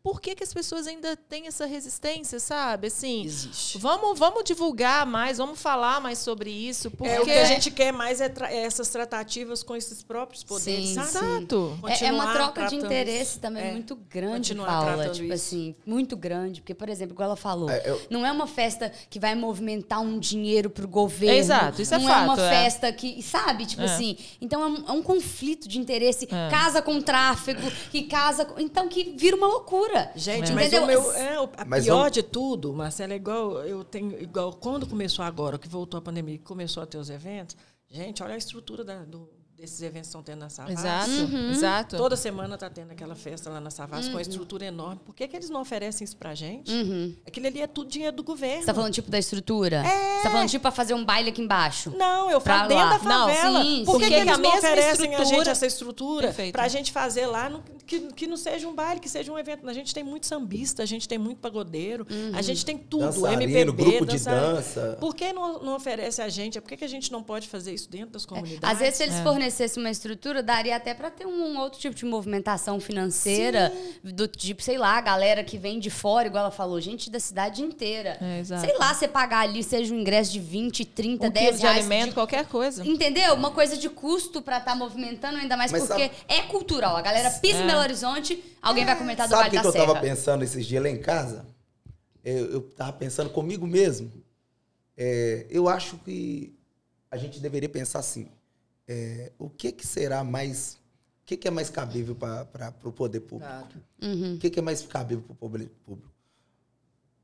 Por que, que as pessoas ainda têm essa resistência, sabe? Assim, Existe. vamos, vamos divulgar mais, vamos falar mais sobre isso, porque É, o que a gente quer mais é, tra- é essas tratativas com esses próprios poderes, Sim, sabe? Exato. É, é uma troca de tratando interesse isso. também É. muito grande, Continuar Paula. Tipo isso. assim, muito grande. Porque, por exemplo, igual ela falou, É, eu- não é uma festa que vai movimentar um dinheiro pro governo. Exato, isso é não fato, é uma é. festa que, sabe? Tipo É. assim, então é um, é um conflito de interesse. É. Casa com tráfego, que casa com... Então, que vira uma loucura. Gente, É. mas Entendeu? o meu, é, o- a Mas pior vamos- de tudo, Marcela, é igual eu tenho igual quando começou agora, que voltou a pandemia, que começou a ter os eventos. Gente, olha a estrutura da- do, desses eventos que estão tendo na Savassi. Exato, Uhum. exato. Toda semana está tendo aquela festa lá na Savassi Uhum. com uma estrutura enorme. Por que, que eles não oferecem isso pra gente? Uhum. Aquilo ali é tudo dinheiro do governo. Você tá falando tipo da estrutura? Você tá falando tipo pra fazer um baile aqui embaixo? Não, eu Pra falo dentro da Não, favela. sim, Por que, que eles a não oferecem a gente essa estrutura Perfeito. pra gente fazer lá, no- que, que não seja um baile, que seja um evento. A gente tem muito sambista, a gente tem muito pagodeiro, Uhum. a gente tem tudo, Dançarino, MPB, grupo de dançarino. dança. Por que não, não oferece a gente? Por que, que a gente não pode fazer isso dentro das comunidades? Às vezes, eles É. fornecessem uma estrutura, daria até pra ter um outro tipo de movimentação financeira, do tipo, sei lá, a galera que vem de fora, igual ela falou, gente da cidade inteira. É, sei lá, você pagar ali, seja um ingresso de 20, 30, um 10 quilo de reais. alimento, de- qualquer coisa. Entendeu? Uma coisa de custo pra estar movimentando, ainda mais Mas porque é cultural. A galera pisa em Belo Horizonte, alguém vai comentar do Sabe o Vale que, da que eu Serra. tava pensando esses dias lá em casa? Eu, eu tava pensando comigo mesmo. É, eu acho que a gente deveria pensar assim: é, o que, que será mais. O que, que é mais cabível para o poder público? Uhum. O que, que é mais cabível para o poder público?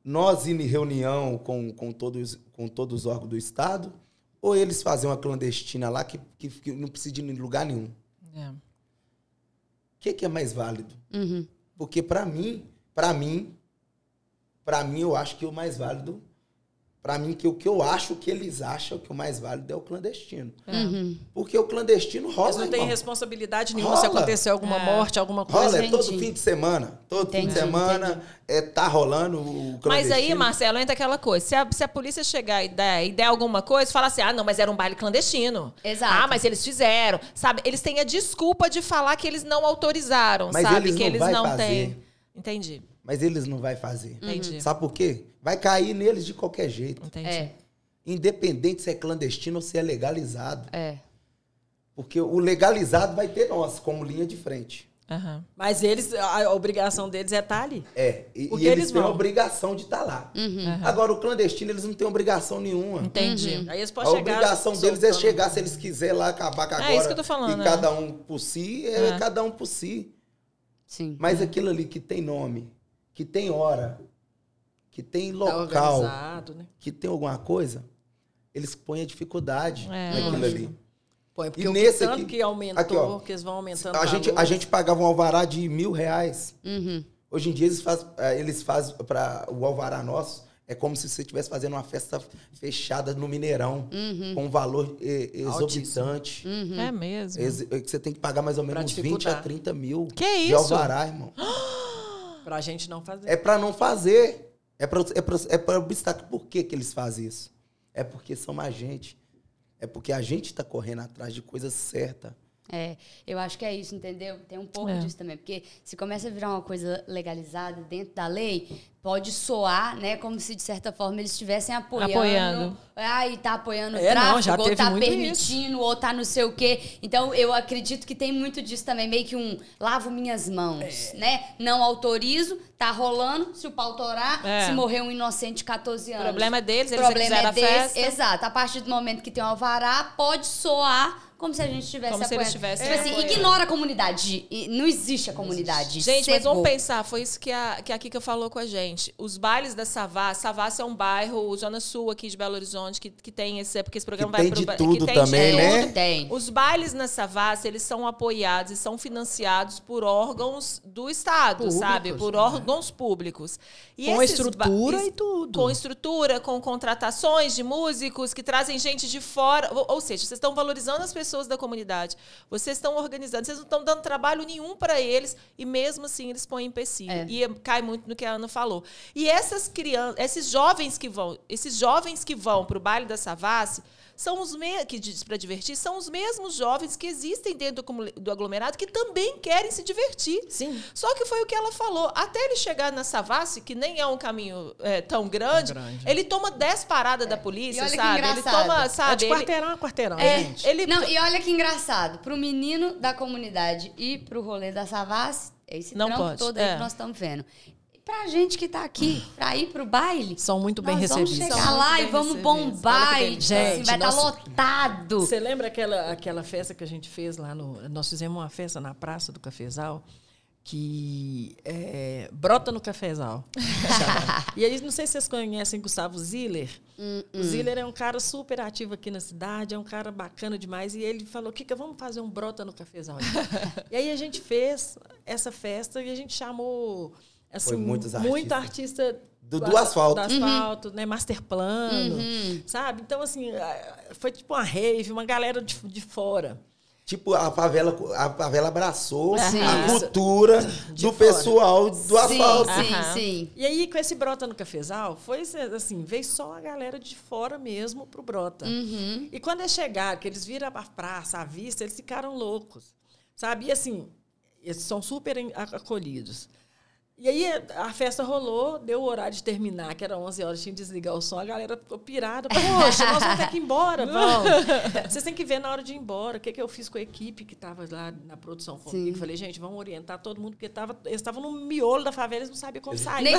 Nós ir em reunião com, com, todos, com todos os órgãos do Estado, ou eles fazem uma clandestina lá que, que, que não precisa de ir em lugar nenhum? É. O que, que é mais válido? Uhum. Porque para mim, para mim, para mim eu acho que o mais válido, para mim que o que eu acho que eles acham que o mais válido é o clandestino. Uhum. Porque o clandestino rola, Eles não têm irmão. responsabilidade nenhuma Rola. se acontecer alguma É. morte, alguma coisa. Rola, é todo Entendi. fim de semana. Todo fim de Entendi, semana é, tá rolando o clandestino. Mas aí, Marcelo, entra aquela coisa. Se a, se a polícia chegar e der, e der alguma coisa, fala assim: ah, não, mas era um baile clandestino. Exato. Ah, mas eles fizeram. Sabe? Eles têm a desculpa de falar que eles não autorizaram, Mas sabe? eles que não eles vai não fazer. têm. Entendi. Mas eles não vai fazer. Entendi. Sabe por quê? Vai cair neles de qualquer jeito. Entendi. É, Independente se é clandestino ou se é legalizado. é. Porque o legalizado vai ter nós como linha de frente. Aham. Mas eles, a a obrigação deles é estar ali. É, e, e eles, eles têm a obrigação de estar lá. Uhum. Agora, o clandestino, eles não têm obrigação nenhuma. Entendi. Aí eles A podem chegar. obrigação deles é chegar, se eles quiserem lá, acabar com É agora. isso que eu tô falando, E né? cada um por si, é, É. cada um por si. Sim. Mas aquilo ali que tem nome, que tem hora, que tem Tá local, organizado, né? que tem alguma coisa, eles põem a dificuldade É, naquilo ali. Põe, porque E nesse que tanto aqui- que aumentou, aqui, ó. que eles vão aumentando. A gente, a gente pagava um alvará de mil reais. Uhum. Hoje em dia eles fazem, eles fazem para o alvará nosso, é como se você estivesse fazendo uma festa fechada no Mineirão, Uhum. com um valor eh, exorbitante. É mesmo. Ex- que você tem que pagar mais ou menos uns 20 dificultar. a 30 mil Que de isso? alvará, irmão. Pra gente não fazer. É para não fazer. É para é pra, é pra obstáculo. Por que, que eles fazem isso? É porque são a gente. É porque a gente está correndo atrás de coisas certas. É, eu acho que é isso, entendeu? Tem um pouco É. disso também, porque se começa a virar uma coisa legalizada dentro da lei, pode soar, né, como se de certa forma eles estivessem apoiando. Apoiando. Ai, tá apoiando o É, não, tráfico, já ou tá permitindo, ou tá não sei o quê. Então, eu acredito que tem muito disso também, meio que um lavo minhas mãos, É. né? Não autorizo, tá rolando, se o pau torar, É. se morrer um inocente de 14 O anos. problema é deles, eles problema é a desse, festa. exato. A partir do momento que tem um alvará, pode soar como se a gente estivesse Como se eles Tipo assim, apoiando. ignora a comunidade. E Não existe a comunidade. Gente, mas Cegou. vamos pensar, foi isso que a, que a Kika falou com a gente. Os bailes da Savassi, Savassi é um bairro, Zona Sul aqui de Belo Horizonte, que, que tem esse, porque esse programa Que vai tem pro de tudo que tem também, de né? Tem. Os bailes na Savassi, eles são apoiados e são financiados por órgãos do Estado, Públicos, sabe? Por né? órgãos públicos. E Com estrutura e tudo. Com estrutura, com contratações de músicos que trazem gente de fora. Ou, ou seja, vocês estão valorizando as pessoas da comunidade. Vocês estão organizando, vocês não estão dando trabalho nenhum para eles e mesmo assim eles põem empecilho. É. E cai muito no que a Ana falou. E essas crianças, esses jovens que vão, esses jovens que vão para o baile da Savassi, são os me que diz para divertir, são os mesmos jovens que existem dentro do aglomerado que também querem se divertir. Sim. Só que foi o que ela falou. Até ele chegar na Savassi, que nem é um caminho é, tão grande, grande. ele toma 10 paradas da polícia, E olha que sabe? Ele toma, É sabe? de ele, quarteirão a quarteirão, é, gente. ele Não, e olha que engraçado. Pro menino da comunidade ir pro rolê da Savassi, é esse Não trampo pode, todo aí é. que nós estamos vendo. Pra gente que tá aqui, pra ir pro baile, São muito bem nós vamos recebidos. chegar lá e bem vamos recebidos. bombar. E, assim, Gente, vai estar nós- lotado. Você lembra aquela, aquela festa que a gente fez lá no. Nós fizemos uma festa na Praça do Cafezal que é, brota no cafezal. e aí, não sei se vocês conhecem Gustavo Ziller. O Ziller é um cara super ativo aqui na cidade, é um cara bacana demais. E ele falou, Kika, vamos fazer um brota no cafezal. e aí a gente fez essa festa e a gente chamou assim, Foi muitos muito artistas. artista Do- do asfalto. do asfalto, né? Master plano, sabe? Então, assim, foi tipo uma rave, uma galera de, de fora. Tipo, a favela, a favela abraçou Sim. a cultura do fora. pessoal do Sim, asfalto. sim, Aham. sim. E aí, com esse Brota no Cafezal, foi assim, veio só a galera de fora mesmo pro Brota. Uhum. E quando eles chegaram, que eles viram a praça, a vista, eles ficaram loucos. Sabe? E assim, eles são super acolhidos. E aí a festa rolou, deu o horário de terminar, que era 11 horas, tinha que desligar o som, a galera ficou pirada. Poxa, nós vamos ter que ir embora, vamos. Vocês têm que ver na hora de ir embora. O que, que eu fiz com a equipe que estava lá na produção comigo? Sim. Falei, gente, vamos orientar todo mundo, porque tava, eles estavam no miolo da favela, eles não sabiam como sair. Nem-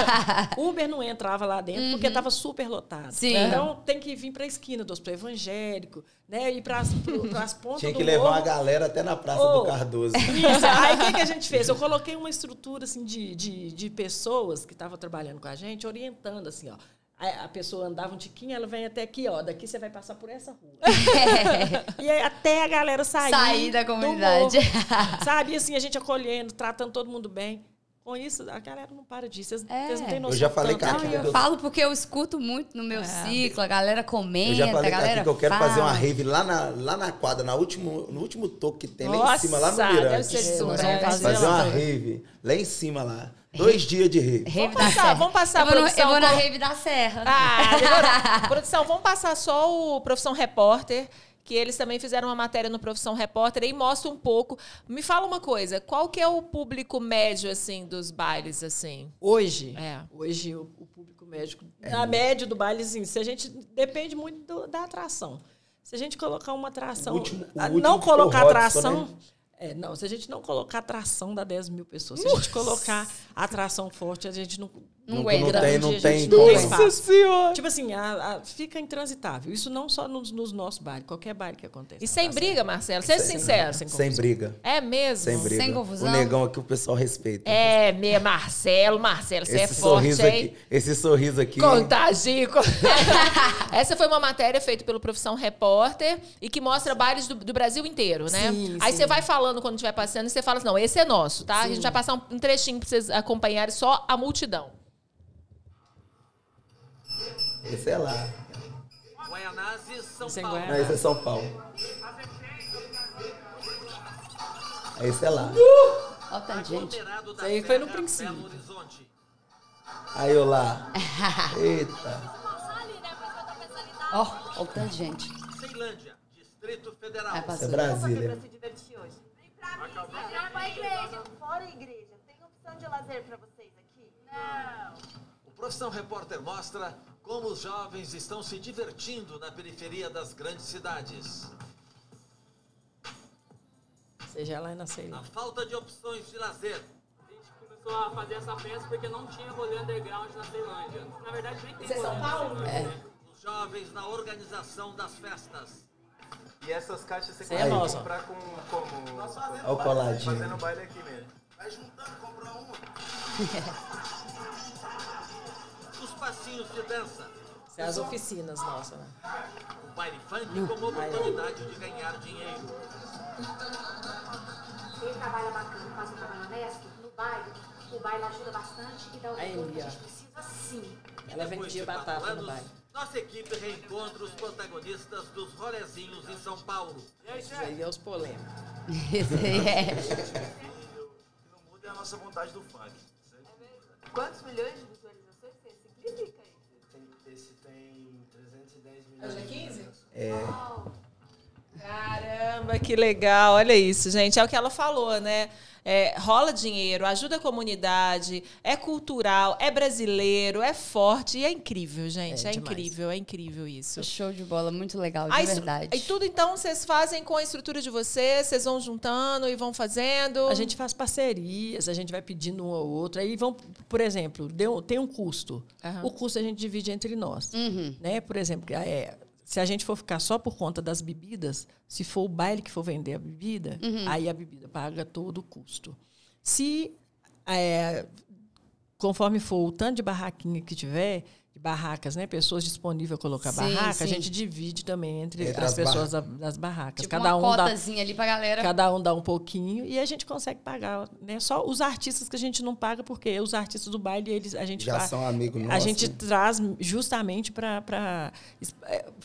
Uber não entrava lá dentro porque estava super lotado. Uhum. Sim. Então tem que vir para a esquina do hospital evangélico, né? Ir para as pontas Tinha do que levar morro. uma galera até na Praça Ô. do Cardoso. Isso. Aí o que, que a gente fez? Eu coloquei uma estrutura assim, de, de, de pessoas que estavam trabalhando com a gente, orientando assim, ó. A a pessoa andava um tiquinho, ela vem até aqui, ó. Daqui você vai passar por essa rua. E aí, até a galera sair. Sair da do comunidade. morro. Sabe? E assim, a gente acolhendo, tratando todo mundo bem. Com isso, a galera não para disso. Vocês, É. vocês não têm Eu noção. já falei, tanto. cara, Não, que e eu eu- falo porque eu escuto muito no meu ciclo, a galera comenta, Eu já falei a galera aqui que eu quero fala. fazer uma rave lá na, lá na quadra, na último, no último toque que tem lá em Nossa, cima, lá no Mirante. É, É, fazer Fazer lá. uma rave lá em cima lá. Dois dias de rave. Rave Vamos passar, Serra. vamos passar eu vou, produção eu vou na com- rave da Serra. Ah. Produção, vamos passar só o Profissão Repórter, que eles também fizeram uma matéria no Profissão Repórter e mostra um pouco. Me fala uma coisa, qual que é o público médio, assim, dos bailes, assim? Hoje, É. hoje o, o público médico, a média do baile, assim, se a gente depende muito do- da atração. Se a gente colocar uma atração, O último- o a- último não colocar Rodson, atração, né? é, não, se a gente não colocar atração dá 10 mil pessoas. Se a gente colocar atração forte, a gente não Não Não, aguenta. não tem, não tem espaço. Senhora! Tipo assim, a- a- fica intransitável. Isso não só nos, nos nossos bailes, qualquer baile que aconteça. E sem briga, Marcelo? Seja sincero. sem Sem briga. É mesmo? Sem briga. Sem confusão. O negão aqui o pessoal respeita. É, meu Marcelo, Marcelo, você é esse forte, sorriso hein? aqui. Esse sorriso aqui. Contagico. Essa foi uma matéria feita pelo Profissão Repórter e que mostra bailes do, do Brasil inteiro, né? Sim, Aí sim. você vai falando quando estiver passando e você fala assim, não, esse é nosso, tá? A gente vai passar um, um trechinho pra vocês acompanharem só a multidão. Esse é lá. Guaianazes, São Sem Paulo. Não, esse é São Paulo. Esse é lá. Ó, o tanto de gente. Isso aí foi no princípio. Belo Horizonte. Aí eu lá. Eita. Ó, ó, o tanto de gente. Ceilândia, Distrito Federal. É passando. Brasília. se divertir hoje. Não, a igreja. Fora a igreja. Tem opção de lazer pra vocês aqui? Não. O Profissão Repórter mostra como os jovens estão se divertindo na periferia das grandes cidades. Seja lá na A Ceilândia. falta de opções de lazer. A gente começou a fazer essa festa porque não tinha rolê underground na Ceilândia. Na verdade, nem tem rolê São na Paulo? Ceilândia, né? Os jovens na organização das festas. E essas caixas você Isso é consegue nossa. comprar com como? Olha o coladinho. Fazendo baile aqui mesmo. Os passinhos de dança. Isso é as oficinas nossas, né? O baile funk como oportunidade de ganhar dinheiro. Quem trabalha bacana, faz um trabalho honesto, no baile, o baile ajuda bastante e dá o retorno que a gente precisa sim. Ela vendia batata no anos, baile. Nossa equipe reencontra os protagonistas dos rolezinhos em São Paulo. Isso aí é os polêmicos. Esse aí é. O que não muda é a nossa vontade do funk. Quantos milhões de 310 É milhões. dia 15? É. Caramba, que legal. Olha isso, gente. É o que ela falou, né? É, rola dinheiro, ajuda a comunidade, é cultural, é brasileiro, é forte e é incrível, gente. É, É incrível, é incrível isso. Show de bola, muito legal, de A verdade. E tudo então vocês fazem com a estrutura de vocês, vocês vão juntando e vão fazendo. A gente faz parcerias, a gente vai pedindo um ao outro. Aí vão, por exemplo, deu, tem um custo. Aham. O custo a gente divide entre nós. Uhum. Né? Por exemplo, é, se a gente for ficar só por conta das bebidas, se for o baile que for vender a bebida, aí a bebida paga todo o custo. Se, é, conforme for o tanto de barraquinha que tiver, barracas, né? Pessoas disponíveis a colocar Sim, barraca, sim. a gente divide também entre, Entre as, as pessoas da- das barracas. Tipo cada uma um dá ali pra galera. Cada um dá um pouquinho e a gente consegue pagar, né? Só os artistas que a gente não paga, porque os artistas do baile, eles, a gente Já fa- são amigos A nossos. gente traz justamente para.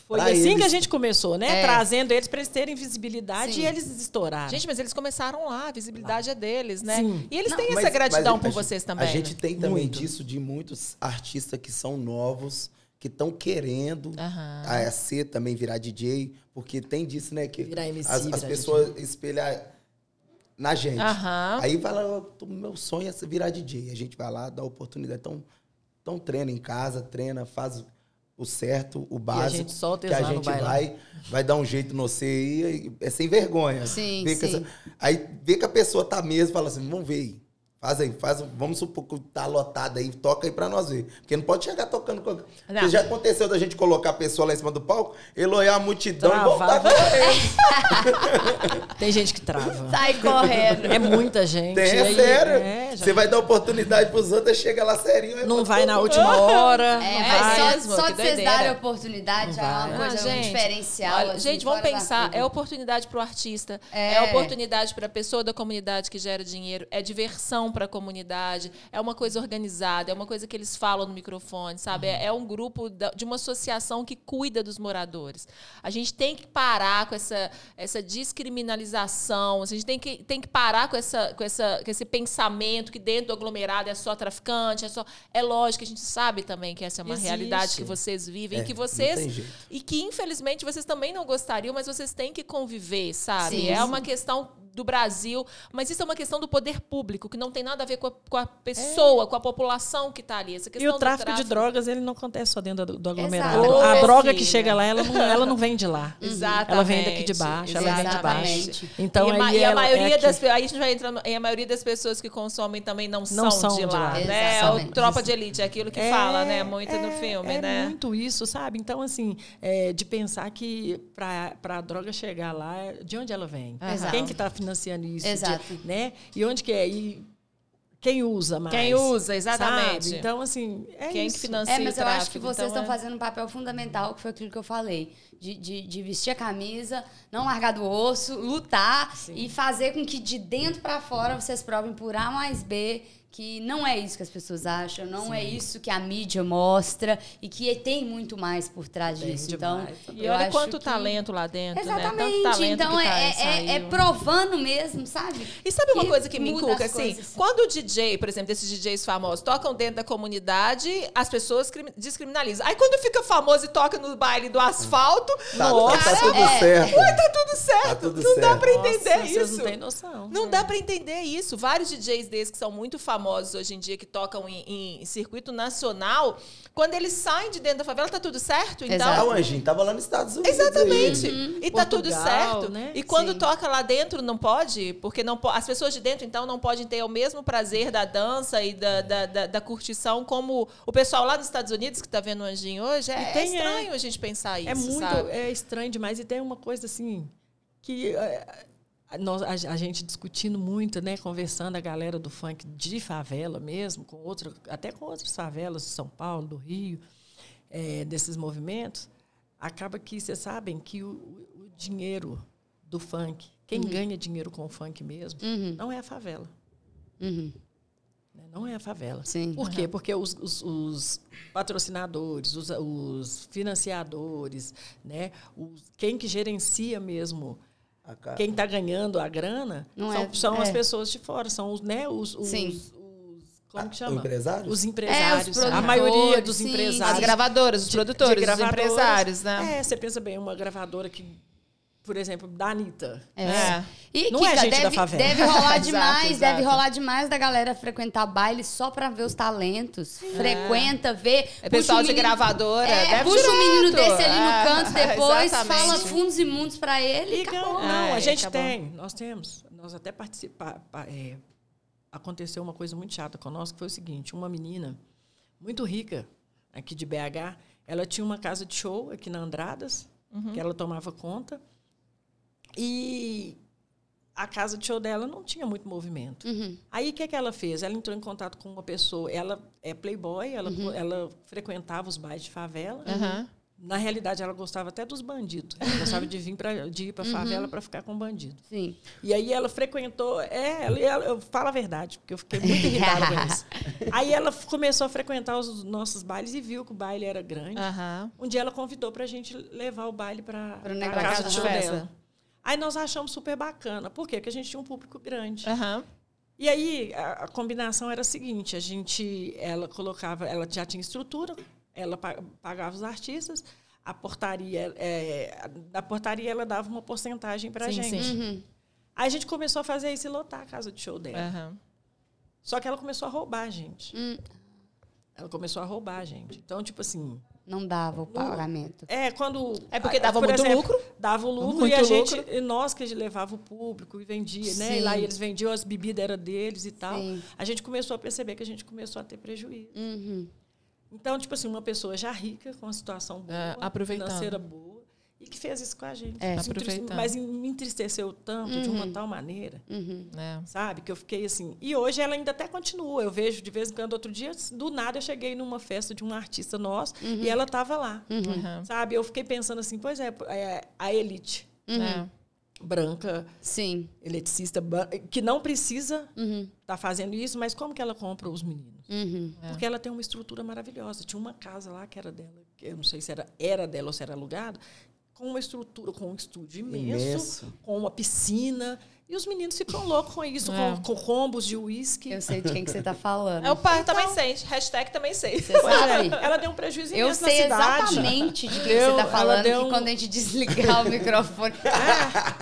Foi Pra assim que a eles. gente começou, né? É. Trazendo eles para eles terem visibilidade Sim. e eles estouraram. Gente, mas eles começaram lá, a visibilidade é deles, né? Sim. E eles Não, têm Mas- essa gratidão mas por a vocês também. A gente né? tem também Muito. disso de muitos artistas que são novos, que estão querendo a ser também virar DJ, porque tem disso, né? Que MC, as, as pessoas espelham na gente. Aham. Aí fala, "Ó, tô- meu sonho é virar DJ. A gente vai lá, dá oportunidade. Então, então treina em casa, treina, faz o certo, o básico. gente solta que a lá gente bailão. vai, vai dar um jeito no você aí, é sem vergonha. Sim, Vê sim. essa- aí vê que a pessoa tá mesmo, fala assim, vamos ver aí. Faz aí, faz, um- vamos supor que tá lotado aí, toca aí pra nós ver. Porque não pode chegar tocando. Com... Porque já aconteceu da gente colocar a pessoa lá em cima do palco, ele olhar a multidão e voltar correndo. Tem gente que trava. Sai correndo. É muita gente. Tem, é aí- sério. é, já- Você vai dar oportunidade pros outros, chega lá serinho. Não vai na última hora. É, não mas vai. só, mesmo, só de vocês darem oportunidade já é uma coisa, Ah, um gente, diferencial. olha, assim, gente, vamos pensar. É oportunidade para o artista, É. é, oportunidade para a pessoa da comunidade que gera dinheiro, é diversão para a comunidade, é uma coisa organizada, é uma coisa que eles falam no microfone, sabe? É, é um grupo da- de uma associação que cuida dos moradores. A gente tem que parar com essa, essa descriminalização, a gente tem que, tem que parar com, essa, com, essa, com esse pensamento que dentro do aglomerado é só traficante, é só. É lógico que a gente sabe também que essa é uma Existe. realidade que vocês vivem, É, que vocês e que, infelizmente, vocês também não gostariam, mas vocês têm que conviver, sabe? Sim, é uma questão do Brasil, mas isso é uma questão do poder público, que não tem nada a ver com a, com a pessoa, com a população que está ali. Essa E questão o do tráfico, de drogas, ele não acontece só dentro do, do aglomerado. Exato. A droga que chega lá, ela não, ela não vem de lá. Exatamente. Ela vem daqui de baixo, ela vem de baixo. Exatamente. Então, e, aí e a ela- maioria é das que- pe- aí a gente vai entrando, e a maioria das pessoas que consomem também não, Não são, são de de lá, lá. né? É Exatamente. o tropa de elite, é aquilo que É, fala, né? Muito no é- filme, é né? muito isso, sabe? Então, assim, é, de pensar que para a droga chegar lá, de onde ela vem? Exato. Quem que está financiando isso? De- Exato. né? E onde que é? E quem usa mais? Quem usa, exatamente. sabe? Então, assim, é Quem isso. que financia É, mas o eu tráfico, acho que vocês então estão é- fazendo um papel fundamental, que foi aquilo que eu falei. De, de, de vestir a camisa, não largar do osso, lutar e fazer com que de dentro pra fora vocês provem por A mais B que não é isso que as pessoas acham, não é isso que a mídia mostra e que tem muito mais por trás Tem disso. demais. Então, E eu olha acho quanto que- talento lá dentro, né? Exatamente. Tanto talento então que tá, é, é, é provando mesmo, sabe? E sabe uma que coisa que me inculca, as assim? coisas. Quando o DJ, por exemplo, desses DJs famosos, tocam dentro da comunidade, as pessoas crimi- descriminalizam. Aí quando fica famoso e toca no baile do asfalto, Tá, nossa, tá tudo é. certo. ué, tá tudo certo. Tá tudo não dá certo. pra Nossa, entender vocês isso. não têm noção. Não dá pra entender isso. Vários DJs desses que são muito famosos hoje em dia, que tocam em, em circuito nacional, quando eles saem de dentro da favela, tá tudo certo? Então, Exato. Ah, o Anjinho tava lá nos Estados Unidos. Exatamente. aí. E tá tudo Portugal, certo. né? E quando Sim. toca lá dentro, não pode? Porque não po- as pessoas de dentro, então, não podem ter o mesmo prazer da dança e da, da, da- da curtição como o pessoal lá nos Estados Unidos que tá vendo o Anjinho hoje. É, tem, é estranho a gente pensar isso, É muito sabe? é estranho demais. E tem uma coisa assim que é, nós, a, a gente discutindo muito, né, conversando a galera do funk de favela mesmo, com outro, até com outras favelas de São Paulo, do Rio, é, desses movimentos, acaba que vocês sabem que o, o- dinheiro do funk, quem ganha dinheiro com o funk mesmo, Uhum. não é a favela. Uhum. né? Não é a favela. Sim. Por quê? Porque os, os- os patrocinadores, os, os financiadores, né? quem que gerencia mesmo, quem está ganhando a grana, Não são, é- são é. as pessoas de fora, são os, né? os, os, Sim. os- como que O chama? empresário? Os empresários. a produtores, maioria dos sim, empresários. As gravadoras, os de- produtores, de os gravadoras. empresários, né? É, você pensa bem, uma gravadora que, por exemplo, da Anitta. É. É. E, Não é Kika, gente da deve, favela. deve rolar Exato, demais, deve exato. rolar demais da galera frequentar baile só pra ver os talentos. Frequenta, vê. É puxa pessoal o de menino- gravadora. É, deve puxa o menino direto. desse ali no É, canto depois, exatamente. fala fundos imundos pra ele e acabou. Não, a gente acabou. tem, nós temos. Nós até participar. aconteceu uma coisa muito chata conosco, que foi o seguinte: uma menina muito rica aqui de BH, ela tinha uma casa de show aqui na Andradas, Uhum. que ela tomava conta. E a casa de show dela não tinha muito movimento. Uhum. Aí o que, que ela fez? Ela entrou em contato com uma pessoa. Ela é playboy, ela, Uhum. ela frequentava os bailes de favela. Aham. Na realidade, ela gostava até dos bandidos. Ela gostava de vir pra, de ir para Uhum. favela para ficar com bandido. Sim. E aí ela frequentou, é, ela, ela- eu falo a verdade, porque eu fiquei muito irritada com isso. Aí ela começou a frequentar os nossos bailes e viu que o baile era grande. Um dia ela convidou pra gente levar o baile para a casa de show festa. dela. Aí nós achamos super bacana. Por quê? Porque a gente tinha um público grande. Aham. E aí a, a combinação era a seguinte: a gente, ela colocava, ela já tinha estrutura, ela pa- pagava os artistas, a portaria, é, da portaria ela dava uma porcentagem para a gente. sim. Uhum. Aí a gente começou a fazer isso e lotar a casa de show dela. Aham. Só que ela começou a roubar a gente. Hum. Ela começou a roubar a gente. Então, tipo assim, Não dava o pagamento. é quando É porque dava por muito exemplo, lucro. Dava o lucro Muito e a gente, lucro. e nós que levava o público e vendia, né? Sim. E lá eles vendiam as bebidas era deles e tal. Sim. A gente começou a perceber que a gente começou a ter prejuízo. Uhum. Então, tipo assim, uma pessoa já rica, com uma situação boa, É, aproveitando. financeira boa, e que fez isso com a gente. É. Mas me entristeceu tanto, de uma tal maneira, Uhum. É. sabe? Que eu fiquei assim. E hoje ela ainda até continua. Eu vejo de vez em quando, outro dia, do nada, eu cheguei numa festa de um artista nosso e ela estava lá. Aham. Sabe? Eu fiquei pensando assim, pois é, é a elite É. branca, Sim. eletricista, que não precisa Uhum. estar fazendo isso, mas como que ela compra os meninos? Uhum. Porque ela tem uma estrutura maravilhosa. Tinha uma casa lá que era dela, que eu não sei se era, era dela ou se era alugada, com uma estrutura, com um estúdio imenso, Imenso. com uma piscina. E os meninos ficam loucos com isso, É. com, com combos de uísque. Eu sei de quem que você tá falando. É o pai também sei. Hashtag também sei. Você sabe? Ela deu um prejuízo Eu imenso na sei cidade. exatamente de quem Deu- você tá ela falando, deu que um- quando a gente desligar o microfone.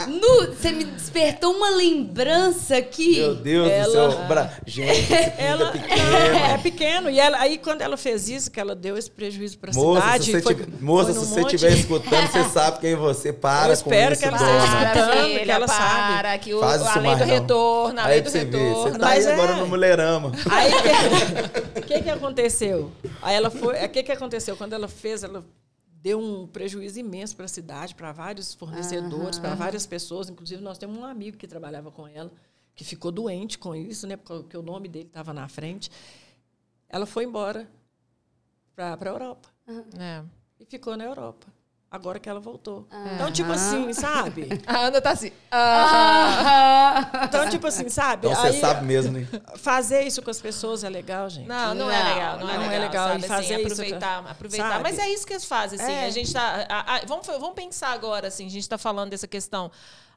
Nu, você me despertou uma lembrança aqui. Meu Deus Ela- do céu. Bra... Gente, Ela é pequeno. é pequeno. E ela, aí, quando ela fez isso, que ela deu esse prejuízo para a Moça, cidade. se você, foi- tiver, moça, foi se você estiver escutando, você sabe quem você para Eu espero com isso, que ela esteja escutando, que ela sabe. para, que o, Faz a isso lei do retorno, a lei do você retorno. você tá Mas aí é. agora no Mulherama. Aí o que, que, que aconteceu? Aí ela foi. O que, que aconteceu? Quando ela fez, ela deu um prejuízo imenso para a cidade, para vários fornecedores, para várias pessoas. Inclusive, nós temos um amigo que trabalhava com ela, que ficou doente com isso, né? Porque o nome dele estava na frente. Ela foi embora para a Europa É. e ficou na Europa. Agora que ela voltou. Então, tipo assim, sabe? A Ana tá assim. ah, Então, tipo assim, sabe? Então você Aí, sabe mesmo, né? fazer isso com as pessoas é legal, gente. Não, não, é Não, legal, não, é não legal. é legal. sabe, E fazer assim, isso, aproveitar, aproveitar. sabe? Mas é isso que eles fazem, assim. É. A gente tá. a- a- vamos, vamos pensar agora, assim, a gente tá falando dessa questão.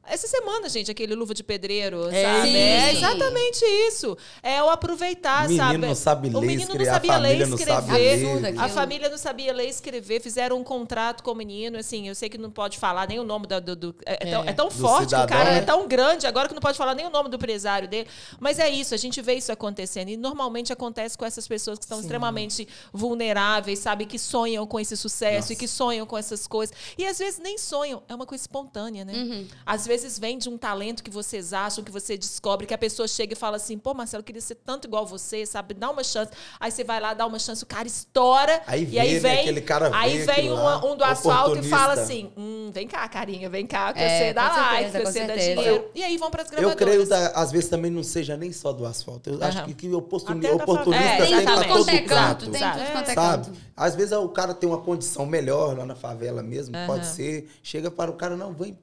Essa semana, gente, aquele luva de pedreiro, É sabe? isso. É exatamente isso. É o aproveitar, Menino sabe? não sabe o ler, menino não escrever, a sabia ler e família não sabe escrever. ler. A Aquilo. família não sabia ler e escrever. Fizeram um contrato com o menino, assim, eu sei que não pode falar nem o nome do. do- do- é, é tão, é tão Do forte que o cidadão, cara né? é tão grande agora que não pode falar nem o nome do empresário dele. Mas é isso, a gente vê isso acontecendo. E normalmente acontece com essas pessoas que estão extremamente vulneráveis, sabe? Que sonham com esse sucesso e que sonham com essas coisas. E às vezes nem sonham, é uma coisa espontânea, né? Uhum. Às vezes vem de um talento que vocês acham, que você descobre, que a pessoa chega e fala assim: pô, Marcelo, eu queria ser tanto igual você, sabe? Dá uma chance. Aí você vai lá, dá uma chance, o cara estoura. Aí e aí né, vem. aquele cara aí vem um, lá, um do asfalto e fala oportunista. assim: hum, vem cá, carinha, vem cá, que É, você dá like, que você dá dinheiro. E aí vão para as Eu gravadoras. creio, da- às vezes, também não seja nem só do asfalto. Eu acho Aham. que, que oportunista favela. É, tem pra exatamente. todo Quanto é canto, canto. tem sabe? tudo quanto é Sabe? canto. Às vezes o cara tem uma condição melhor lá na favela mesmo, Aham. pode ser. Chega para o cara, não, vem,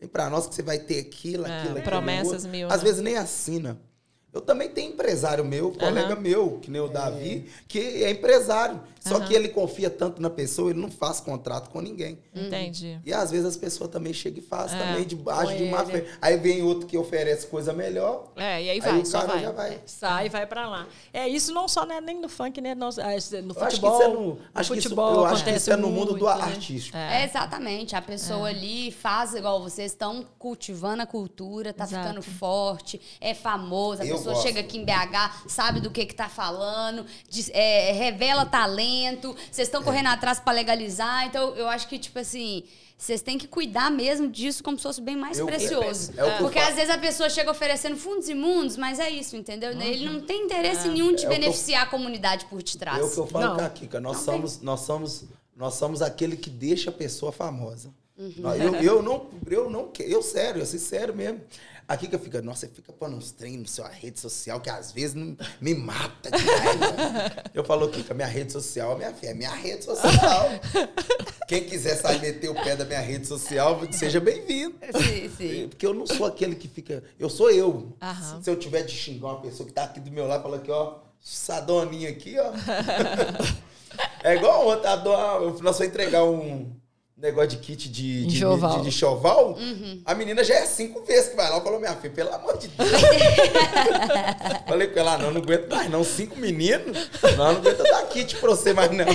vem para nós que você vai ter aquilo, É, aquilo, aquilo. promessas mil, Às né? vezes nem assina. Eu também tenho empresário meu, colega meu, que nem o Davi, que é empresário. Só Aham. que ele confia tanto na pessoa, ele não faz contrato com ninguém. Entendi. E às vezes as pessoas também chegam e fazem É. também debaixo de má Com fé. Aí vem outro que oferece coisa melhor. É, e aí Aí, vai, o cara vai. já vai. Sai e vai pra lá. É isso não só né, nem no funk, né? Ah, no Eu acho que futebol. isso é no, acho que isso- futebol eu acho que acontece isso é no mundo do muito, né? artístico. É, exatamente. A pessoa ali faz igual vocês estão cultivando a cultura, tá Exato. ficando forte, é famoso. A Eu pessoa gosto. chega aqui em BH, sabe do que que tá falando, diz- é, revela talento. Vocês estão correndo atrás pra legalizar. Então, eu acho que, tipo assim. Vocês têm que cuidar mesmo disso como se fosse bem mais Eu- precioso. é eu Porque às vezes a pessoa chega oferecendo fundos imundos, mas é isso, entendeu? Ele não tem interesse nenhum de É que eu- beneficiar a comunidade por detrás. É o que eu falo Não. com a Kika. Nós Não somos, nós somos, nós somos aquele que deixa a pessoa famosa. Uhum. Eu, eu não, eu não, eu sério, eu sincero mesmo. A Kika fica, nossa, você fica pondo uns treinos na sua rede social que às vezes não, me mata de raiva. Eu falo, Kika, minha rede social, minha filha, é minha rede social. Quem quiser sair meter o pé da minha rede social, seja bem-vindo. Sim, sim. Porque eu não sou aquele que fica. Eu sou eu. Aham. Se eu tiver de xingar uma pessoa que tá aqui do meu lado, fala aqui, ó, sadoninha aqui, ó. é igual ontem, a dona, eu- nós vamos entregar um negócio de kit de, de, Enxoval. de, de enxoval. Uhum. A menina já é cinco vezes que vai lá. Falou, minha filha, pelo amor de Deus. Falei com ela, não, não aguento mais, não. Cinco meninos? Não, não aguento dar kit pra você mais, não.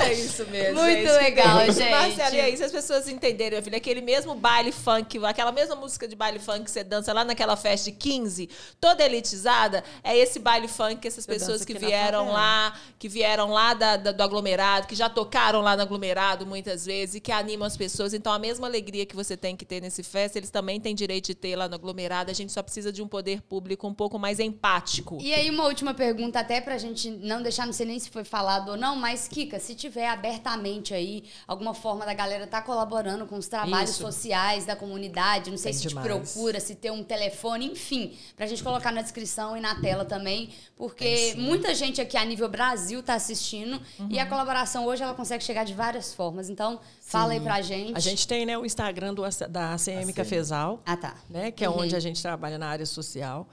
É isso mesmo. Muito que legal, tem. gente. Marcelo, e aí, se as pessoas entenderem, meu filho, aquele mesmo baile funk, aquela mesma música de baile funk que você dança lá naquela festa de 15, toda elitizada, é esse baile funk que essas Você pessoas que vieram lá, que vieram lá da- da- do aglomerado, que já tocaram lá no aglomerado muitas vezes e que animam as pessoas. Então, a mesma alegria que você tem que ter nesse festa, eles também têm direito de ter lá no aglomerado. A gente só precisa de um poder público um pouco mais empático. E aí, uma última pergunta, até pra gente não deixar, não sei nem se foi falado ou não, mas, Kika, se tiver abertamente aí alguma forma da galera tá colaborando com os trabalhos Isso. sociais da comunidade, não sei Tem se demais. te procura, se tem um telefone, enfim, pra gente colocar na descrição e na tela também, porque muita gente aqui a nível Brasil tá assistindo e a Uhum. colaboração hoje ela consegue chegar de várias formas. Então, fala aí pra gente. A gente tem né, o Instagram do, da ACM Cafezal, Ah, tá. né, que é Uhum. onde a gente trabalha na área social.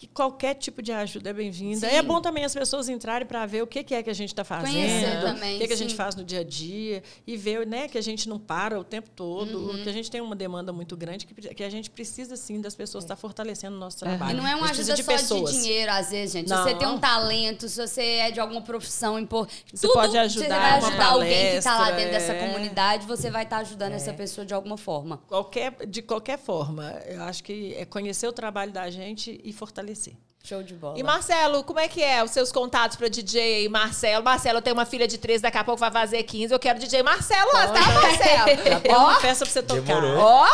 Que qualquer tipo de ajuda é bem-vinda. É bom também as pessoas entrarem para ver o que que é que a gente está fazendo, Conhecer também, o que, que a gente faz no dia a dia e ver né, que a gente não para o tempo todo, Uhum. que a gente tem uma demanda muito grande, que, que a gente precisa, sim, das pessoas estar fortalecendo o nosso trabalho. E não é uma ajuda precisa só de de pessoas. dinheiro, às vezes, gente. Se Não. você tem um talento, se você é de alguma profissão importante. Você pode ajudar Você vai ajudar alguém que está lá palestra, dentro dessa é. comunidade, você vai estar ajudando essa pessoa de alguma forma. Qualquer, de qualquer forma, eu acho que é conhecer o trabalho da gente e fortalecer. laisser. Show de bola. E Marcelo, como é que é os seus contatos para DJ Marcelo? Marcelo, eu tenho uma filha de 13, daqui a pouco vai fazer 15. Eu quero DJ Marcelo lá, tá, Marcelo? Já tem uma festa para você tocar. Demorou. Ó,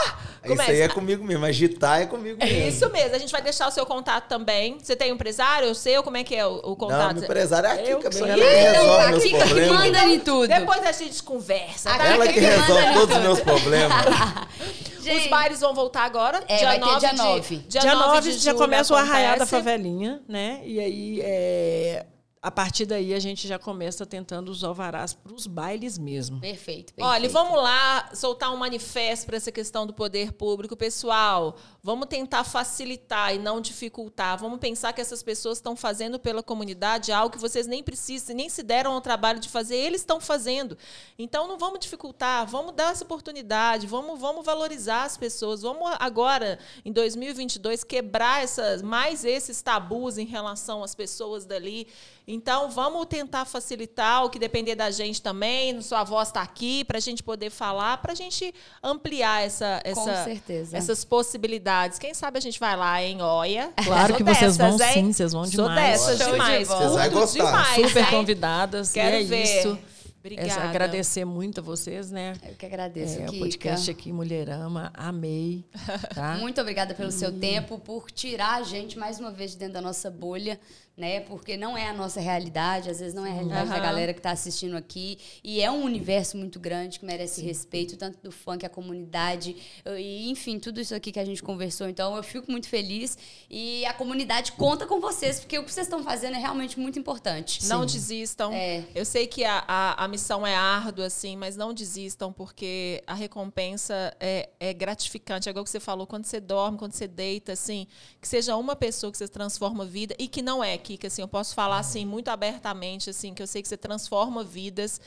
Isso aí é comigo mesmo. Agitar é comigo É mesmo. isso mesmo. A gente vai deixar o seu contato também. Você tem um empresário? Eu sei como é que é o, o Não, contato. meu empresário é a Kika que mesmo. Ela que resolve a meus Kika que problemas. manda em tudo. Depois a gente conversa, tá? Ela que resolve todos os meus problemas. Os Gente, bailes vão voltar agora. É, vai ter dia de- 9. Dia, Dia 9 9 de já julho começa o arraial da acontece. Favelinha, né? E aí, é, a partir daí, a gente já começa tentando os alvarás para os bailes mesmo. Perfeito, perfeito. Olha, vamos lá soltar um manifesto para essa questão do poder público. Pessoal, vamos tentar facilitar e não dificultar. Vamos pensar que essas pessoas estão fazendo pela comunidade algo que vocês nem precisam, nem se deram ao trabalho de fazer, eles estão fazendo. Então não vamos dificultar, vamos dar essa oportunidade, vamos, vamos valorizar as pessoas. Vamos agora, em 2022, quebrar essas, mais esses tabus em relação às pessoas dali. Então, vamos tentar facilitar o que depender da gente também. Sua voz está aqui para a gente poder falar, para a gente ampliar essa, essa, certeza. essas possibilidades. Quem sabe a gente vai lá, hein? Olha. Claro Sou que vocês dessas, vão hein? sim, vocês vão Sou demais. dessas Show de demais. bola. Vocês vão Curto gostar. demais, Super hein? convidadas. Quero e é ver. isso. Obrigada. Essa- agradecer muito a vocês, né? Eu que agradeço, É, o podcast aqui, Mulherama, amei. Tá? Muito obrigada pelo seu tempo, por tirar a gente mais uma vez de dentro da nossa bolha, né? Porque não é a nossa realidade, às vezes não é a realidade da Aham. galera que está assistindo aqui. E é um universo muito grande que merece respeito, tanto do funk, a comunidade, e enfim, tudo isso aqui que a gente conversou. Então eu fico muito feliz. E a comunidade conta com vocês, porque o que vocês estão fazendo é realmente muito importante. Não desistam. É. Eu sei que a, a, a missão é árdua, assim, mas não desistam, porque a recompensa é, é gratificante. É igual que você falou, quando você dorme, quando você deita, assim, que seja uma pessoa que você transforma a vida, e que não é, Kika, assim, eu posso falar assim, muito abertamente, assim, que eu sei que você transforma vidas.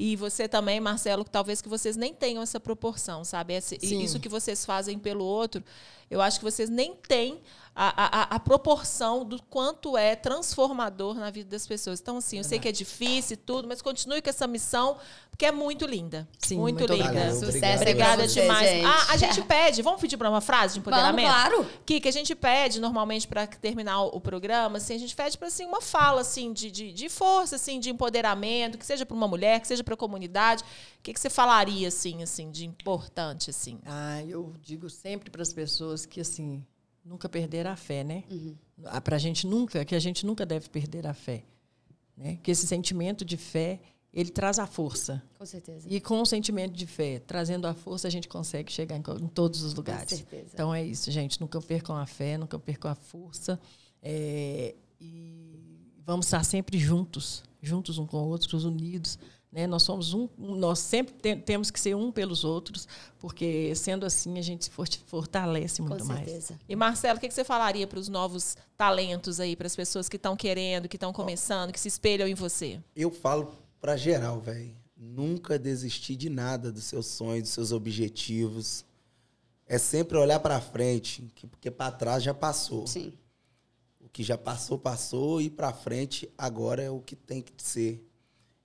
E você também, Marcelo, que talvez que vocês nem tenham essa proporção, sabe? Esse- isso que vocês fazem pelo outro, eu acho que vocês nem têm a, a, a proporção do quanto é transformador na vida das pessoas. Então, assim, eu sei que é difícil e tudo, mas continue com essa missão, porque é muito linda. Sim, muito, muito linda. obrigado. Sucesso Obrigada demais. gente. Ah, a gente pede, vamos pedir para uma frase de empoderamento? claro. Kika, a gente pede normalmente para terminar o, o programa, assim, a gente pede para assim uma fala assim de, de, de força, assim, de empoderamento, que seja para uma mulher, que seja para a comunidade. O que, que você falaria assim, assim, de importante assim? Ah, eu digo sempre para as pessoas que assim nunca perder a fé, né? Uhum. Para a gente nunca, que a gente nunca deve perder a fé, né? Que esse sentimento de fé ele traz a força. Com certeza. E com o sentimento de fé, trazendo a força, a gente consegue chegar em, em todos os lugares. certeza. Então é isso, gente. Nunca percam a fé, nunca percam a força. É, e vamos estar sempre juntos, juntos um com outros, unidos. Né? Nós somos um, nós sempre te- temos que ser um pelos outros, porque sendo assim a gente se fortalece Com muito mais. certeza. E Marcelo, o que que você falaria para os novos talentos aí, para as pessoas que estão querendo, que estão começando, que se espelham em você? Eu falo pra geral, velho. Nunca desistir de nada dos seus sonhos, dos seus objetivos. É sempre olhar pra frente, que- porque pra trás já passou. Sim. O que já passou, passou e pra frente agora é o que tem que ser.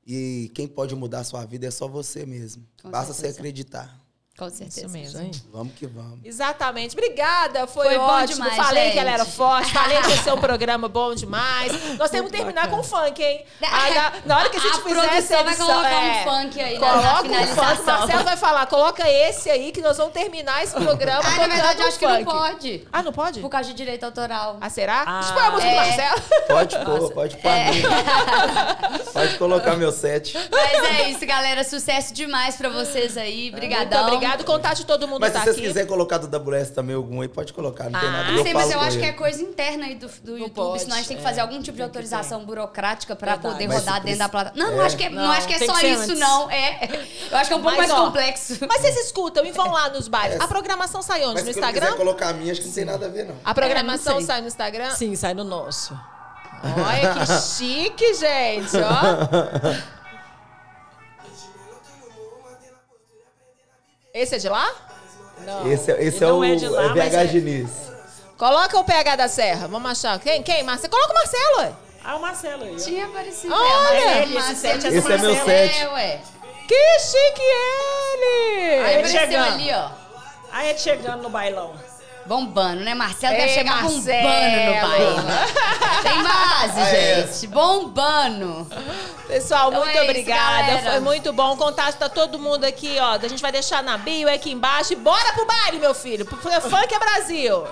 E quem pode mudar a sua vida é só você mesmo. Com Basta certeza. você acreditar. Com certeza. mesmo. Isso aí. Vamos que vamos. Exatamente. Obrigada, foi, Foi bom ótimo. demais, falei gente. que ela era forte, falei que ia ser um programa bom demais. Nós temos que terminar com funk, hein? Na, na hora que a gente A fizer essa produção vai edição, colocar um é, funk aí na- na Coloca um finalização. funk. Marcelo vai falar, coloca esse aí que nós vamos terminar esse programa Ah, na verdade, eu um acho que não funk. pode. Ah, não pode? Por causa de direito autoral. Ah, será? Ah. Pôr a música do É. Marcelo. Pode pôr, pode pôr. minha. pode colocar meu set. Mas é isso, galera. Sucesso demais pra vocês aí. Muito Obrigadão. Obrigado. Contato de todo mundo Mas tá se vocês aqui. quiserem colocar do WS também algum aí, pode colocar. Não tem Ah, nada. Não sei, mas eu acho que é ele. coisa interna aí do, do YouTube, pode, senão a gente tem que é. fazer algum tipo de Tem autorização burocrática pra Verdade. poder Mas rodar se dentro da preci- plataforma. Não, não É. acho que é, não, Não, acho que é tem só que isso, antes. não. É, eu acho que é um pouco Mas, mais ó, complexo. Mas vocês escutam e vão lá nos bares. A programação sai onde? Mas no se Instagram? colocar a minha, acho que não tem nada a ver, não. A programação É, não sai no Instagram? Sim, sai no nosso. Olha que chique, gente, ó. Esse é de lá? Não, Esse, é- esse ele é não o é de lá, é BH é- Diniz. Coloca o PH da Serra. Vamos achar. Quem? Quem? Marcelo? Coloca o Marcelo, ué. Ah, o Marcelo aí. Tinha aparecido. Olha! é, Ele, esse set é Esse é meu Marcelo. set. É, ué. Que chique ele! Aí chegando. ali, ó. Aí é chegando no bailão. Bombando, né? Marcelo Ei, deve chegar Marcelo. bombando no baile. Tem base, é. gente. Bombando. Pessoal, Então muito é isso, obrigada. galera. Foi muito bom. O contato tá todo mundo aqui, ó. A gente vai deixar na bio aqui embaixo. E bora pro baile, meu filho. Pro Funk é Brasil.